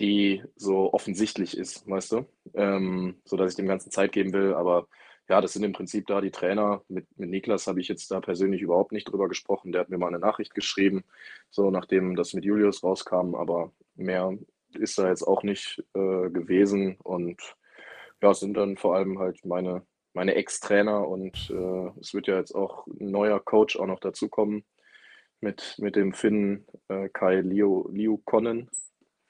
die so offensichtlich ist, weißt du, ähm, so dass ich dem Ganzen Zeit geben will. Aber ja, das sind im Prinzip da die Trainer. Mit, mit Niklas habe ich jetzt da persönlich überhaupt nicht drüber gesprochen. Der hat mir mal eine Nachricht geschrieben, so nachdem das mit Julius rauskam. Aber mehr ist da jetzt auch nicht äh, gewesen. Und ja, es sind dann vor allem halt meine, meine Ex-Trainer und äh, es wird ja jetzt auch ein neuer Coach auch noch dazukommen mit, mit dem Finn äh, Kai Liu, Liu Konnen.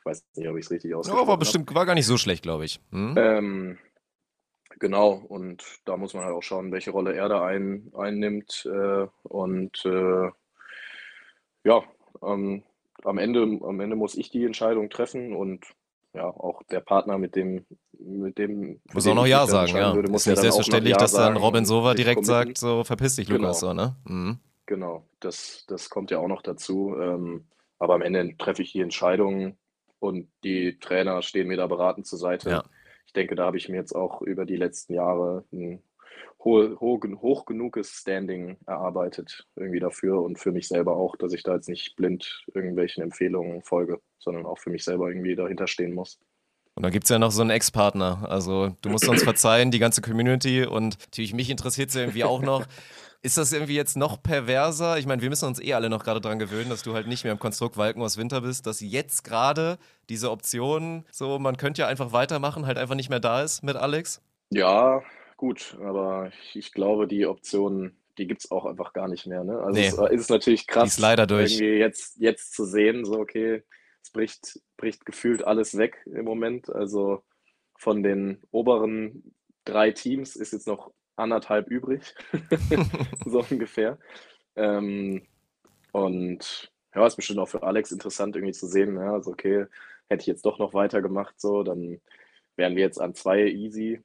Ich weiß nicht, ob ich es richtig ausgesprochen habe. Ja, war bestimmt, war gar nicht so schlecht, glaube ich. Hm? Ähm, genau, und da muss man halt auch schauen, welche Rolle er da ein, einnimmt. Äh, und äh, ja, ähm, am Ende, am Ende muss ich die Entscheidung treffen und ja, auch der Partner, mit dem, mit dem. Muss auch noch Ja sagen, ja. Würde, muss ist nicht selbstverständlich, ja dass dann Robin Sova direkt sagt, so verpiss dich, genau. Lukas, so, ne? Mhm. Genau, das, das kommt ja auch noch dazu. Ähm, aber am Ende treffe ich die Entscheidung und die Trainer stehen mir da beratend zur Seite. Ja. Ich denke, da habe ich mir jetzt auch über die letzten Jahre ein hoch, hoch, hoch genuges Standing erarbeitet irgendwie dafür und für mich selber auch, dass ich da jetzt nicht blind irgendwelchen Empfehlungen folge, sondern auch für mich selber irgendwie dahinter stehen muss. Und dann gibt es ja noch so einen Ex-Partner. Also du musst uns verzeihen, die ganze Community und natürlich mich interessiert es irgendwie auch noch. Ist das irgendwie jetzt noch perverser? Ich meine, wir müssen uns eh alle noch gerade dran gewöhnen, dass du halt nicht mehr im Konstrukt Walken aus Winter bist, dass jetzt gerade diese Option, so man könnte ja einfach weitermachen, halt einfach nicht mehr da ist mit Alex? Ja, gut, aber ich, glaube, die Option, die gibt es auch einfach gar nicht mehr. Ne? Also nee. es ist natürlich krass, leider durch. irgendwie jetzt, jetzt zu sehen, so okay, es bricht, bricht gefühlt alles weg im Moment. Also von den oberen drei Teams ist jetzt noch anderthalb übrig, so ungefähr. Ähm, und ja, ist bestimmt auch für Alex interessant irgendwie zu sehen, ja, also okay, hätte ich jetzt doch noch weitergemacht, so, dann wären wir jetzt an zwei easy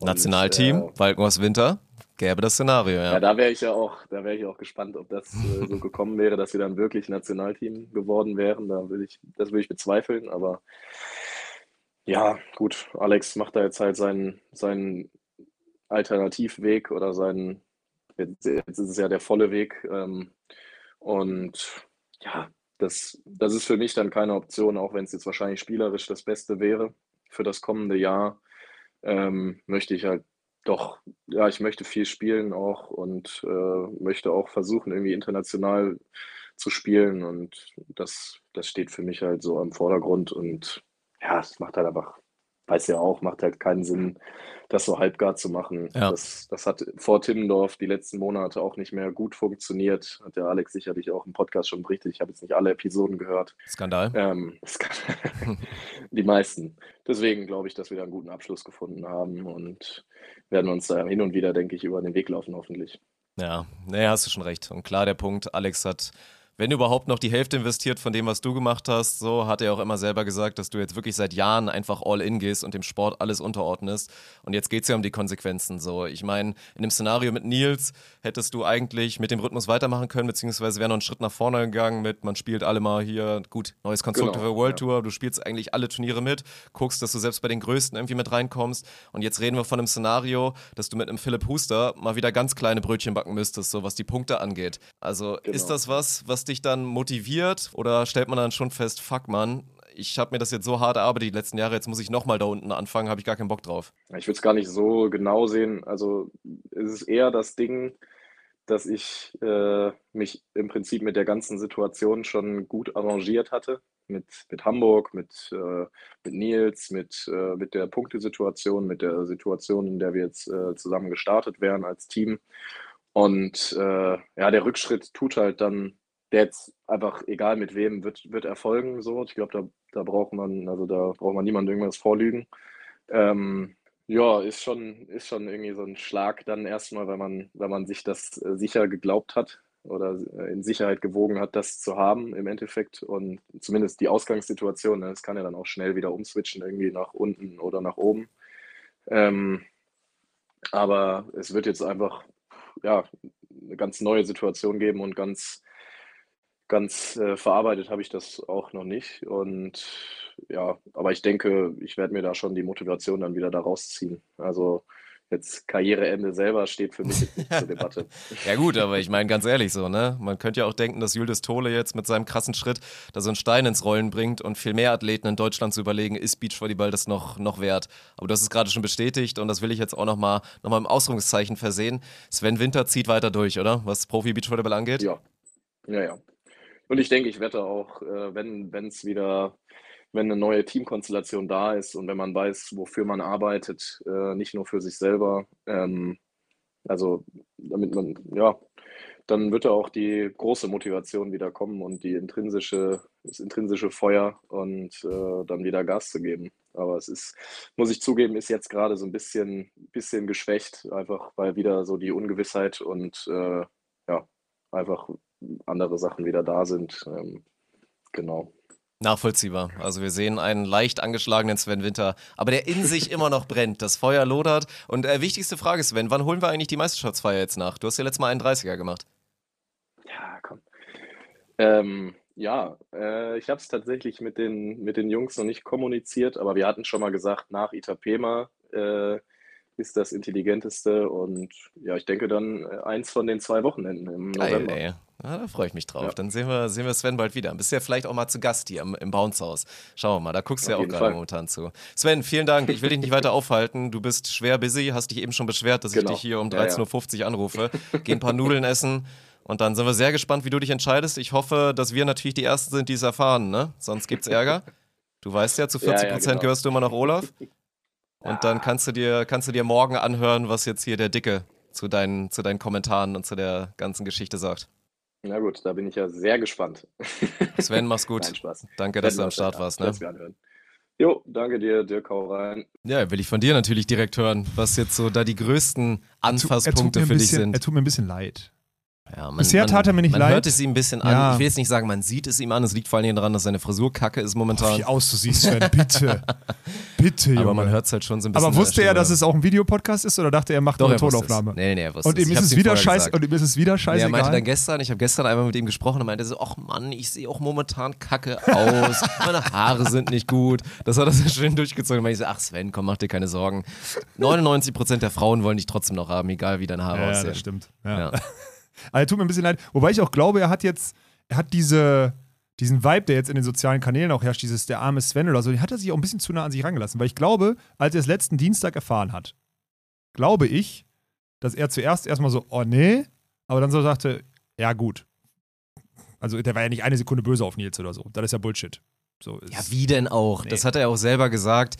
Nationalteam, äh, Walkenhorst Winter, gäbe das Szenario, ja. Ja, da wäre ich ja auch, da wäre ich auch gespannt, ob das äh, so gekommen wäre, dass wir dann wirklich Nationalteam geworden wären. Da würde ich, das würde ich bezweifeln, aber ja, gut, Alex macht da jetzt halt seinen, seinen Alternativweg oder seinen, jetzt, ist es ja der volle Weg. Ähm, und ja, das, das ist für mich dann keine Option, auch wenn es jetzt wahrscheinlich spielerisch das Beste wäre für das kommende Jahr ähm, möchte ich halt doch, ja, ich möchte viel spielen auch und äh, möchte auch versuchen, irgendwie international zu spielen und das, das steht für mich halt so im Vordergrund und ja, es macht halt einfach weiß ja auch, macht halt keinen Sinn, das so halbgar zu machen. Ja. Das, das hat vor Timmendorf die letzten Monate auch nicht mehr gut funktioniert. Hat der Alex sicherlich auch im Podcast schon berichtet. Ich habe jetzt nicht alle Episoden gehört. Skandal. Ähm, die meisten. Deswegen glaube ich, dass wir da einen guten Abschluss gefunden haben und werden uns da hin und wieder, denke ich, über den Weg laufen, hoffentlich. Ja, naja, hast du schon recht. Und klar, der Punkt, Alex hat wenn überhaupt noch die Hälfte investiert von dem, was du gemacht hast, so hat er auch immer selber gesagt, dass du jetzt wirklich seit Jahren einfach all in gehst und dem Sport alles unterordnest. Und jetzt geht es ja um die Konsequenzen. So, ich meine, in dem Szenario mit Nils hättest du eigentlich mit dem Rhythmus weitermachen können, beziehungsweise wäre noch einen Schritt nach vorne gegangen mit, man spielt alle mal hier, gut, neues Konstrukt Genau, World ja. Tour, du spielst eigentlich alle Turniere mit, guckst, dass du selbst bei den Größten irgendwie mit reinkommst. Und jetzt reden wir von einem Szenario, dass du mit einem Philipp Huster mal wieder ganz kleine Brötchen backen müsstest, so was die Punkte angeht. Also Genau. ist das was, was dich dann motiviert oder stellt man dann schon fest, fuck man, ich habe mir das jetzt so hart erarbeitet die letzten Jahre, jetzt muss ich nochmal da unten anfangen, habe ich gar keinen Bock drauf. Ich würde es gar nicht so genau sehen. Also es ist eher das Ding, dass ich äh, mich im Prinzip mit der ganzen Situation schon gut arrangiert hatte. Mit, mit Hamburg, mit, äh, mit Nils, mit, äh, mit der Punktesituation, mit der Situation, in der wir jetzt äh, zusammen gestartet wären als Team. Und äh, ja, der Rückschritt tut halt dann, der jetzt einfach, egal mit wem, wird, wird erfolgen. So. Ich glaube, da, da braucht man, also da braucht man niemandem irgendwas vorlügen. Ähm, ja, ist schon, ist schon irgendwie so ein Schlag dann erstmal, weil man, weil man sich das äh, sicher geglaubt hat oder äh, in Sicherheit gewogen hat, das zu haben im Endeffekt. Und zumindest die Ausgangssituation, ne, das kann ja dann auch schnell wieder umswitchen, irgendwie nach unten oder nach oben. Ähm, aber es wird jetzt einfach ja, eine ganz neue Situation geben und ganz, ganz äh, verarbeitet habe ich das auch noch nicht. Und ja, aber ich denke, ich werde mir da schon die Motivation dann wieder da rausziehen. Also jetzt Karriereende selber steht für mich nicht zur Debatte. Ja gut, aber ich meine ganz ehrlich so, ne? Man könnte ja auch denken, dass Julius Tole jetzt mit seinem krassen Schritt da so einen Stein ins Rollen bringt und viel mehr Athleten in Deutschland zu überlegen, ist Beachvolleyball das noch, noch wert? Aber hast es gerade schon bestätigt und das will ich jetzt auch nochmal noch mal im Ausrufungszeichen versehen. Sven Winter zieht weiter durch, oder? Was Profi-Beachvolleyball angeht? Ja, ja, ja. Und ich denke, ich wette auch, äh, wenn es wieder, wenn eine neue Teamkonstellation da ist und wenn man weiß, wofür man arbeitet, äh, nicht nur für sich selber, ähm, also damit man, ja, dann wird da auch die große Motivation wieder kommen und die intrinsische, das intrinsische Feuer und äh, dann wieder Gas zu geben. Aber es ist, muss ich zugeben, ist jetzt gerade so ein bisschen, bisschen geschwächt, einfach weil wieder so die Ungewissheit und äh, ja, einfach andere Sachen wieder da sind. Ähm, genau. Nachvollziehbar. Also wir sehen einen leicht angeschlagenen Sven Winter, aber der in sich immer noch brennt. Das Feuer lodert. Und äh, wichtigste Frage, Sven, wann holen wir eigentlich die Meisterschaftsfeier jetzt nach? Du hast ja letztes Mal einen 30er gemacht. Ja, komm. Ähm, ja, äh, ich habe es tatsächlich mit den, mit den Jungs noch nicht kommuniziert, aber wir hatten schon mal gesagt, nach Itapema äh, ist das intelligenteste und ja, ich denke dann äh, eins von den zwei Wochenenden im Geil, November. ey. Ja, da freue ich mich drauf. Ja. Dann sehen wir, sehen wir Sven bald wieder. Bist ja vielleicht auch mal zu Gast hier im, im Bounce-Haus. Schauen wir mal, da guckst du ja auch gerade momentan zu. Sven, vielen Dank. Ich will dich nicht weiter aufhalten. Du bist schwer busy, hast dich eben schon beschwert, dass ich Genau. dich hier um Ja, ja. 13.50 Uhr anrufe. Geh ein paar Nudeln essen. Und dann sind wir sehr gespannt, wie du dich entscheidest. Ich hoffe, dass wir natürlich die Ersten sind, die es erfahren, ne? Sonst gibt's Ärger. Du weißt ja, zu Ja, ja, 40 Prozent genau. gehörst du immer nach Olaf. Und dann kannst du dir, kannst du dir morgen anhören, was jetzt hier der Dicke zu deinen, zu deinen Kommentaren und zu der ganzen Geschichte sagt. Na gut, da bin ich ja sehr gespannt. Sven, mach's gut. Nein, Spaß. Danke, dass du am Start warst. Ne? Jo, danke dir, Dirk, hau rein. Ja, will ich von dir natürlich direkt hören, was jetzt so da die größten Er Anfasspunkte ein für dich bisschen, sind. Er tut mir ein bisschen leid. Ja, man, Bisher tat er mir nicht man leid. hört es ihm ein bisschen an. Ja. Ich will jetzt nicht sagen, man sieht es ihm an. Es liegt vor allen Dingen daran, dass seine Frisur kacke ist momentan. Wie aus du siehst, Sven, bitte. Bitte, Junge. aber man hört es halt schon so ein bisschen. Aber wusste er, dass es auch ein Videopodcast ist oder dachte er, er macht Doch, eine er. Tonaufnahme? Nee, nee, er wusste Und ihm ist es wieder scheiße, gesagt. und ihm ist es wieder Nee, er scheißegal. meinte dann gestern, ich habe gestern einmal mit ihm gesprochen und meinte so, ach Mann, ich sehe auch momentan kacke aus, meine Haare sind nicht gut. Das hat er so schön durchgezogen. Und meinte ich so, ach Sven, komm, mach dir keine Sorgen. 99% der Frauen wollen dich trotzdem noch haben, egal wie deine Haare ja, ja, aussehen. das stimmt. Ja. Ja. Also tut mir ein bisschen leid. Wobei ich auch glaube, er hat jetzt, er hat diese, diesen Vibe, der jetzt in den sozialen Kanälen auch herrscht, dieses der arme Sven oder so, den hat er sich auch ein bisschen zu nah an sich rangelassen. Weil ich glaube, als er es letzten Dienstag erfahren hat, glaube ich, dass er zuerst erstmal so, oh nee, aber dann so sagte, ja gut. Also der war ja nicht eine Sekunde böse auf Nils oder so. Das ist ja Bullshit. So Ja, wie denn auch? Das hat er auch selber gesagt.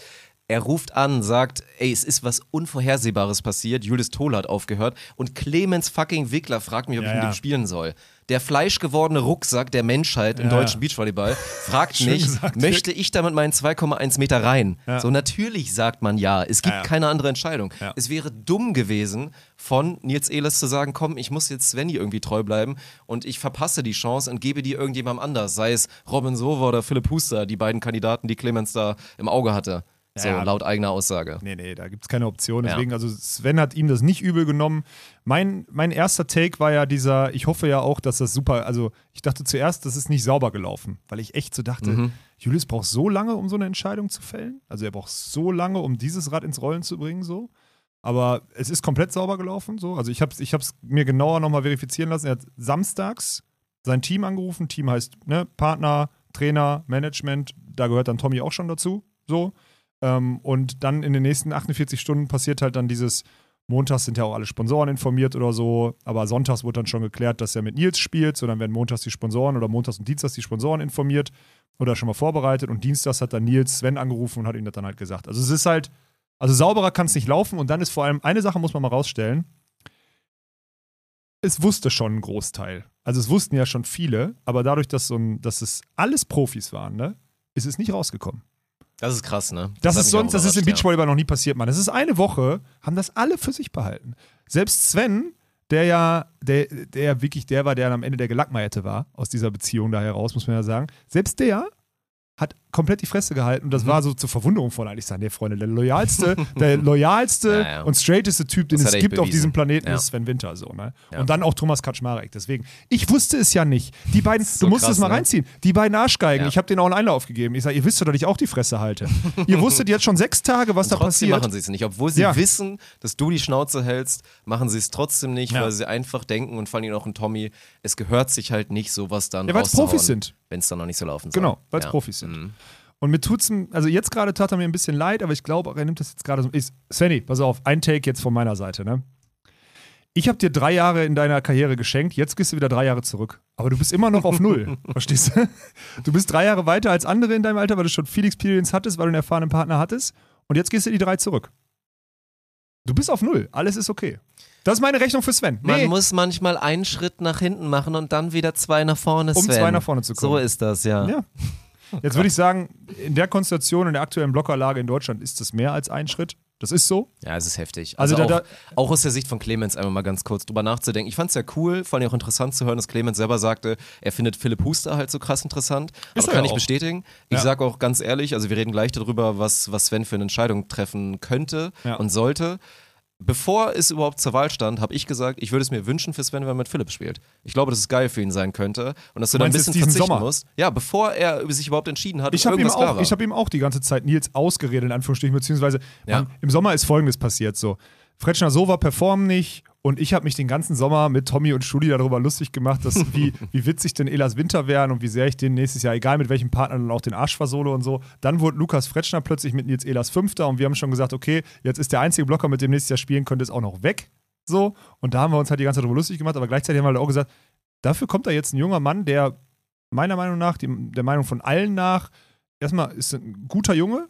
Er ruft an, sagt, ey, es ist was Unvorhersehbares passiert. Julius Toll hat aufgehört und Clemens fucking Wickler fragt mich, ob Ja, ich mit ja. ihm spielen soll. der fleischgewordene Rucksack der Menschheit im Ja. deutschen Beachvolleyball, fragt mich, gesagt, möchte ich damit meinen 2,1 Meter rein? So natürlich sagt man ja. Es gibt keine andere Entscheidung. Es wäre dumm gewesen, von Nils Ehlers zu sagen, komm, ich muss jetzt Svenny irgendwie treu bleiben und ich verpasse die Chance und gebe die irgendjemandem anders, sei es Robin Sova oder Philipp Huster, die beiden Kandidaten, die Clemens da im Auge hatte. So Ja. laut eigener Aussage. Nee, nee, da gibt es keine Option. Ja. Deswegen, also Sven hat ihm das nicht übel genommen. Mein, mein erster Take war ja dieser, ich hoffe ja auch, dass das super, also ich dachte zuerst, das ist nicht sauber gelaufen, weil ich echt so dachte, Mhm. Julius braucht so lange, um so eine Entscheidung zu fällen. Also er braucht so lange, um dieses Rad ins Rollen zu bringen, so. Aber es ist komplett sauber gelaufen, so. Also ich habe es ich hab's mir genauer nochmal verifizieren lassen. Er hat samstags sein Team angerufen. Team heißt ne, Partner, Trainer, Management. Da gehört dann Tommy auch schon dazu, so. Ähm, und dann in den nächsten 48 Stunden passiert halt dann dieses, montags sind ja auch alle Sponsoren informiert oder so, aber sonntags wurde dann schon geklärt, dass er mit Nils spielt, so dann werden montags die Sponsoren oder montags und dienstags die Sponsoren informiert oder schon mal vorbereitet und dienstags hat dann Nils Sven angerufen und hat ihm das dann halt gesagt. Also es ist halt, also sauberer kann es nicht laufen und dann ist vor allem, eine Sache muss man mal rausstellen, es wusste schon ein Großteil. Also es wussten ja schon viele, aber dadurch, dass, so ein, dass es alles Profis waren, ne, ist es nicht rausgekommen. Das ist krass, ne? Das, hat ist sonst, das ist im überrascht, ja. Beachvolleyball noch nie passiert, Mann. Das ist eine Woche, haben das alle für sich behalten. Selbst Sven, der ja, der, der wirklich der war, der am Ende der Gelackmeierte war, aus dieser Beziehung da heraus, muss man ja sagen. Selbst der hat komplett die Fresse gehalten und das Mhm. war so zur Verwunderung von eigentlich der Freunde, der loyalste, der loyalste Ja, ja. und straighteste Typ, den Das es gibt echt auf bewiesen. diesem Planeten, Ja. ist Sven Winter so, ne? Und dann auch Thomas Kaczmarek. Deswegen, ich wusste es ja nicht. Die beiden, so du musst krass, es mal ne? reinziehen. Die beiden Arschgeigen, ich habe denen auch einen Einlauf gegeben. Ich sage, ihr wisst doch, dass ich auch die Fresse halte. ihr wusstet jetzt schon sechs Tage, was Und da trotzdem passiert. machen sie es nicht. Obwohl sie wissen, dass du die Schnauze hältst, machen sie es trotzdem nicht, weil sie einfach denken und vor allem auch ein Tommy, es gehört sich halt nicht, sowas dann Ja, weil's Profis sind. Wenn es dann noch nicht so laufen soll. Genau, weil es. Profis sind. Mhm. Und mir tut's, also jetzt gerade tat er mir ein bisschen leid, aber ich glaube, er nimmt das jetzt gerade so. Ich, Svenny, pass auf, ein Take jetzt von meiner Seite, ne? Ich habe dir drei Jahre in deiner Karriere geschenkt, jetzt gehst du wieder drei Jahre zurück. Aber du bist immer noch auf Null, verstehst du? Du bist drei Jahre weiter als andere in deinem Alter, weil du schon viel Experience hattest, weil du einen erfahrenen Partner hattest. Und jetzt gehst du die drei zurück. Du bist auf Null, alles ist okay. Das ist meine Rechnung für Sven. Man Nee, muss manchmal einen Schritt nach hinten machen und dann wieder zwei nach vorne, um Sven. zwei nach vorne zu kommen. So ist das, ja. Ja. Jetzt würde ich sagen, in der Konstellation, in der aktuellen Blockerlage in Deutschland ist das mehr als ein Schritt. Das ist so. Ja, es ist heftig. Also Also, da- auch, auch aus der Sicht von Clemens einmal mal ganz kurz drüber nachzudenken. Ich fand es ja cool, vor allem auch interessant zu hören, dass Clemens selber sagte, er findet Philipp Huster halt so krass interessant. Ist Aber er kann ja ich auch. bestätigen. Ich Ja. sage auch ganz ehrlich, also wir reden gleich darüber, was, was Sven für eine Entscheidung treffen könnte Ja. und sollte. Bevor es überhaupt zur Wahl stand, habe ich gesagt, ich würde es mir wünschen für Sven, wenn er mit Philipp spielt. Ich glaube, dass es geil für ihn sein könnte und dass du da ein meinst jetzt bisschen verzichten Sommer? musst. Ja, bevor er sich überhaupt entschieden hat, Ich habe ihm, auch- ich hab ihm auch die ganze Zeit Nils ausgeredet, in Anführungsstrichen, beziehungsweise Ja. Mann, im Sommer ist folgendes passiert: so. Fretschner Sova performen nicht und ich habe mich den ganzen Sommer mit Tommy und Studi darüber lustig gemacht, dass wie, wie witzig denn Elas Winter wären und wie sehr ich den nächstes Jahr, egal mit welchem Partner, dann auch den Arsch versole und so. Dann wurde Lukas Fretschner plötzlich mit Nils Elas Fünfter und wir haben schon gesagt, okay, jetzt ist der einzige Blocker, mit dem nächstes Jahr spielen könnte, ist auch noch weg. So. Und da haben wir uns halt die ganze Zeit darüber lustig gemacht, aber gleichzeitig haben wir halt auch gesagt, dafür kommt da jetzt ein junger Mann, der meiner Meinung nach, die, der Meinung von allen nach, erstmal ist ein guter Junge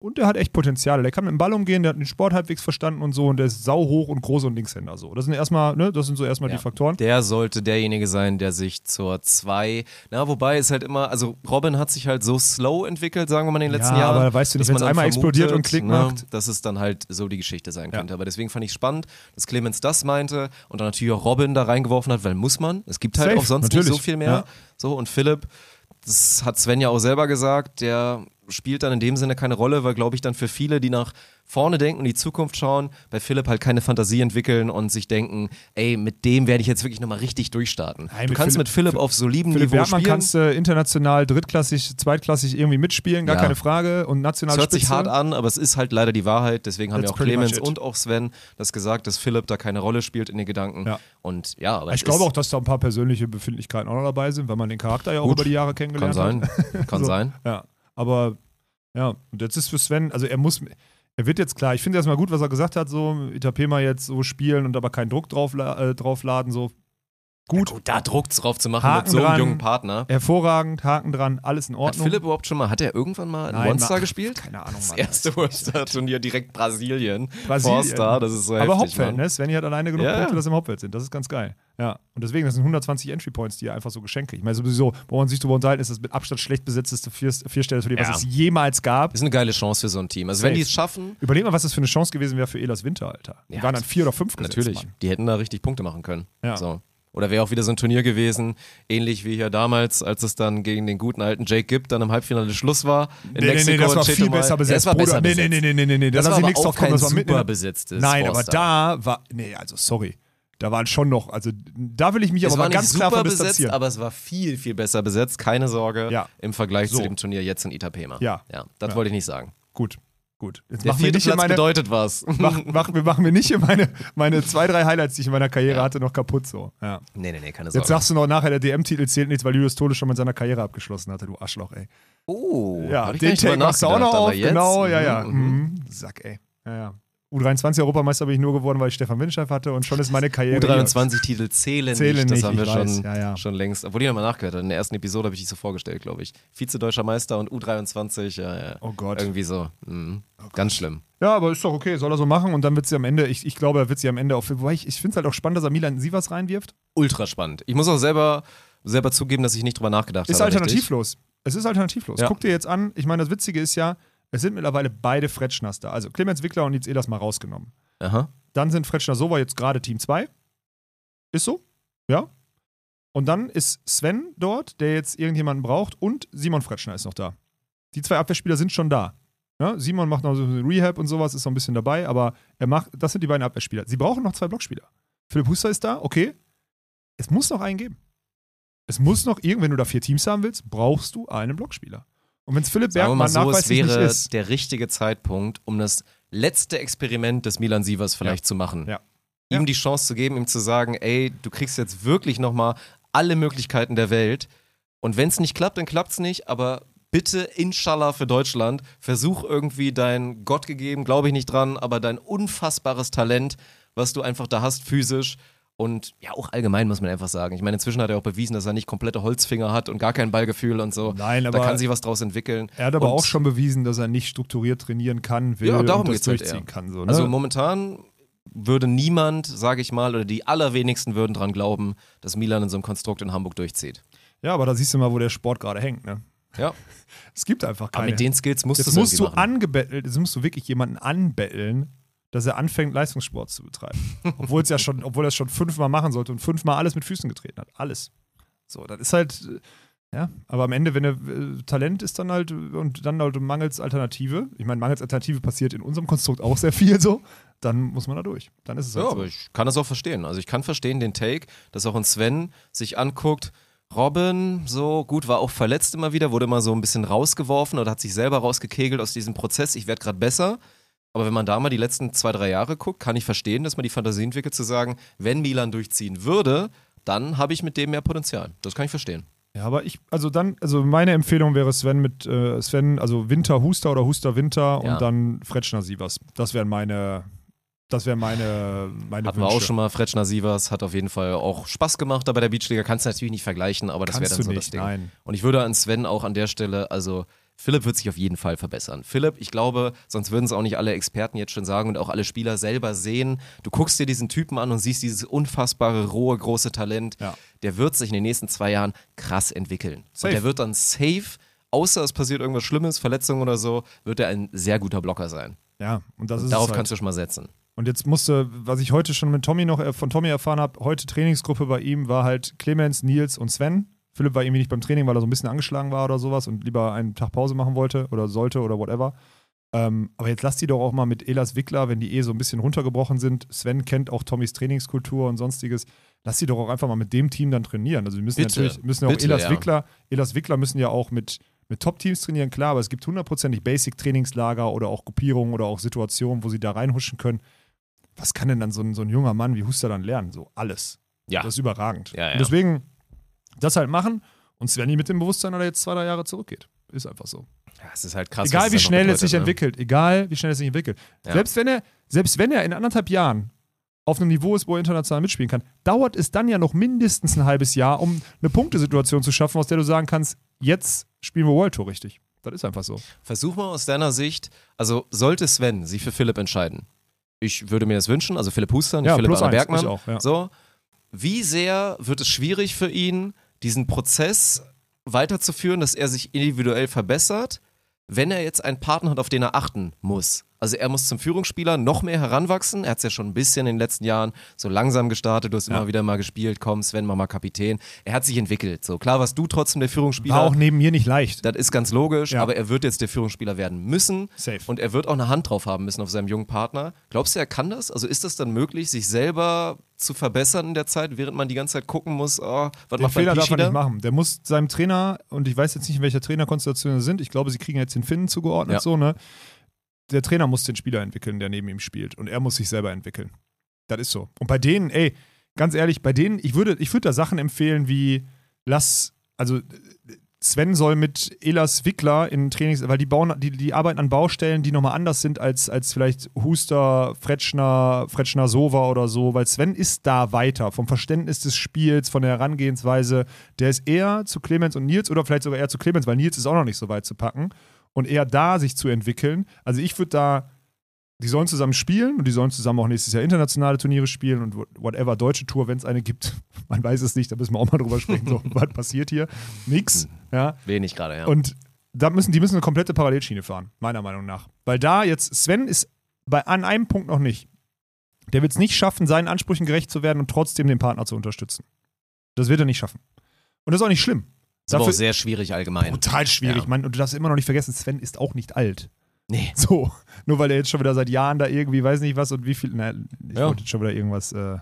und der hat echt Potenzial. Der kann mit dem Ball umgehen, der hat den Sport halbwegs verstanden und so und der ist sau hoch und groß und Linkshänder so. Das sind erstmal, ne, das sind so erstmal Ja. die Faktoren. Der sollte derjenige sein, der sich zur 2. Na, wobei es halt immer, also Robin hat sich halt so slow entwickelt, sagen wir mal in den letzten Ja, Jahren. aber weißt du nicht, dass man dann einmal explodiert und Klick ne, macht. Dass es dann halt so die Geschichte sein Ja. könnte. Aber deswegen fand ich spannend, dass Clemens das meinte und dann natürlich auch Robin da reingeworfen hat, weil muss man. Es gibt halt Safe, auch sonst natürlich. nicht so viel mehr. Ja. So, und Philipp, das hat Sven ja auch selber gesagt, der spielt dann in dem Sinne keine Rolle, weil, glaube ich, dann für viele, die nach vorne denken und die Zukunft schauen, bei Philipp halt keine Fantasie entwickeln und sich denken, ey, mit dem werde ich jetzt wirklich nochmal richtig durchstarten. Nein, du mit kannst Philipp- mit Philipp auf solidem Philipp Niveau Wertmann spielen. kannst du international, drittklassig, zweitklassig irgendwie mitspielen, gar Ja. keine Frage. Und Es national hört sich Spitze. hart an, aber es ist halt leider die Wahrheit. Deswegen haben That's ja auch Clemens und auch Sven das gesagt, dass Philipp da keine Rolle spielt in den Gedanken. Ja. Und ja, aber Ich es glaube auch, dass da ein paar persönliche Befindlichkeiten auch noch dabei sind, weil man den Charakter ja auch Gut. über die Jahre kann kennengelernt sein, hat. kann So. sein. Ja, aber ja, und jetzt ist für Sven, also er muss, er wird jetzt klar, ich finde erstmal gut, was er gesagt hat, so Itapema jetzt so spielen und aber keinen Druck drauf, äh, draufladen, so gut, Gut, da Druck drauf zu machen Haken mit so einem dran. jungen Partner. hervorragend, Haken dran, alles in Hat Ordnung. Philipp überhaupt schon mal, hat er irgendwann mal ein Nein, Monster mach- gespielt? Keine Ahnung, Das Mann. erste Monster-Turnier direkt Brasilien. Brasilien. Four-Star, das ist so Aber heftig, Hauptfeld, Mann. ne? Svenny hat alleine genug Ja, Punkte, ja. dass im Hauptfeld sind. Das ist ganz geil. Ja. Und deswegen, das sind 120 Entry Points, die er einfach so geschenkt kriegt. Ich meine, sowieso, wo man sich drüber unterhalten, ist das mit Abstand schlecht besetzteste Vier Vierstellerturnier, Ja. was es jemals gab. Das ist eine geile Chance für so ein Team. Also wenn Safe. die es schaffen, Überleg mal, was das für eine Chance gewesen wäre für Elas Winter, Alter. Die Ja, waren dann vier oder fünf gesetzt, natürlich, Mann. die hätten da richtig Punkte machen können. Ja. So. Oder wäre auch wieder so ein Turnier gewesen, ähnlich wie hier damals, als es dann gegen den guten alten Jake Gibb dann im Halbfinale Schluss war. In Nee, nee, Mexiko nee, das und war viel besser Ja, besetzt, das war besser nee, besetzt. nee, nee, nee, nee, nee, Das da war nichts drauf kommen, das war super besetztes Nein, aber da war, nee, also sorry. Da waren schon noch, also da will ich mich Es aber mal ganz klar super von besetzt, distanzieren. aber es war viel, viel besser besetzt. Keine Sorge Ja. im Vergleich So. zu dem Turnier jetzt in Itapema. Ja. ja das Ja. wollte ich nicht sagen. Gut, gut. Jetzt Der machen wir nicht in Platz meine, bedeutet was. mach, mach, wir machen mir nicht in meine, meine zwei, drei Highlights, die ich in meiner Karriere Ja. hatte, noch kaputt so. Ja. nee, nee, nee, keine Sorge. Jetzt sagst du noch nachher, der DM-Titel zählt nichts, weil Julius Tole schon mit seiner Karriere abgeschlossen hatte, du Arschloch, ey. oh, Ja, den Take machst du auch noch auf, aber jetzt, genau, ja, ja. mhm, mhm. Mhm. Sack, ey. Ja, ja. U23-Europameister bin ich nur geworden, weil ich Stefan Winscheif hatte und schon ist meine Karriere. U23-Titel zählen, Zählen nicht, das nicht, haben wir schon, ja, ja. schon längst. Obwohl ich nochmal nachgehört habe, in der ersten Episode habe ich dich so vorgestellt, glaube ich. Vize-Deutscher Meister und U23, ja, ja. Oh Gott. Irgendwie so. Mhm. Ganz schlimm. Ja, aber ist doch okay, soll er so machen und dann wird sie am Ende, ich, ich glaube, er wird sie am Ende auch, wobei ich, ich finde es halt auch spannend, dass er Milan Sivas reinwirft. Ultra spannend. Ich muss auch selber, selber zugeben, dass ich nicht drüber nachgedacht Ist habe. richtig. alternativlos. Es ist alternativlos. Ja. Guck dir jetzt an, ich meine, das Witzige ist ja, es sind mittlerweile beide Fretschners da. Also Clemens Wickler und Nils Ehlers mal rausgenommen. Aha. Dann sind Fretschner Sova jetzt gerade Team 2. Ist so, ja. Und dann ist Sven dort, der jetzt irgendjemanden braucht, und Simon Fretschner ist noch da. Die zwei Abwehrspieler sind schon da. Ja, Simon macht noch so Rehab und sowas, ist noch ein bisschen dabei, aber er macht, das sind die beiden Abwehrspieler. Sie brauchen noch zwei Blockspieler. Philipp Huster ist da, okay. Es muss noch einen geben. Es muss noch irgend, wenn du da vier Teams haben willst, brauchst du einen Blockspieler. Und wenn es Philipp wir mal Bergmann so, es wäre ist, der richtige Zeitpunkt, um das letzte Experiment des Milan Sievers vielleicht zu machen. Ja. Ihm Ja. die Chance zu geben, ihm zu sagen, ey, du kriegst jetzt wirklich nochmal alle Möglichkeiten der Welt. Und wenn es nicht klappt, dann klappt es nicht, aber bitte, inshallah für Deutschland, versuch irgendwie dein Gott gegeben, glaube ich nicht dran, aber dein unfassbares Talent, was du einfach da hast, physisch. Und ja, auch allgemein muss man einfach sagen. Ich meine, inzwischen hat er auch bewiesen, dass er nicht komplette Holzfinger hat und gar kein Ballgefühl und so. Nein, da aber- kann sich was draus entwickeln. er hat aber Und- auch schon bewiesen, dass er nicht strukturiert trainieren kann, will Ja, darum und das halt durchziehen eher. kann. So, ne? Also momentan würde niemand, sage ich mal, oder die allerwenigsten würden dran glauben, dass Milan in so einem Konstrukt in Hamburg durchzieht. Ja, aber da siehst du mal, wo der Sport gerade hängt. Ne? Ja, Es gibt einfach aber keine. mit den Skills musst du jetzt es musst du machen. angebettelt, jetzt musst du wirklich jemanden anbetteln, dass er anfängt, Leistungssport zu betreiben. obwohl es ja schon, obwohl er es schon fünfmal machen sollte und fünfmal alles mit Füßen getreten hat. Alles. So, das ist halt, äh, ja, aber am Ende, wenn er äh, Talent ist dann halt und dann halt mangels Alternative, ich meine, mangels Alternative passiert in unserem Konstrukt auch sehr viel so, dann muss man da durch. Dann ist es halt Ja, so. aber ich kann das auch verstehen. Also ich kann verstehen den Take, dass auch ein Sven sich anguckt, Robin, so gut, war auch verletzt immer wieder, wurde immer so ein bisschen rausgeworfen oder hat sich selber rausgekegelt aus diesem Prozess. Ich werde gerade besser. Aber wenn man da mal die letzten zwei, drei Jahre guckt, kann ich verstehen, dass man die Fantasie entwickelt, zu sagen, wenn Milan durchziehen würde, dann habe ich mit dem mehr Potenzial. Das kann ich verstehen. Ja, aber ich, also dann, also meine Empfehlung wäre Sven mit äh, Sven, also Winter Huster oder Huster Winter Ja. und dann Fretschner Sievers. Das wären meine, das wären meine, meine Hatten wir Wünsche. auch schon mal, Fretschner Sievers hat auf jeden Fall auch Spaß gemacht da bei der Beachliga. Kannst du natürlich nicht vergleichen, aber das wäre dann so nicht, das Ding. nein. Und ich würde an Sven auch an der Stelle, also Philipp wird sich auf jeden Fall verbessern. Philipp, ich glaube, sonst würden es auch nicht alle Experten jetzt schon sagen und auch alle Spieler selber sehen. Du guckst dir diesen Typen an und siehst dieses unfassbare, rohe, große Talent. Ja. Der wird sich in den nächsten zwei Jahren krass entwickeln. Safe. Und der wird dann safe, außer es passiert irgendwas Schlimmes, Verletzungen oder so, wird er ein sehr guter Blocker sein. Ja, und das ist Darauf halt. kannst du schon mal setzen. Und jetzt musste, was ich heute schon mit Tommy noch äh, von Tommy erfahren habe, heute Trainingsgruppe bei ihm war halt Clemens, Nils und Sven. Philipp war irgendwie nicht beim Training, weil er so ein bisschen angeschlagen war oder sowas und lieber einen Tag Pause machen wollte oder sollte oder whatever. Ähm, aber jetzt lass die doch auch mal mit Elas Wickler, wenn die eh so ein bisschen runtergebrochen sind. Sven kennt auch Tommys Trainingskultur und sonstiges. Lass die doch auch einfach mal mit dem Team dann trainieren. Also wir müssen Bitte, natürlich, müssen ja auch bitte, Elas ja. Wickler, Elas Wickler müssen ja auch mit, mit Top-Teams trainieren, klar, aber es gibt hundertprozentig Basic-Trainingslager oder auch Gruppierungen oder auch Situationen, wo sie da reinhuschen können. Was kann denn dann so ein, so ein junger Mann wie Huster dann lernen? So alles. Ja. Das ist überragend. Ja, ja. Und deswegen das halt machen und Svenny mit dem Bewusstsein, dass er jetzt zwei, drei Jahre zurückgeht. Ist einfach so. Ja, es ist halt krass. egal es wie schnell es bedeutet, sich ne? entwickelt, egal wie schnell es sich entwickelt. Ja. Selbst, wenn er, selbst wenn er in anderthalb Jahren auf einem Niveau ist, wo er international mitspielen kann, dauert es dann ja noch mindestens ein halbes Jahr, um eine Punktesituation zu schaffen, aus der du sagen kannst, jetzt spielen wir World Tour richtig. Das ist einfach so. Versuch mal aus deiner Sicht, also sollte Sven sich für Philipp entscheiden. Ich würde mir das wünschen, also Philipp Huster, nicht Ja, Philipp Anna Bergmann. ich auch, ja. So, wie sehr wird es schwierig für ihn, diesen Prozess weiterzuführen, dass er sich individuell verbessert, wenn er jetzt einen Partner hat, auf den er achten muss? Also er muss zum Führungsspieler noch mehr heranwachsen. Er hat es ja schon ein bisschen in den letzten Jahren so langsam gestartet. Du hast immer wieder mal gespielt. Komm, Sven, mach mal Kapitän. Er hat sich entwickelt. So klar warst du trotzdem der Führungsspieler. War auch neben mir nicht leicht. Das ist ganz logisch, Ja. aber er wird jetzt der Führungsspieler werden müssen. Safe. Und er wird auch eine Hand drauf haben müssen auf seinem jungen Partner. Glaubst du, er kann das? Also ist das dann möglich, sich selber zu verbessern in der Zeit, während man die ganze Zeit gucken muss, oh, was Den macht Fehler darf er nicht machen. Der muss seinem Trainer, und ich weiß jetzt nicht, in welcher Trainerkonstellation sie sind, ich glaube, sie kriegen jetzt den Finnen zugeordnet, Ja. so, ne? Der Trainer muss den Spieler entwickeln, der neben ihm spielt. Und er muss sich selber entwickeln. Das ist so. Und bei denen, ey, ganz ehrlich, bei denen, ich würde, ich würde da Sachen empfehlen wie, lass, also Sven soll mit Elas Wickler in Trainings, weil die bauen, die, die arbeiten an Baustellen, die nochmal anders sind als, als vielleicht Huster, Fretschner, Fretschner Sova oder so, weil Sven ist da weiter vom Verständnis des Spiels, von der Herangehensweise. Der ist eher zu Clemens und Nils oder vielleicht sogar eher zu Clemens, weil Nils ist auch noch nicht so weit zu packen und eher da sich zu entwickeln. Also ich würde da, die sollen zusammen spielen und die sollen zusammen auch nächstes Jahr internationale Turniere spielen und whatever, deutsche Tour, wenn es eine gibt. Man weiß es nicht, da müssen wir auch mal drüber sprechen. So, was passiert hier? Nix. Ja. Wenig gerade, ja. Und da müssen, die müssen eine komplette Parallelschiene fahren, meiner Meinung nach. Weil da jetzt, Sven ist bei, an einem Punkt noch nicht. Der wird es nicht schaffen, seinen Ansprüchen gerecht zu werden und trotzdem den Partner zu unterstützen. Das wird er nicht schaffen. Und das ist auch nicht schlimm. ist aber auch sehr schwierig allgemein. total schwierig. Ja. Mann, und du darfst immer noch nicht vergessen, Sven ist auch nicht alt. Nee. So, nur weil er jetzt schon wieder seit Jahren da irgendwie, weiß nicht was und wie viel, na, ich Ja. wollte jetzt schon wieder irgendwas. Äh,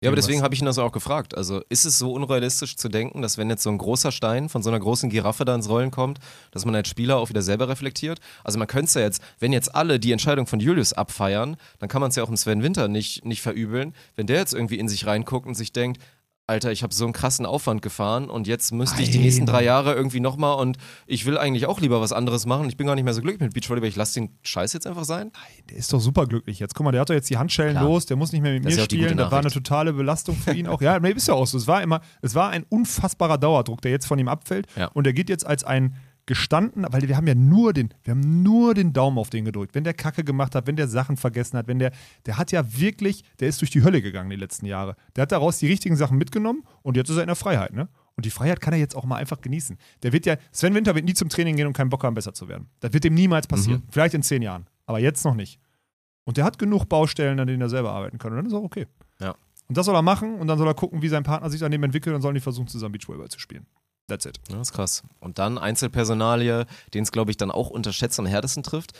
Ja, aber deswegen habe ich ihn das auch gefragt. Also ist es so unrealistisch zu denken, dass wenn jetzt so ein großer Stein von so einer großen Giraffe da ins Rollen kommt, dass man als Spieler auch wieder selber reflektiert? Also man könnte es ja jetzt, wenn jetzt alle die Entscheidung von Julius abfeiern, dann kann man es ja auch im Sven Winter nicht, nicht verübeln. Wenn der jetzt irgendwie in sich reinguckt und sich denkt, Alter, ich habe so einen krassen Aufwand gefahren und jetzt müsste ich die Nein. nächsten drei Jahre irgendwie nochmal und ich will eigentlich auch lieber was anderes machen. Ich bin gar nicht mehr so glücklich mit Beachvolleyball. Ich lasse den Scheiß jetzt einfach sein. Der ist doch super glücklich jetzt. Guck mal, der hat doch jetzt die Handschellen Klar. los, der muss nicht mehr mit Das mir spielen. Das war eine totale Belastung für ihn auch. Ja, nee, ist ja auch so. Es war immer, es war ein unfassbarer Dauerdruck, der jetzt von ihm abfällt. Ja. Und er geht jetzt als ein gestanden, weil wir haben ja nur den, wir haben nur den Daumen auf den gedrückt. Wenn der Kacke gemacht hat, wenn der Sachen vergessen hat, wenn der, der hat ja wirklich, der ist durch die Hölle gegangen die letzten Jahre. Der hat daraus die richtigen Sachen mitgenommen und jetzt ist er in der Freiheit, ne? Und die Freiheit kann er jetzt auch mal einfach genießen. Der wird ja, Sven Winter wird nie zum Training gehen und keinen Bock haben, besser zu werden. Das wird dem niemals passieren. Vielleicht in zehn Jahren. Aber jetzt noch nicht. Und der hat genug Baustellen, an denen er selber arbeiten kann. Und dann ist auch okay. Ja. Und das soll er machen und dann soll er gucken, wie sein Partner sich an dem entwickelt und sollen die versuchen, zusammen Beachvolleyball zu spielen. That's it. Das ist krass. Und dann Einzelpersonalie, den es, glaube ich, dann auch unterschätzt am härtesten trifft,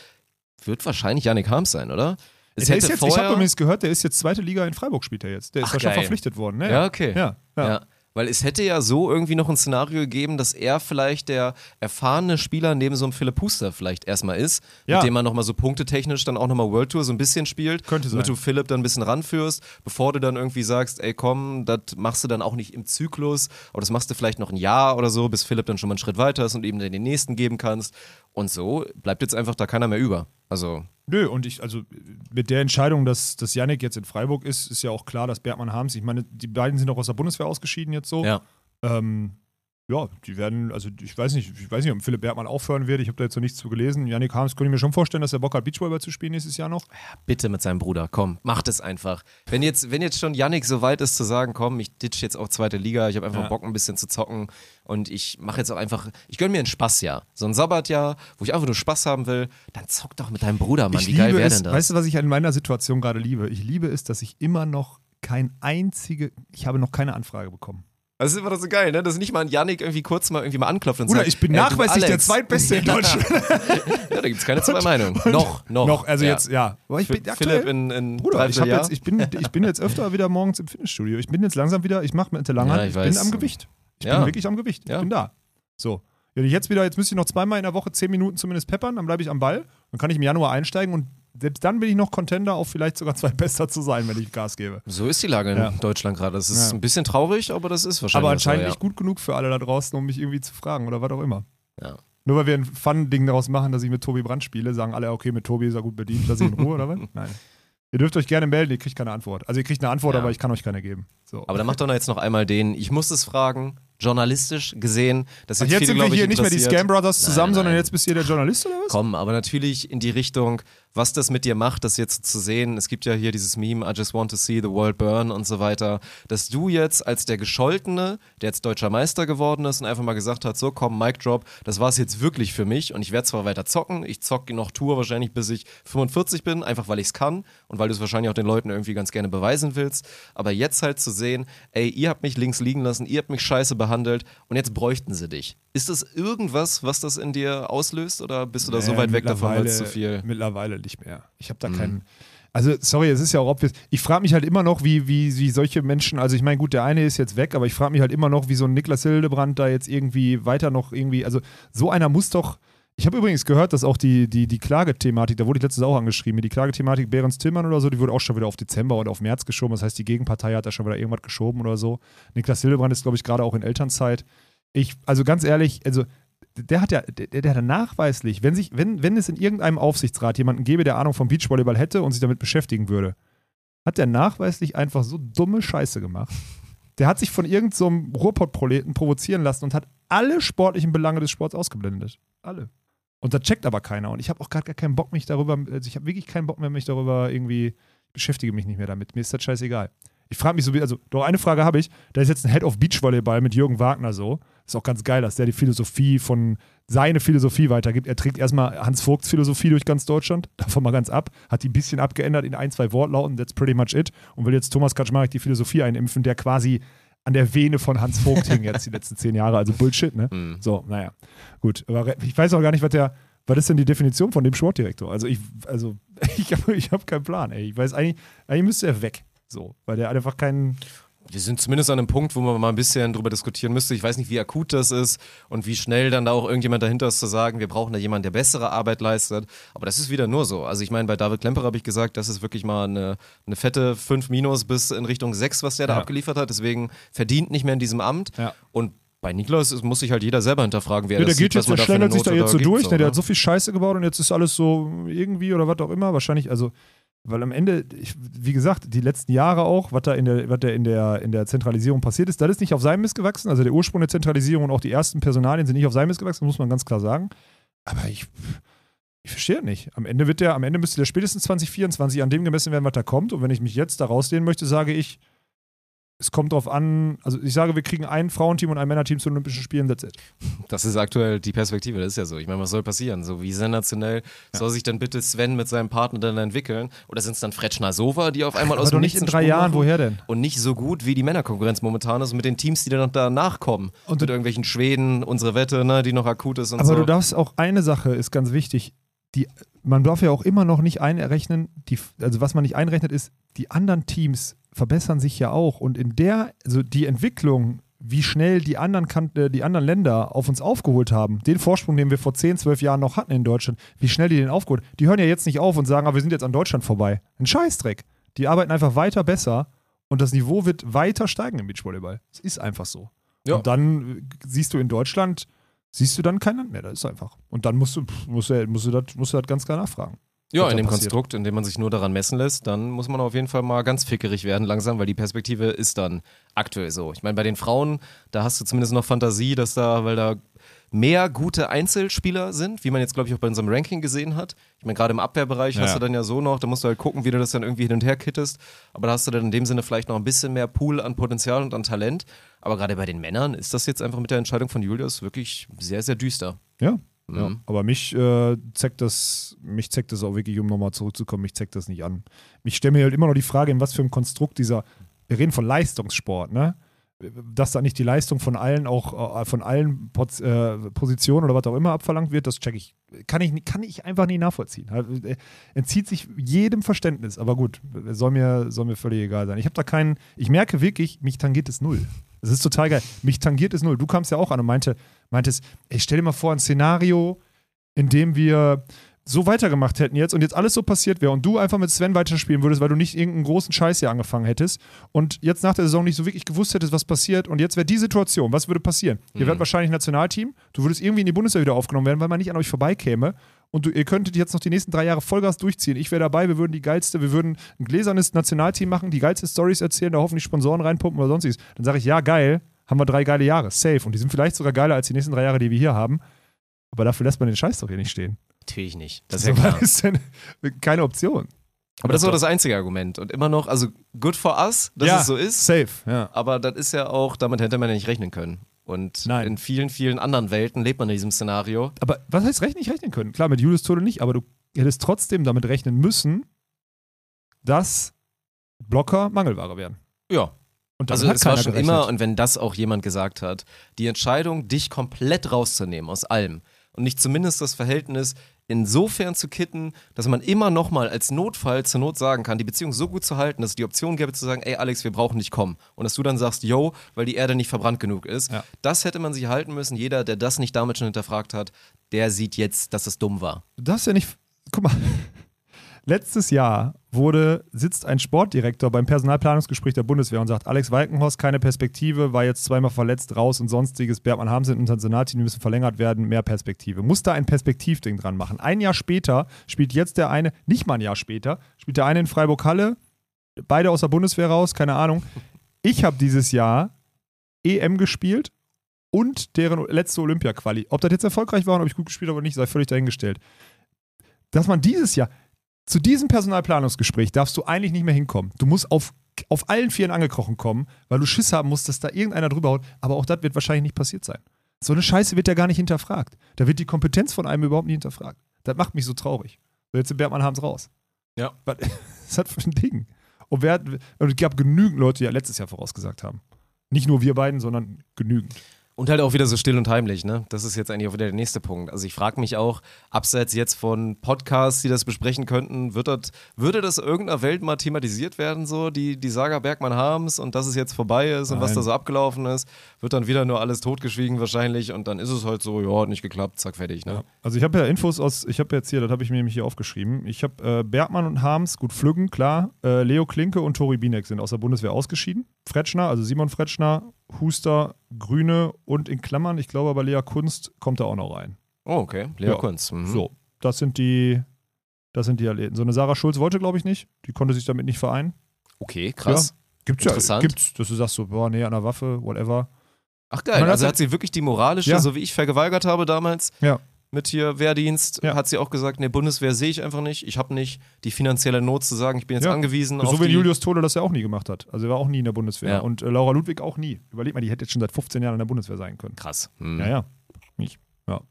wird wahrscheinlich Yannick Harms sein, oder? Es der ist jetzt, ich habe übrigens gehört, der ist jetzt zweite Liga in Freiburg, spielt er jetzt. Der ist Ach, ja schon verpflichtet worden. Ne? Ja, okay. Ja, ja. Ja. Weil es hätte ja so irgendwie noch ein Szenario gegeben, dass er vielleicht der erfahrene Spieler neben so einem Philipp Huster vielleicht erstmal ist, Ja. mit dem man nochmal so punktetechnisch dann auch nochmal World Tour so ein bisschen spielt. Könnte Damit sein. du Philipp dann ein bisschen ranführst, bevor du dann irgendwie sagst, ey komm, das machst du dann auch nicht im Zyklus, aber das machst du vielleicht noch ein Jahr oder so, bis Philipp dann schon mal einen Schritt weiter ist und eben dann den nächsten geben kannst. Und so bleibt jetzt einfach da keiner mehr über. Also, Nö, und ich, also mit der Entscheidung, dass, dass Yannick jetzt in Freiburg ist, ist ja auch klar, dass Bergmann Harms, ich meine, die beiden sind auch aus der Bundeswehr ausgeschieden jetzt so. ja. Ähm, ja, die werden, also ich weiß nicht, ich weiß nicht, ob Philipp Bergmann aufhören wird. Ich habe da jetzt noch nichts zu gelesen. Yannick Harms könnte ich mir schon vorstellen, dass er Bock hat, Beachvolleyball zu spielen nächstes Jahr noch. Bitte mit seinem Bruder, komm, macht es einfach. Wenn jetzt, wenn jetzt schon Yannick so weit ist zu sagen, komm, ich ditch jetzt auch zweite Liga, ich habe einfach Ja. Bock ein bisschen zu zocken und ich mache jetzt auch einfach, ich gönne mir ein Spaßjahr. So ein Sabbatjahr, wo ich einfach nur Spaß haben will, dann zock doch mit deinem Bruder, Mann. ich Wie geil wäre denn das? Weißt du, was ich an meiner Situation gerade liebe? Ich liebe es, dass ich immer noch kein einzige, ich habe noch keine Anfrage bekommen. Das ist immer so geil, ne? Dass nicht mal ein Yannick irgendwie kurz mal irgendwie mal anklopft und Bruder, sagt, ich bin nachweislich der zweitbeste in Deutschland. ja, da gibt es keine zwei Meinungen. Noch, noch. noch, also Ja. jetzt, ja. Aber ich bin Philipp aktuell, in, in Bruder, ich, jetzt, ich, bin, ich bin jetzt öfter wieder morgens im Fitnessstudio. Ich bin jetzt langsam wieder, ich mache mit der Langhand, Ja, ich ich, weiß. bin am Gewicht. Ich Ja. bin wirklich am Gewicht. Ich bin da. So. Wenn ich jetzt wieder, jetzt müsste ich noch zweimal in der Woche zehn Minuten zumindest peppern, dann bleibe ich am Ball. Dann kann ich im Januar einsteigen und selbst dann bin ich noch Contender, auf vielleicht sogar zwei besser zu sein, wenn ich Gas gebe. So ist die Lage in Ja. Deutschland gerade. Das ist Ja. ein bisschen traurig, aber das ist wahrscheinlich. Aber anscheinend nicht gut genug für alle da draußen, um mich irgendwie zu fragen oder was auch immer. Ja. Nur weil wir ein Fun-Ding daraus machen, dass ich mit Tobi Brandt spiele, sagen alle, okay, mit Tobi ist er gut bedient, lass ihn in Ruhe oder was? Nein. Ihr dürft euch gerne melden, ihr kriegt keine Antwort. Also ihr kriegt eine Antwort, Ja. aber ich kann euch keine geben. So. Aber dann macht doch jetzt noch einmal den, ich muss es fragen, journalistisch gesehen. Das Ach, jetzt jetzt viele, sind wir hier nicht mehr die. Scam Brothers Nein, zusammen, sondern nein. jetzt bist ihr der Journalist oder was? kommen, aber natürlich in die Richtung, was das mit dir macht, das jetzt zu sehen. Es gibt ja hier dieses Meme, I just want to see the world burn und so weiter, dass du jetzt als der Gescholtene, der jetzt deutscher Meister geworden ist und einfach mal gesagt hat, so komm, Mic Drop, das war es jetzt wirklich für mich und ich werde zwar weiter zocken, ich zocke noch Tour wahrscheinlich bis ich 45 bin, einfach weil ich es kann und weil du es wahrscheinlich auch den Leuten irgendwie ganz gerne beweisen willst, aber jetzt halt zu sehen, ey, ihr habt mich links liegen lassen, ihr habt mich scheiße behandelt und jetzt bräuchten sie dich. Ist das irgendwas, was das in dir auslöst oder bist du da so Nee, weit weg davon, weil es mittlerweile- zu viel Mittlerweile nicht mehr. Ich habe da Mhm. keinen. Also, sorry, es ist ja auch obvious. Ich frage mich halt immer noch, wie, wie, wie solche Menschen, also ich meine, gut, der eine ist jetzt weg, aber ich frage mich halt immer noch, wie so ein Niklas Hildebrand da jetzt irgendwie weiter noch irgendwie, also so einer muss doch. Ich habe übrigens gehört, dass auch die, die, die Klagethematik, da wurde ich letztens auch angeschrieben, die Klagethematik Behrens Tillmann oder so, die wurde auch schon wieder auf Dezember oder auf März geschoben. Das heißt, die Gegenpartei hat da schon wieder irgendwas geschoben oder so. Niklas Hildebrand ist, glaube ich, gerade auch in Elternzeit. Ich, also ganz ehrlich, also der hat ja, der, der hat nachweislich, wenn sich, wenn, wenn es in irgendeinem Aufsichtsrat jemanden gäbe, der Ahnung vom Beachvolleyball hätte und sich damit beschäftigen würde, hat der nachweislich einfach so dumme Scheiße gemacht. Der hat sich von irgendeinem so Ruhrpott-Proleten provozieren lassen und hat alle sportlichen Belange des Sports ausgeblendet. Alle. Und da checkt aber keiner. Und ich habe auch gerade gar keinen Bock, mich darüber, also ich habe wirklich keinen Bock mehr, mich darüber irgendwie, beschäftige mich nicht mehr damit. Mir ist das scheißegal. Ich frage mich so, also, doch eine Frage habe ich. Da ist jetzt ein Head of Beachvolleyball mit Jürgen Wagner so. Ist auch ganz geil, dass der die Philosophie von, seine Philosophie weitergibt. Er trägt erstmal Hans Vogts Philosophie durch ganz Deutschland, davon mal ganz ab, hat die ein bisschen abgeändert in ein, zwei Wortlauten, that's pretty much it. Und will jetzt Thomas Kaczmarek die Philosophie einimpfen, der quasi an der Vene von Hans Vogt hing jetzt die letzten zehn Jahre. Also Bullshit, ne? Mhm. So, naja. Gut. Aber ich weiß auch gar nicht, was der, was ist denn die Definition von dem Sportdirektor? Also ich, also ich habe ich hab keinen Plan, ey. Ich weiß eigentlich, eigentlich müsste er weg. So, weil der einfach keinen. Wir sind zumindest an einem Punkt, wo man mal ein bisschen drüber diskutieren müsste. Ich weiß nicht, wie akut das ist und wie schnell dann da auch irgendjemand dahinter ist zu sagen, wir brauchen da jemanden, der bessere Arbeit leistet. Aber das ist wieder nur so. Also ich meine, bei David Klemperer habe ich gesagt, das ist wirklich mal eine, eine fette 5 Minus bis in Richtung 6, was der da Ja. abgeliefert hat. Deswegen verdient nicht mehr in diesem Amt. Ja. Und bei Niklas muss sich halt jeder selber hinterfragen, wer Ja, der geht sieht, jetzt, der schlängelt sich da jetzt so durch, ne? der ne? hat so viel Scheiße gebaut und jetzt ist alles so irgendwie oder was auch immer. Wahrscheinlich, also, weil am Ende, ich, wie gesagt, die letzten Jahre auch, was da in der, was da in der, in der Zentralisierung passiert ist, das ist nicht auf seinem Mist gewachsen. Also der Ursprung der Zentralisierung und auch die ersten Personalien sind nicht auf seinem Mist gewachsen, muss man ganz klar sagen. Aber ich, ich verstehe nicht. Am Ende wird der, am Ende müsste der spätestens 2024 an dem gemessen werden, was da kommt. Und wenn ich mich jetzt da rauslehnen möchte, sage ich, es kommt drauf an, also ich sage, wir kriegen ein Frauenteam und ein Männerteam zu den Olympischen Spielen, that's it. Das ist aktuell die Perspektive, das ist ja so. Ich meine, was soll passieren? So wie sensationell soll sich dann bitte Sven mit seinem Partner dann entwickeln? Oder sind es dann Fretschner Sova, die auf einmal aus Aber dem nicht in drei Sprung Jahren, machen? woher denn? Und nicht so gut, wie die Männerkonkurrenz momentan ist, mit den Teams, die dann noch danach kommen. Und mit irgendwelchen Schweden, unsere Wette, ne, die noch akut ist und Aber so. du darfst auch eine Sache ist ganz wichtig. Die, man darf ja auch immer noch nicht einrechnen, die, also was man nicht einrechnet, ist, die anderen Teams verbessern sich ja auch. Und in der, also die Entwicklung, wie schnell die anderen, kan äh, die anderen Länder auf uns aufgeholt haben, den Vorsprung, den wir vor 10, 12 Jahren noch hatten in Deutschland, wie schnell die den aufgeholt die hören ja jetzt nicht auf und sagen, aber wir sind jetzt an Deutschland vorbei. Ein Scheißdreck. Die arbeiten einfach weiter besser und das Niveau wird weiter steigen im Beachvolleyball. Es ist einfach so. Ja. Und dann äh, siehst du in Deutschland, siehst du dann kein Land mehr. Das ist einfach. Und dann musst du, musst du, musst du, das, musst du das ganz klar nachfragen. Ja, in dem passiert. Konstrukt, in dem man sich nur daran messen lässt, dann muss man auf jeden Fall mal ganz fickerig werden langsam, weil die Perspektive ist dann aktuell so. Ich meine, bei den Frauen, da hast du zumindest noch Fantasie, dass da, weil da mehr gute Einzelspieler sind, wie man jetzt, glaube ich, auch bei unserem Ranking gesehen hat. Ich meine, gerade im Abwehrbereich hast Ja. du dann ja so noch, da musst du halt gucken, wie du das dann irgendwie hin und her kittest. Aber da hast du dann in dem Sinne vielleicht noch ein bisschen mehr Pool an Potenzial und an Talent. Aber gerade bei den Männern ist das jetzt einfach mit der Entscheidung von Julius wirklich sehr, sehr düster. Ja. Mhm. ja. Aber mich äh, zeigt das, mich zeigt das auch wirklich, um nochmal zurückzukommen, mich zeigt das nicht an. Ich stelle mir halt immer noch die Frage, in was für einem Konstrukt dieser, wir reden von Leistungssport, ne? Dass da nicht die Leistung von allen auch äh, von allen Poz, äh, Positionen oder was auch immer abverlangt wird, das check ich. Kann ich, kann ich einfach nicht nachvollziehen. Äh, Entzieht sich jedem Verständnis. Aber gut, soll mir, soll mir völlig egal sein. Ich habe da keinen, ich merke wirklich, mich tangiert es null. Das ist total geil. Mich tangiert es null. Du kamst ja auch an und meinte, meintest, ey, stell dir mal vor, ein Szenario, in dem wir so weitergemacht hätten jetzt und jetzt alles so passiert wäre und du einfach mit Sven weiterspielen würdest, weil du nicht irgendeinen großen Scheiß hier angefangen hättest und jetzt nach der Saison nicht so wirklich gewusst hättest, was passiert und jetzt wäre die Situation, was würde passieren? Ihr wärt wahrscheinlich Nationalteam, du würdest irgendwie in die Bundeswehr wieder aufgenommen werden, weil man nicht an euch vorbeikäme und du, ihr könntet jetzt noch die nächsten drei Jahre Vollgas durchziehen. Ich wäre dabei, wir würden die geilste, wir würden ein gläsernes Nationalteam machen, die geilste Stories erzählen, da hoffentlich Sponsoren reinpumpen oder sonstiges. Dann sage ich, ja, geil, haben wir drei geile Jahre, safe. Und die sind vielleicht sogar geiler als die nächsten drei Jahre, die wir hier haben. Aber dafür lässt man den Scheiß doch hier nicht stehen. Natürlich nicht. Das ist ja so, klar. ist denn keine Option. Aber das war das einzige Argument. Und immer noch, also good for us, dass ja, es so ist. Safe, ja. Aber das ist ja auch, damit hätte man ja nicht rechnen können. Und Nein. in vielen, vielen anderen Welten lebt man in diesem Szenario. Aber was heißt rechnen? Nicht rechnen können. Klar, mit Julius Tode nicht, aber du hättest trotzdem damit rechnen müssen, dass Blocker Mangelware werden. Ja. Und Also es war schon gerechnet. immer, und wenn das auch jemand gesagt hat, die Entscheidung, dich komplett rauszunehmen aus allem und nicht zumindest das Verhältnis insofern zu kitten, dass man immer nochmal als Notfall zur Not sagen kann, die Beziehung so gut zu halten, dass es die Option gäbe zu sagen, ey Alex, wir brauchen nicht kommen. Und dass du dann sagst, yo, weil die Erde nicht verbrannt genug ist. Ja. Das hätte man sich halten müssen. Jeder, der das nicht damit schon hinterfragt hat, der sieht jetzt, dass es dumm war. Du darfst ja nicht. Guck mal. Letztes Jahr wurde, sitzt ein Sportdirektor beim Personalplanungsgespräch der Bundeswehr und sagt, Alex Walkenhorst, keine Perspektive, war jetzt zweimal verletzt, raus und sonstiges. Bergmann Hamsen und Tanzanati, die müssen verlängert werden, mehr Perspektive. Muss da ein Perspektivding dran machen. Ein Jahr später spielt jetzt der eine, nicht mal ein Jahr später, spielt der eine in Freiburg-Halle, beide aus der Bundeswehr raus, keine Ahnung. Ich habe dieses Jahr EM gespielt und deren letzte Olympia-Quali. Ob das jetzt erfolgreich war und ob ich gut gespielt habe oder nicht, sei völlig dahingestellt. Dass man dieses Jahr, zu diesem Personalplanungsgespräch darfst du eigentlich nicht mehr hinkommen. Du musst auf, auf allen Vieren angekrochen kommen, weil du Schiss haben musst, dass da irgendeiner drüber haut. Aber auch das wird wahrscheinlich nicht passiert sein. So eine Scheiße wird ja gar nicht hinterfragt. Da wird die Kompetenz von einem überhaupt nicht hinterfragt. Das macht mich so traurig. So, jetzt sind Bergmann Harms raus. Ja. Was was hat für ein Ding? Und, wer hat, und es gab genügend Leute, die ja letztes Jahr vorausgesagt haben. Nicht nur wir beiden, sondern genügend. Und halt auch wieder so still und heimlich, ne? Das ist jetzt eigentlich auch wieder der nächste Punkt. Also ich frage mich auch, abseits jetzt von Podcasts, die das besprechen könnten, wird das, würde das irgendeiner Welt mal thematisiert werden, so die, die Saga Bergmann Harms und dass es jetzt vorbei ist und was da so abgelaufen ist, wird dann wieder nur alles totgeschwiegen wahrscheinlich und dann ist es halt so, ja, hat nicht geklappt, zack, fertig, ne? Ja. Also ich habe ja Infos aus, ich habe jetzt hier, das habe ich mir nämlich hier aufgeschrieben. Ich habe äh, Bergmann und Harms, gut Flüggen, klar. Äh, Leo Klinke und Tori Binek sind aus der Bundeswehr ausgeschieden. Fretschner, also Simon Fretschner, Huster, Grüne und in Klammern, ich glaube aber Lea Kunst kommt da auch noch rein. Oh, okay. Leo Ja. Kunz. Mhm. So, das sind die, das sind die Athleten. So eine Sarah Schulz wollte, glaube ich, nicht. Die konnte sich damit nicht vereinen. Okay, krass. Gibt's Interessant. ja, gibt's, dass du sagst so, boah, nee, an der Waffe, whatever. Ach geil, also ja- hat sie wirklich die moralische, Ja. so wie ich vergeweigert habe damals, Ja. Mit hier Wehrdienst, Ja. hat sie auch gesagt, nee, Bundeswehr sehe ich einfach nicht. Ich habe nicht die finanzielle Not zu sagen, ich bin jetzt Ja. angewiesen So wie. Julius Tode das ja auch nie gemacht hat. Also er war auch nie in der Bundeswehr. Ja. Und äh, Laura Ludwig auch nie. Überleg mal, die hätte jetzt schon seit 15 Jahren in der Bundeswehr sein können. Krass. Hm. Ja, ja. Nicht. Ja.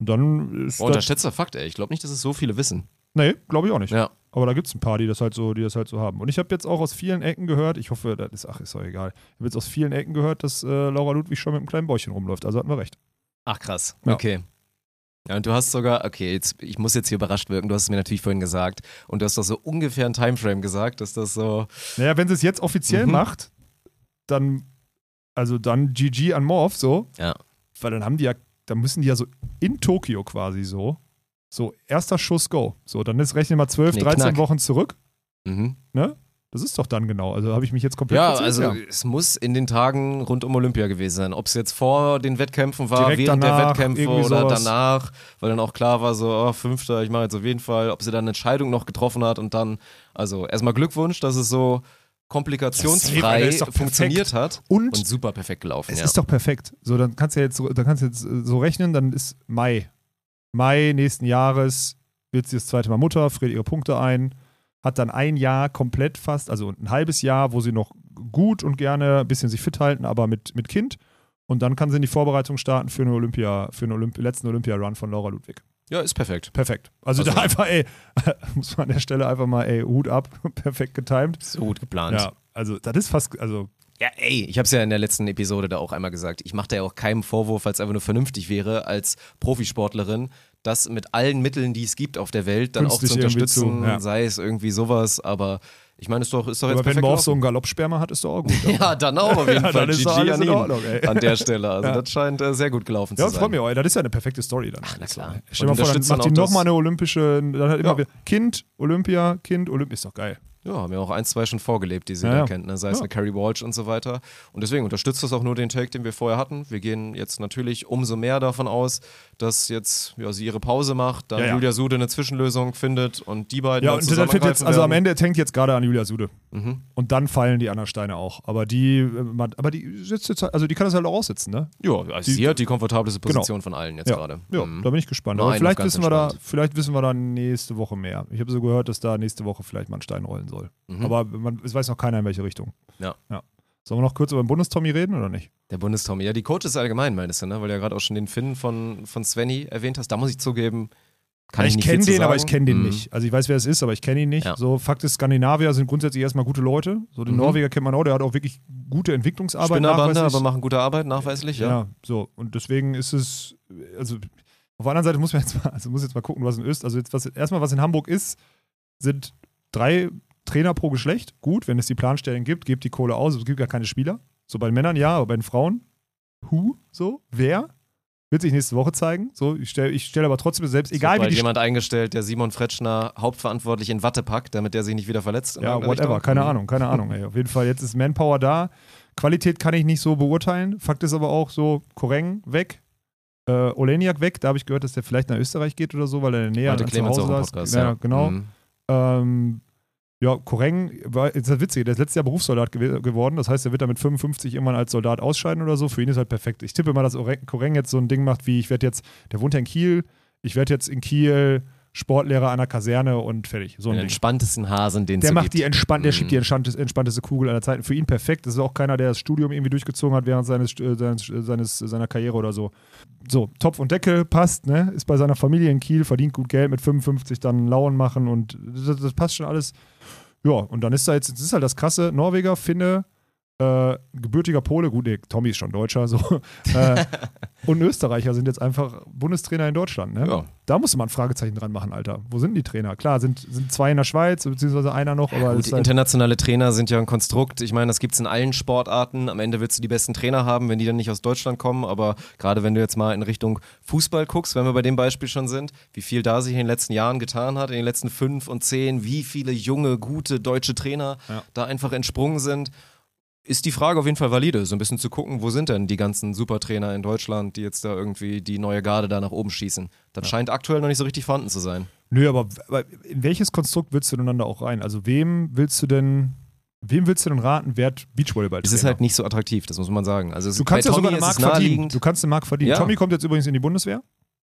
Und dann ist Oh, unterschätzter Fakt, ey. Ich glaube nicht, dass es so viele wissen. Nee, glaube ich auch nicht. Ja. Aber da gibt es ein paar, die das halt so, die das halt so haben. Und ich habe jetzt auch aus vielen Ecken gehört, ich hoffe, das ist, ach, ist doch egal. Ich habe jetzt aus vielen Ecken gehört, dass äh, Laura Ludwig schon mit einem kleinen Bäuchchen rumläuft. Also hatten wir recht. Ach krass. Ja. Okay. Ja, und du hast sogar, okay, jetzt, ich muss jetzt hier überrascht wirken, du hast es mir natürlich vorhin gesagt und du hast doch so ungefähr ein Timeframe gesagt, dass das so, Naja, wenn sie es jetzt offiziell Mhm. macht, dann, also dann GG an Morph so. Ja. Weil dann haben die ja, dann müssen die ja so in Tokio quasi so, so erster Schuss go. So, dann ist rechnen wir 12, Nee, 13 Knack. Wochen zurück. mhm. Ne? Das ist doch dann genau. Also habe ich mich jetzt komplett Ja, also es muss in den Tagen rund um Olympia gewesen sein. Ob es jetzt vor den Wettkämpfen war, Direkt während der danach, Wettkämpfe irgendwie oder sowas. danach, weil dann auch klar war, so, oh, Fünfter, ich mache jetzt auf jeden Fall, ob sie dann eine Entscheidung noch getroffen hat und dann, also erstmal Glückwunsch, dass es so komplikationsfrei perfekt. funktioniert hat Und, und super perfekt gelaufen. es ja. ist doch perfekt. So, dann kannst du ja jetzt, so- dann kannst du jetzt äh, so rechnen, dann ist Mai. Mai nächsten Jahres wird sie das zweite Mal Mutter, friert ihre Punkte ein, hat dann ein Jahr komplett fast, also ein halbes Jahr, wo sie noch gut und gerne ein bisschen sich fit halten, aber mit, mit Kind. Und dann kann sie in die Vorbereitung starten für eine Olympia, für einen Olymp letzten Olympia-Run von Laura Ludwig. ja, ist perfekt. Perfekt. Also, Also- da einfach, ey, muss man an der Stelle einfach mal, ey, Hut ab, perfekt getimed. So gut geplant. Ja, also das ist fast, also Ja, ey, ich habe es ja in der letzten Episode da auch einmal gesagt. Ich mache da ja auch keinen Vorwurf, es einfach nur vernünftig wäre, als Profisportlerin, das mit allen Mitteln, die es gibt auf der Welt, dann Künstlich auch zu unterstützen, zu, ja. sei es irgendwie sowas. Aber ich meine, ist doch, ist doch jetzt aber wenn Morph so einen Galoppsperma hat, ist doch auch gut. Ja, dann auch auf jeden Ja, Fall. dann ist GG alles an in Ordnung, ey. an der Stelle. Also Ja. das scheint äh, sehr gut gelaufen Ja, zu sein. freut mich auch. ey. Das ist ja eine perfekte Story dann. na klar. Stell dir mal vor, dann macht die nochmal eine olympische, dann hat immer Ja. wieder Kind, Olympia, Kind, Olympia, ist doch geil. Ja, haben ja auch ein, zwei schon vorgelebt, die sie Ja, da kennt, ne? sei es Ja. eine Carrie Walsh und so weiter. Und deswegen unterstützt das auch nur den Take, den wir vorher hatten. Wir gehen jetzt natürlich umso mehr davon aus, dass jetzt ja, sie ihre Pause macht, dann Ja. Julia Sude eine Zwischenlösung findet und die beiden Ja, und das wird jetzt, also am. Ende hängt jetzt gerade an Julia Sude. Mhm. Und dann fallen die anderen Steine auch. Aber die, äh, aber die sitzt jetzt, halt- also die kann das halt auch aussitzen, ne? Ja, also Die- sie hat die komfortabelste Position von allen jetzt gerade. ja Mhm. da bin ich gespannt. Nur Aber vielleicht wissen, wir da, vielleicht wissen wir da nächste Woche mehr. Ich habe so gehört, dass da nächste Woche vielleicht mal ein Stein rollen soll. Mhm. Aber man, es weiß noch keiner, in welche Richtung. Ja. ja. Sollen wir noch kurz über den Bundestommy reden oder nicht? Der Bundestommy. Ja, die Coaches allgemein, meinst du, ne? Weil du ja gerade auch schon den Finn von, von Svenny erwähnt hast. Da muss ich zugeben, kann ich, ich nicht kenne den, aber ich kenne den Mhm. nicht. Also ich weiß, wer es ist, aber ich kenne ihn nicht. Ja. So, Fakt ist, Skandinavier sind grundsätzlich erstmal gute Leute. So, den Mhm. Norweger kennt man auch, der hat auch wirklich gute Entwicklungsarbeit. Spinnerbande, aber machen gute Arbeit, nachweislich, ja. Ja, so. Und deswegen ist es, also auf der anderen Seite muss man jetzt mal, also muss jetzt mal gucken, was in Öst, also jetzt was, erstmal was in Hamburg ist, sind drei Trainer pro Geschlecht. Gut, wenn es die Planstellen gibt, gebt die Kohle aus, es gibt gar keine Spieler. So bei den Männern ja, aber bei den Frauen, who, so, wer? Wird sich nächste Woche zeigen. So, ich stelle ich stell aber trotzdem selbst, egal Egal wie die jemand eingestellt, der Simon Fretschner hauptverantwortlich in Watte packt, damit der sich nicht wieder verletzt. Ja, whatever, keine Mhm. Ahnung, keine Ahnung. Ey. Auf jeden Fall, jetzt ist Manpower da. Qualität kann ich nicht so beurteilen. Fakt ist aber auch so, Koreng weg, äh, Oleniak weg. Da habe ich gehört, dass der vielleicht nach Österreich geht oder so, weil er in der Nähe Hatte an zu Clemens Hause ist. Podcast. Ja, genau. Mhm. Ähm, ja, Koreng war, ist das witzig, der ist letztes Jahr Berufssoldat gew geworden. Das heißt, er wird dann mit 55 irgendwann als Soldat ausscheiden oder so. Für ihn ist halt perfekt. Ich tippe mal, dass Ore- Koreng jetzt so ein Ding macht, wie ich werde jetzt, der wohnt ja in Kiel, ich werde jetzt in Kiel Sportlehrer an der Kaserne und fertig. So ein Den Ding. entspanntesten Hasen, den Der macht gibt. die entspannt, der Mhm. schiebt die entspannteste, entspannteste Kugel aller Zeiten. Für ihn perfekt. Das ist auch keiner, der das Studium irgendwie durchgezogen hat während seines, äh, seines, äh, seines seiner Karriere oder so. So, Topf und Deckel passt, ne? Ist bei seiner Familie in Kiel, verdient gut Geld mit 55 dann Lauen machen und das, das passt schon alles. Ja, und dann ist da jetzt, das ist halt das krasse, Norweger, Finne, äh, gebürtiger Pole, gut, nee, Tommy ist schon Deutscher, so. äh, und Österreicher sind jetzt einfach Bundestrainer in Deutschland, ne? Ja. Da musste man ein Fragezeichen dran machen, Alter. Wo sind die Trainer? Klar, sind, sind zwei in der Schweiz, beziehungsweise einer noch, aber Gut, halt, internationale Trainer sind ja ein Konstrukt. Ich meine, das gibt es in allen Sportarten. Am Ende willst du die besten Trainer haben, wenn die dann nicht aus Deutschland kommen. Aber gerade wenn du jetzt mal in Richtung Fußball guckst, wenn wir bei dem Beispiel schon sind, wie viel da sich in den letzten Jahren getan hat, in den letzten fünf und zehn, wie viele junge, gute deutsche Trainer Ja. da einfach entsprungen sind. Ist die Frage auf jeden Fall valide, so ein bisschen zu gucken, wo sind denn die ganzen Supertrainer in Deutschland, die jetzt da irgendwie die neue Garde da nach oben schießen. Das scheint aktuell noch nicht so richtig vorhanden zu sein. Nö, aber, aber in welches Konstrukt willst du denn dann da auch rein? Also wem willst du denn, wem willst du denn raten, wer Beachvolleyball Es ist halt nicht so attraktiv, das muss man sagen. Also es- Du kannst ja sogar eine ist Mark verdienen. Du kannst eine Mark verdienen. Ja. Tommy kommt jetzt übrigens in die Bundeswehr.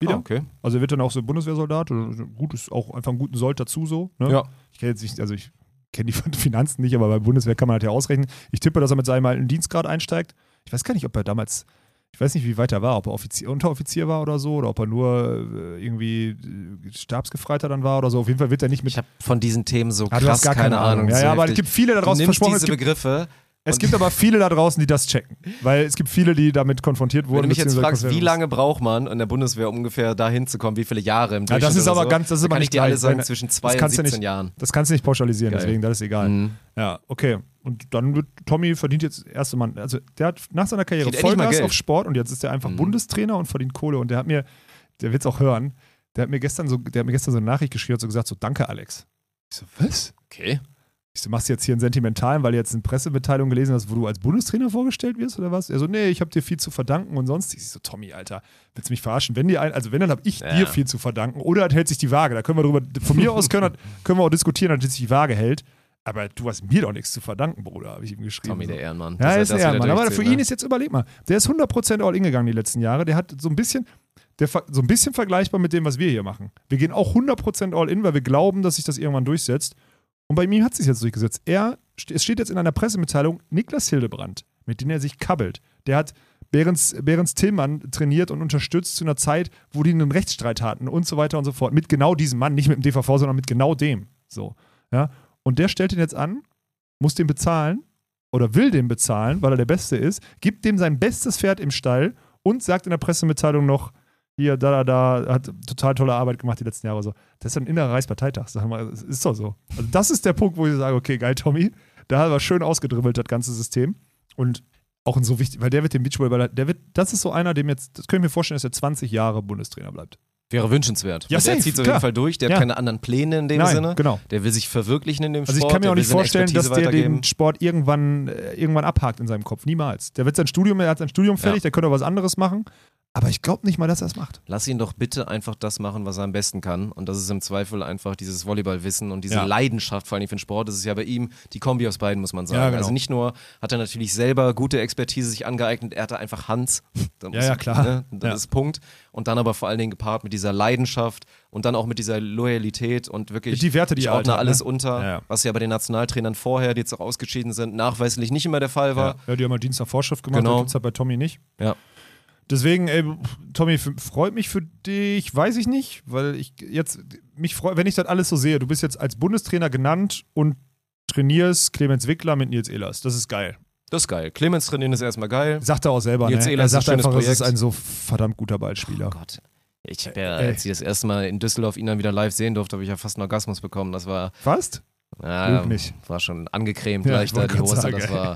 Wieder. Ah, okay. Also er wird dann auch so Bundeswehrsoldat. Also Gut, ist auch einfach ein guten Sold dazu so. Ne? Ja. Ich kenne jetzt nicht, also ich kenne die Finanzen nicht, aber bei Bundeswehr kann man halt ja ausrechnen. Ich tippe, dass er mit seinem alten Dienstgrad einsteigt. Ich weiß gar nicht, ob er damals, ich weiß nicht, wie weit er war, ob er Offizier, Unteroffizier war oder so, oder ob er nur äh, irgendwie äh, Stabsgefreiter dann war oder so. Auf jeden Fall wird er nicht mit. Ich habe von diesen Themen so Ah, krass gar keine, Ahnung. Ja, so ja, aber es gibt viele da du draußen nimmst versprochen. Es diese Begriffe. Es gibt aber viele da draußen, die das checken. Weil es gibt viele, die damit konfrontiert wurden. Wenn du mich jetzt fragst, wie lange braucht man in der Bundeswehr ungefähr dahin zu kommen, wie viele Jahre im Ja, das ist aber so, ganz- das ist aber kann nicht ich dir alle sagen, Wenn- zwischen das zwei und kannst du 17 nicht- Jahren. Das kannst du nicht pauschalisieren, Geil. deswegen, das ist egal. Mhm. Ja, okay. Und dann wird Tommy verdient jetzt erste Mann. Also der hat nach seiner Karriere mal Vollgas auf Sport und jetzt ist er einfach Mhm. Bundestrainer und verdient Kohle. Und der hat mir, der wird es auch hören, der hat mir gestern so, der hat mir gestern so eine Nachricht geschrieben und so gesagt: so, danke, Alex. Ich so, was? Okay. Ich so, machst du jetzt hier einen Sentimentalen, weil du jetzt eine Pressemitteilung gelesen hast, wo du als Bundestrainer vorgestellt wirst oder was? Er so, nee, ich habe dir viel zu verdanken und sonst. Ich so, Tommy, Alter, willst du mich verarschen? Wenn dir ein, also wenn, dann habe ich Ja. dir viel zu verdanken oder es hält sich die Waage. Da können wir drüber, von mir aus können, wir- können wir auch diskutieren, dass sich die Waage hält. Aber du hast mir doch nichts zu verdanken, Bruder, habe ich ihm geschrieben. Tommy, so. der Ehrenmann. Ja, ist wieder Ehrenmann. Aber für ihn ne? ist jetzt, überleg mal, der ist 100% all in gegangen die letzten Jahre. Der hat so ein bisschen, der, so ein bisschen vergleichbar mit dem, was wir hier machen. Wir gehen auch 100% all in, weil wir glauben, dass sich das irgendwann durchsetzt. Und bei ihm hat es sich jetzt durchgesetzt. Er, es steht jetzt in einer Pressemitteilung, Niklas Hildebrand, mit dem er sich kabbelt. Der hat Behrens, Behrens Tillmann trainiert und unterstützt zu einer Zeit, wo die einen Rechtsstreit hatten und so weiter und so fort. Mit genau diesem Mann, nicht mit dem DVV, sondern mit genau dem. So. Ja? Und der stellt ihn jetzt an, muss den bezahlen oder will den bezahlen, weil er der Beste ist, gibt dem sein bestes Pferd im Stall und sagt in der Pressemitteilung noch, hier, da, da, da, hat total tolle Arbeit gemacht die letzten Jahre so. Das ist ein innerer Reichsparteitag, sag mal, ist doch so. Also das ist der Punkt, wo ich sage, okay, geil, Tommy, da hat er schön ausgedribbelt, das ganze System. Und auch ein so wichtig, weil der wird den Beachvolleyball, der wird, das ist so einer, dem jetzt, das können wir mir vorstellen, dass er 20 Jahre Bundestrainer bleibt. Wäre wünschenswert. Ja, der zieht auf klar. jeden Fall durch, der Ja. hat keine anderen Pläne in dem Nein, Sinne. genau. Der will sich verwirklichen in dem Also ich Sport. kann mir auch nicht vorstellen, dass der den. Sport irgendwann, äh, irgendwann abhakt in seinem Kopf. Niemals. Der wird sein Studium, er hat sein Studium fertig, Ja. der könnte auch was anderes machen. Aber ich glaube nicht mal, dass er es macht. Lass ihn doch bitte einfach das machen, was er am besten kann. Und das ist im Zweifel einfach dieses Volleyballwissen und diese Ja. Leidenschaft, vor allem für den Sport. Das ist ja bei ihm die Kombi aus beiden, muss man sagen. Ja, genau. Also nicht nur hat er natürlich selber gute Expertise sich angeeignet, er hatte einfach Hans. Da Ja, ja, klar. Ne, das ist Punkt. Und dann aber vor allen Dingen gepaart mit dieser Leidenschaft und dann auch mit dieser Loyalität und wirklich Die Werte, die ich halt ordne alles ne? unter, Ja, ja. was ja bei den Nationaltrainern vorher, die jetzt auch ausgeschieden sind, nachweislich nicht immer der Fall war. Ja, die haben mal Dienstag Vorschrift gemacht, Genau. das halt bei Tommy nicht. Ja. Deswegen, ey, Tommy, freut mich für dich, weiß ich nicht, weil ich jetzt, mich freut, wenn ich das alles so sehe, du bist jetzt als Bundestrainer genannt und trainierst Clemens Wickler mit Nils Ehlers. Das ist geil. Das ist geil. Clemens trainieren ist erstmal geil. Sagt er auch selber, Nils ne? Ehlers Er ist sagt ein schönes einfach, es ist Projekt. ein so verdammt guter Ballspieler. Oh Gott. Ich habe ja, als ich das erste Mal in Düsseldorf ihn dann wieder live sehen durfte, habe ich ja fast einen Orgasmus bekommen. Das war, Fast? ja, Lüg nicht. war schon angecremt Ja, gleich da die Hose. sagen, das ey.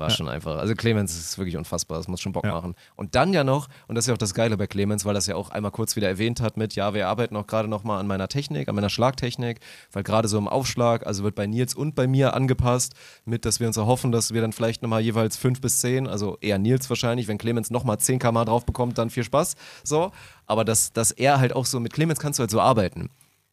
War, war schon einfach. Also Clemens ist wirklich unfassbar. Das muss schon Bock Ja. machen. Und dann ja noch, und das ist ja auch das Geile bei Clemens, weil das ja auch einmal kurz wieder erwähnt hat mit, ja, wir arbeiten auch gerade noch mal an meiner Technik, an meiner Schlagtechnik, weil gerade so im Aufschlag, also wird bei Nils und bei mir angepasst, mit, dass wir uns erhoffen, dass wir dann vielleicht nochmal jeweils fünf bis zehn, also eher Nils wahrscheinlich, wenn Clemens nochmal 10 km drauf bekommt, dann viel Spaß. So, aber dass, dass er halt auch so, mit Clemens kannst du halt so arbeiten.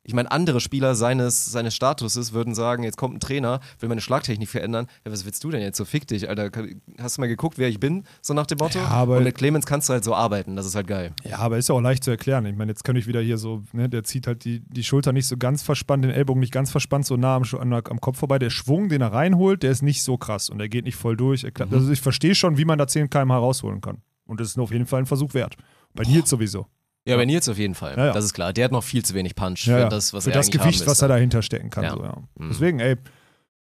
Ich meine, andere Spieler seines, seines Statuses würden sagen, jetzt kommt ein Trainer, will meine Schlagtechnik verändern. Ja, was willst du denn jetzt? So fick dich, Alter. Hast du mal geguckt, wer ich bin? So nach dem Motto. Ja, aber- Und mit Clemens kannst du halt so arbeiten. Das ist halt geil. Ja, aber ist ja auch leicht zu erklären. Ich meine, jetzt könnte ich wieder hier so, ne, der zieht halt die, die Schulter nicht so ganz verspannt, den Ellbogen nicht ganz verspannt, so nah am, am Kopf vorbei. Der Schwung, den er reinholt, der ist nicht so krass und der geht nicht voll durch. Er klappt. Also ich verstehe schon, wie man da 10 km rausholen kann. Und das ist auf jeden Fall ein Versuch wert. Bei Nils sowieso. Ja, bei Nils auf jeden Fall. Ja, ja. Das ist klar. Der hat noch viel zu wenig Punch Ja, für das, was Für er das Gewicht, was er dahinter stecken kann. So, ja. Mhm. Deswegen, ey,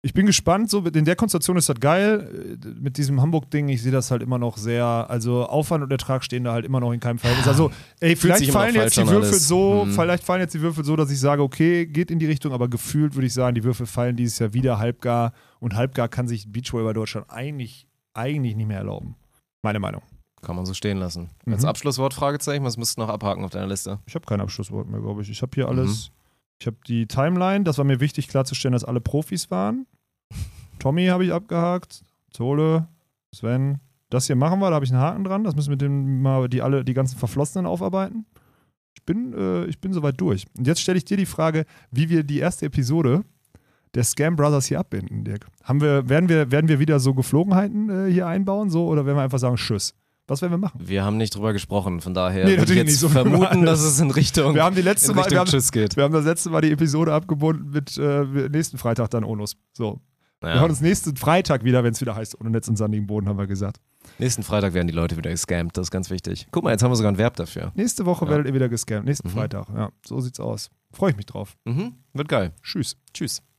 ich bin gespannt. So, in der Konstellation ist das geil. Mit diesem Hamburg-Ding, ich sehe das halt immer noch sehr, also Aufwand und Ertrag stehen da halt immer noch in keinem Verhältnis. Also, ey, vielleicht fallen jetzt die Würfel alles. so, Mhm. vielleicht fallen jetzt die Würfel so, dass ich sage, okay, geht in die Richtung, aber gefühlt würde ich sagen, die Würfel fallen dieses Jahr wieder halbgar und halbgar kann sich Beachvolleyball Deutschland eigentlich, eigentlich nicht mehr erlauben. Meine Meinung. Kann man so stehen lassen. Mhm. Als Abschlusswort Fragezeichen, was müsstest du noch abhaken auf deiner Liste? Ich habe kein Abschlusswort mehr, glaube ich. Ich habe hier alles. Ich habe die Timeline, das war mir wichtig klarzustellen, dass alle Profis waren. Tommy habe ich abgehakt, Zole, Sven. Das hier machen wir, da habe ich einen Haken dran. Das müssen wir dem mal die alle die ganzen Verflossenen aufarbeiten. Ich bin, äh, ich bin soweit durch. Und jetzt stelle ich dir die Frage, wie wir die erste Episode der Scam Brothers hier abbinden, Dirk. Haben wir, werden, wir, werden wir wieder so Geflogenheiten äh, hier einbauen, so, oder werden wir einfach sagen, Tschüss? Was werden wir machen? Wir haben nicht drüber gesprochen, von daher Nee, würde ich jetzt so vermuten, dass es in Richtung, Wir haben die letzte Mal, wir haben, Tschüss geht. Wir haben das letzte Mal die Episode abgebunden mit äh, nächsten Freitag dann Onus. So. Wir Ja. hören uns nächsten Freitag wieder, wenn es wieder heißt, ohne Netz und sandigen Boden, haben wir gesagt. Nächsten Freitag werden die Leute wieder gescampt, das ist ganz wichtig. Guck mal, jetzt haben wir sogar ein Verb dafür. Nächste Woche Ja. werdet ihr wieder gescampt. Nächsten Mhm. Freitag. Ja, so sieht's aus. Freue ich mich drauf. Mhm. Wird geil. Tschüss. Tschüss.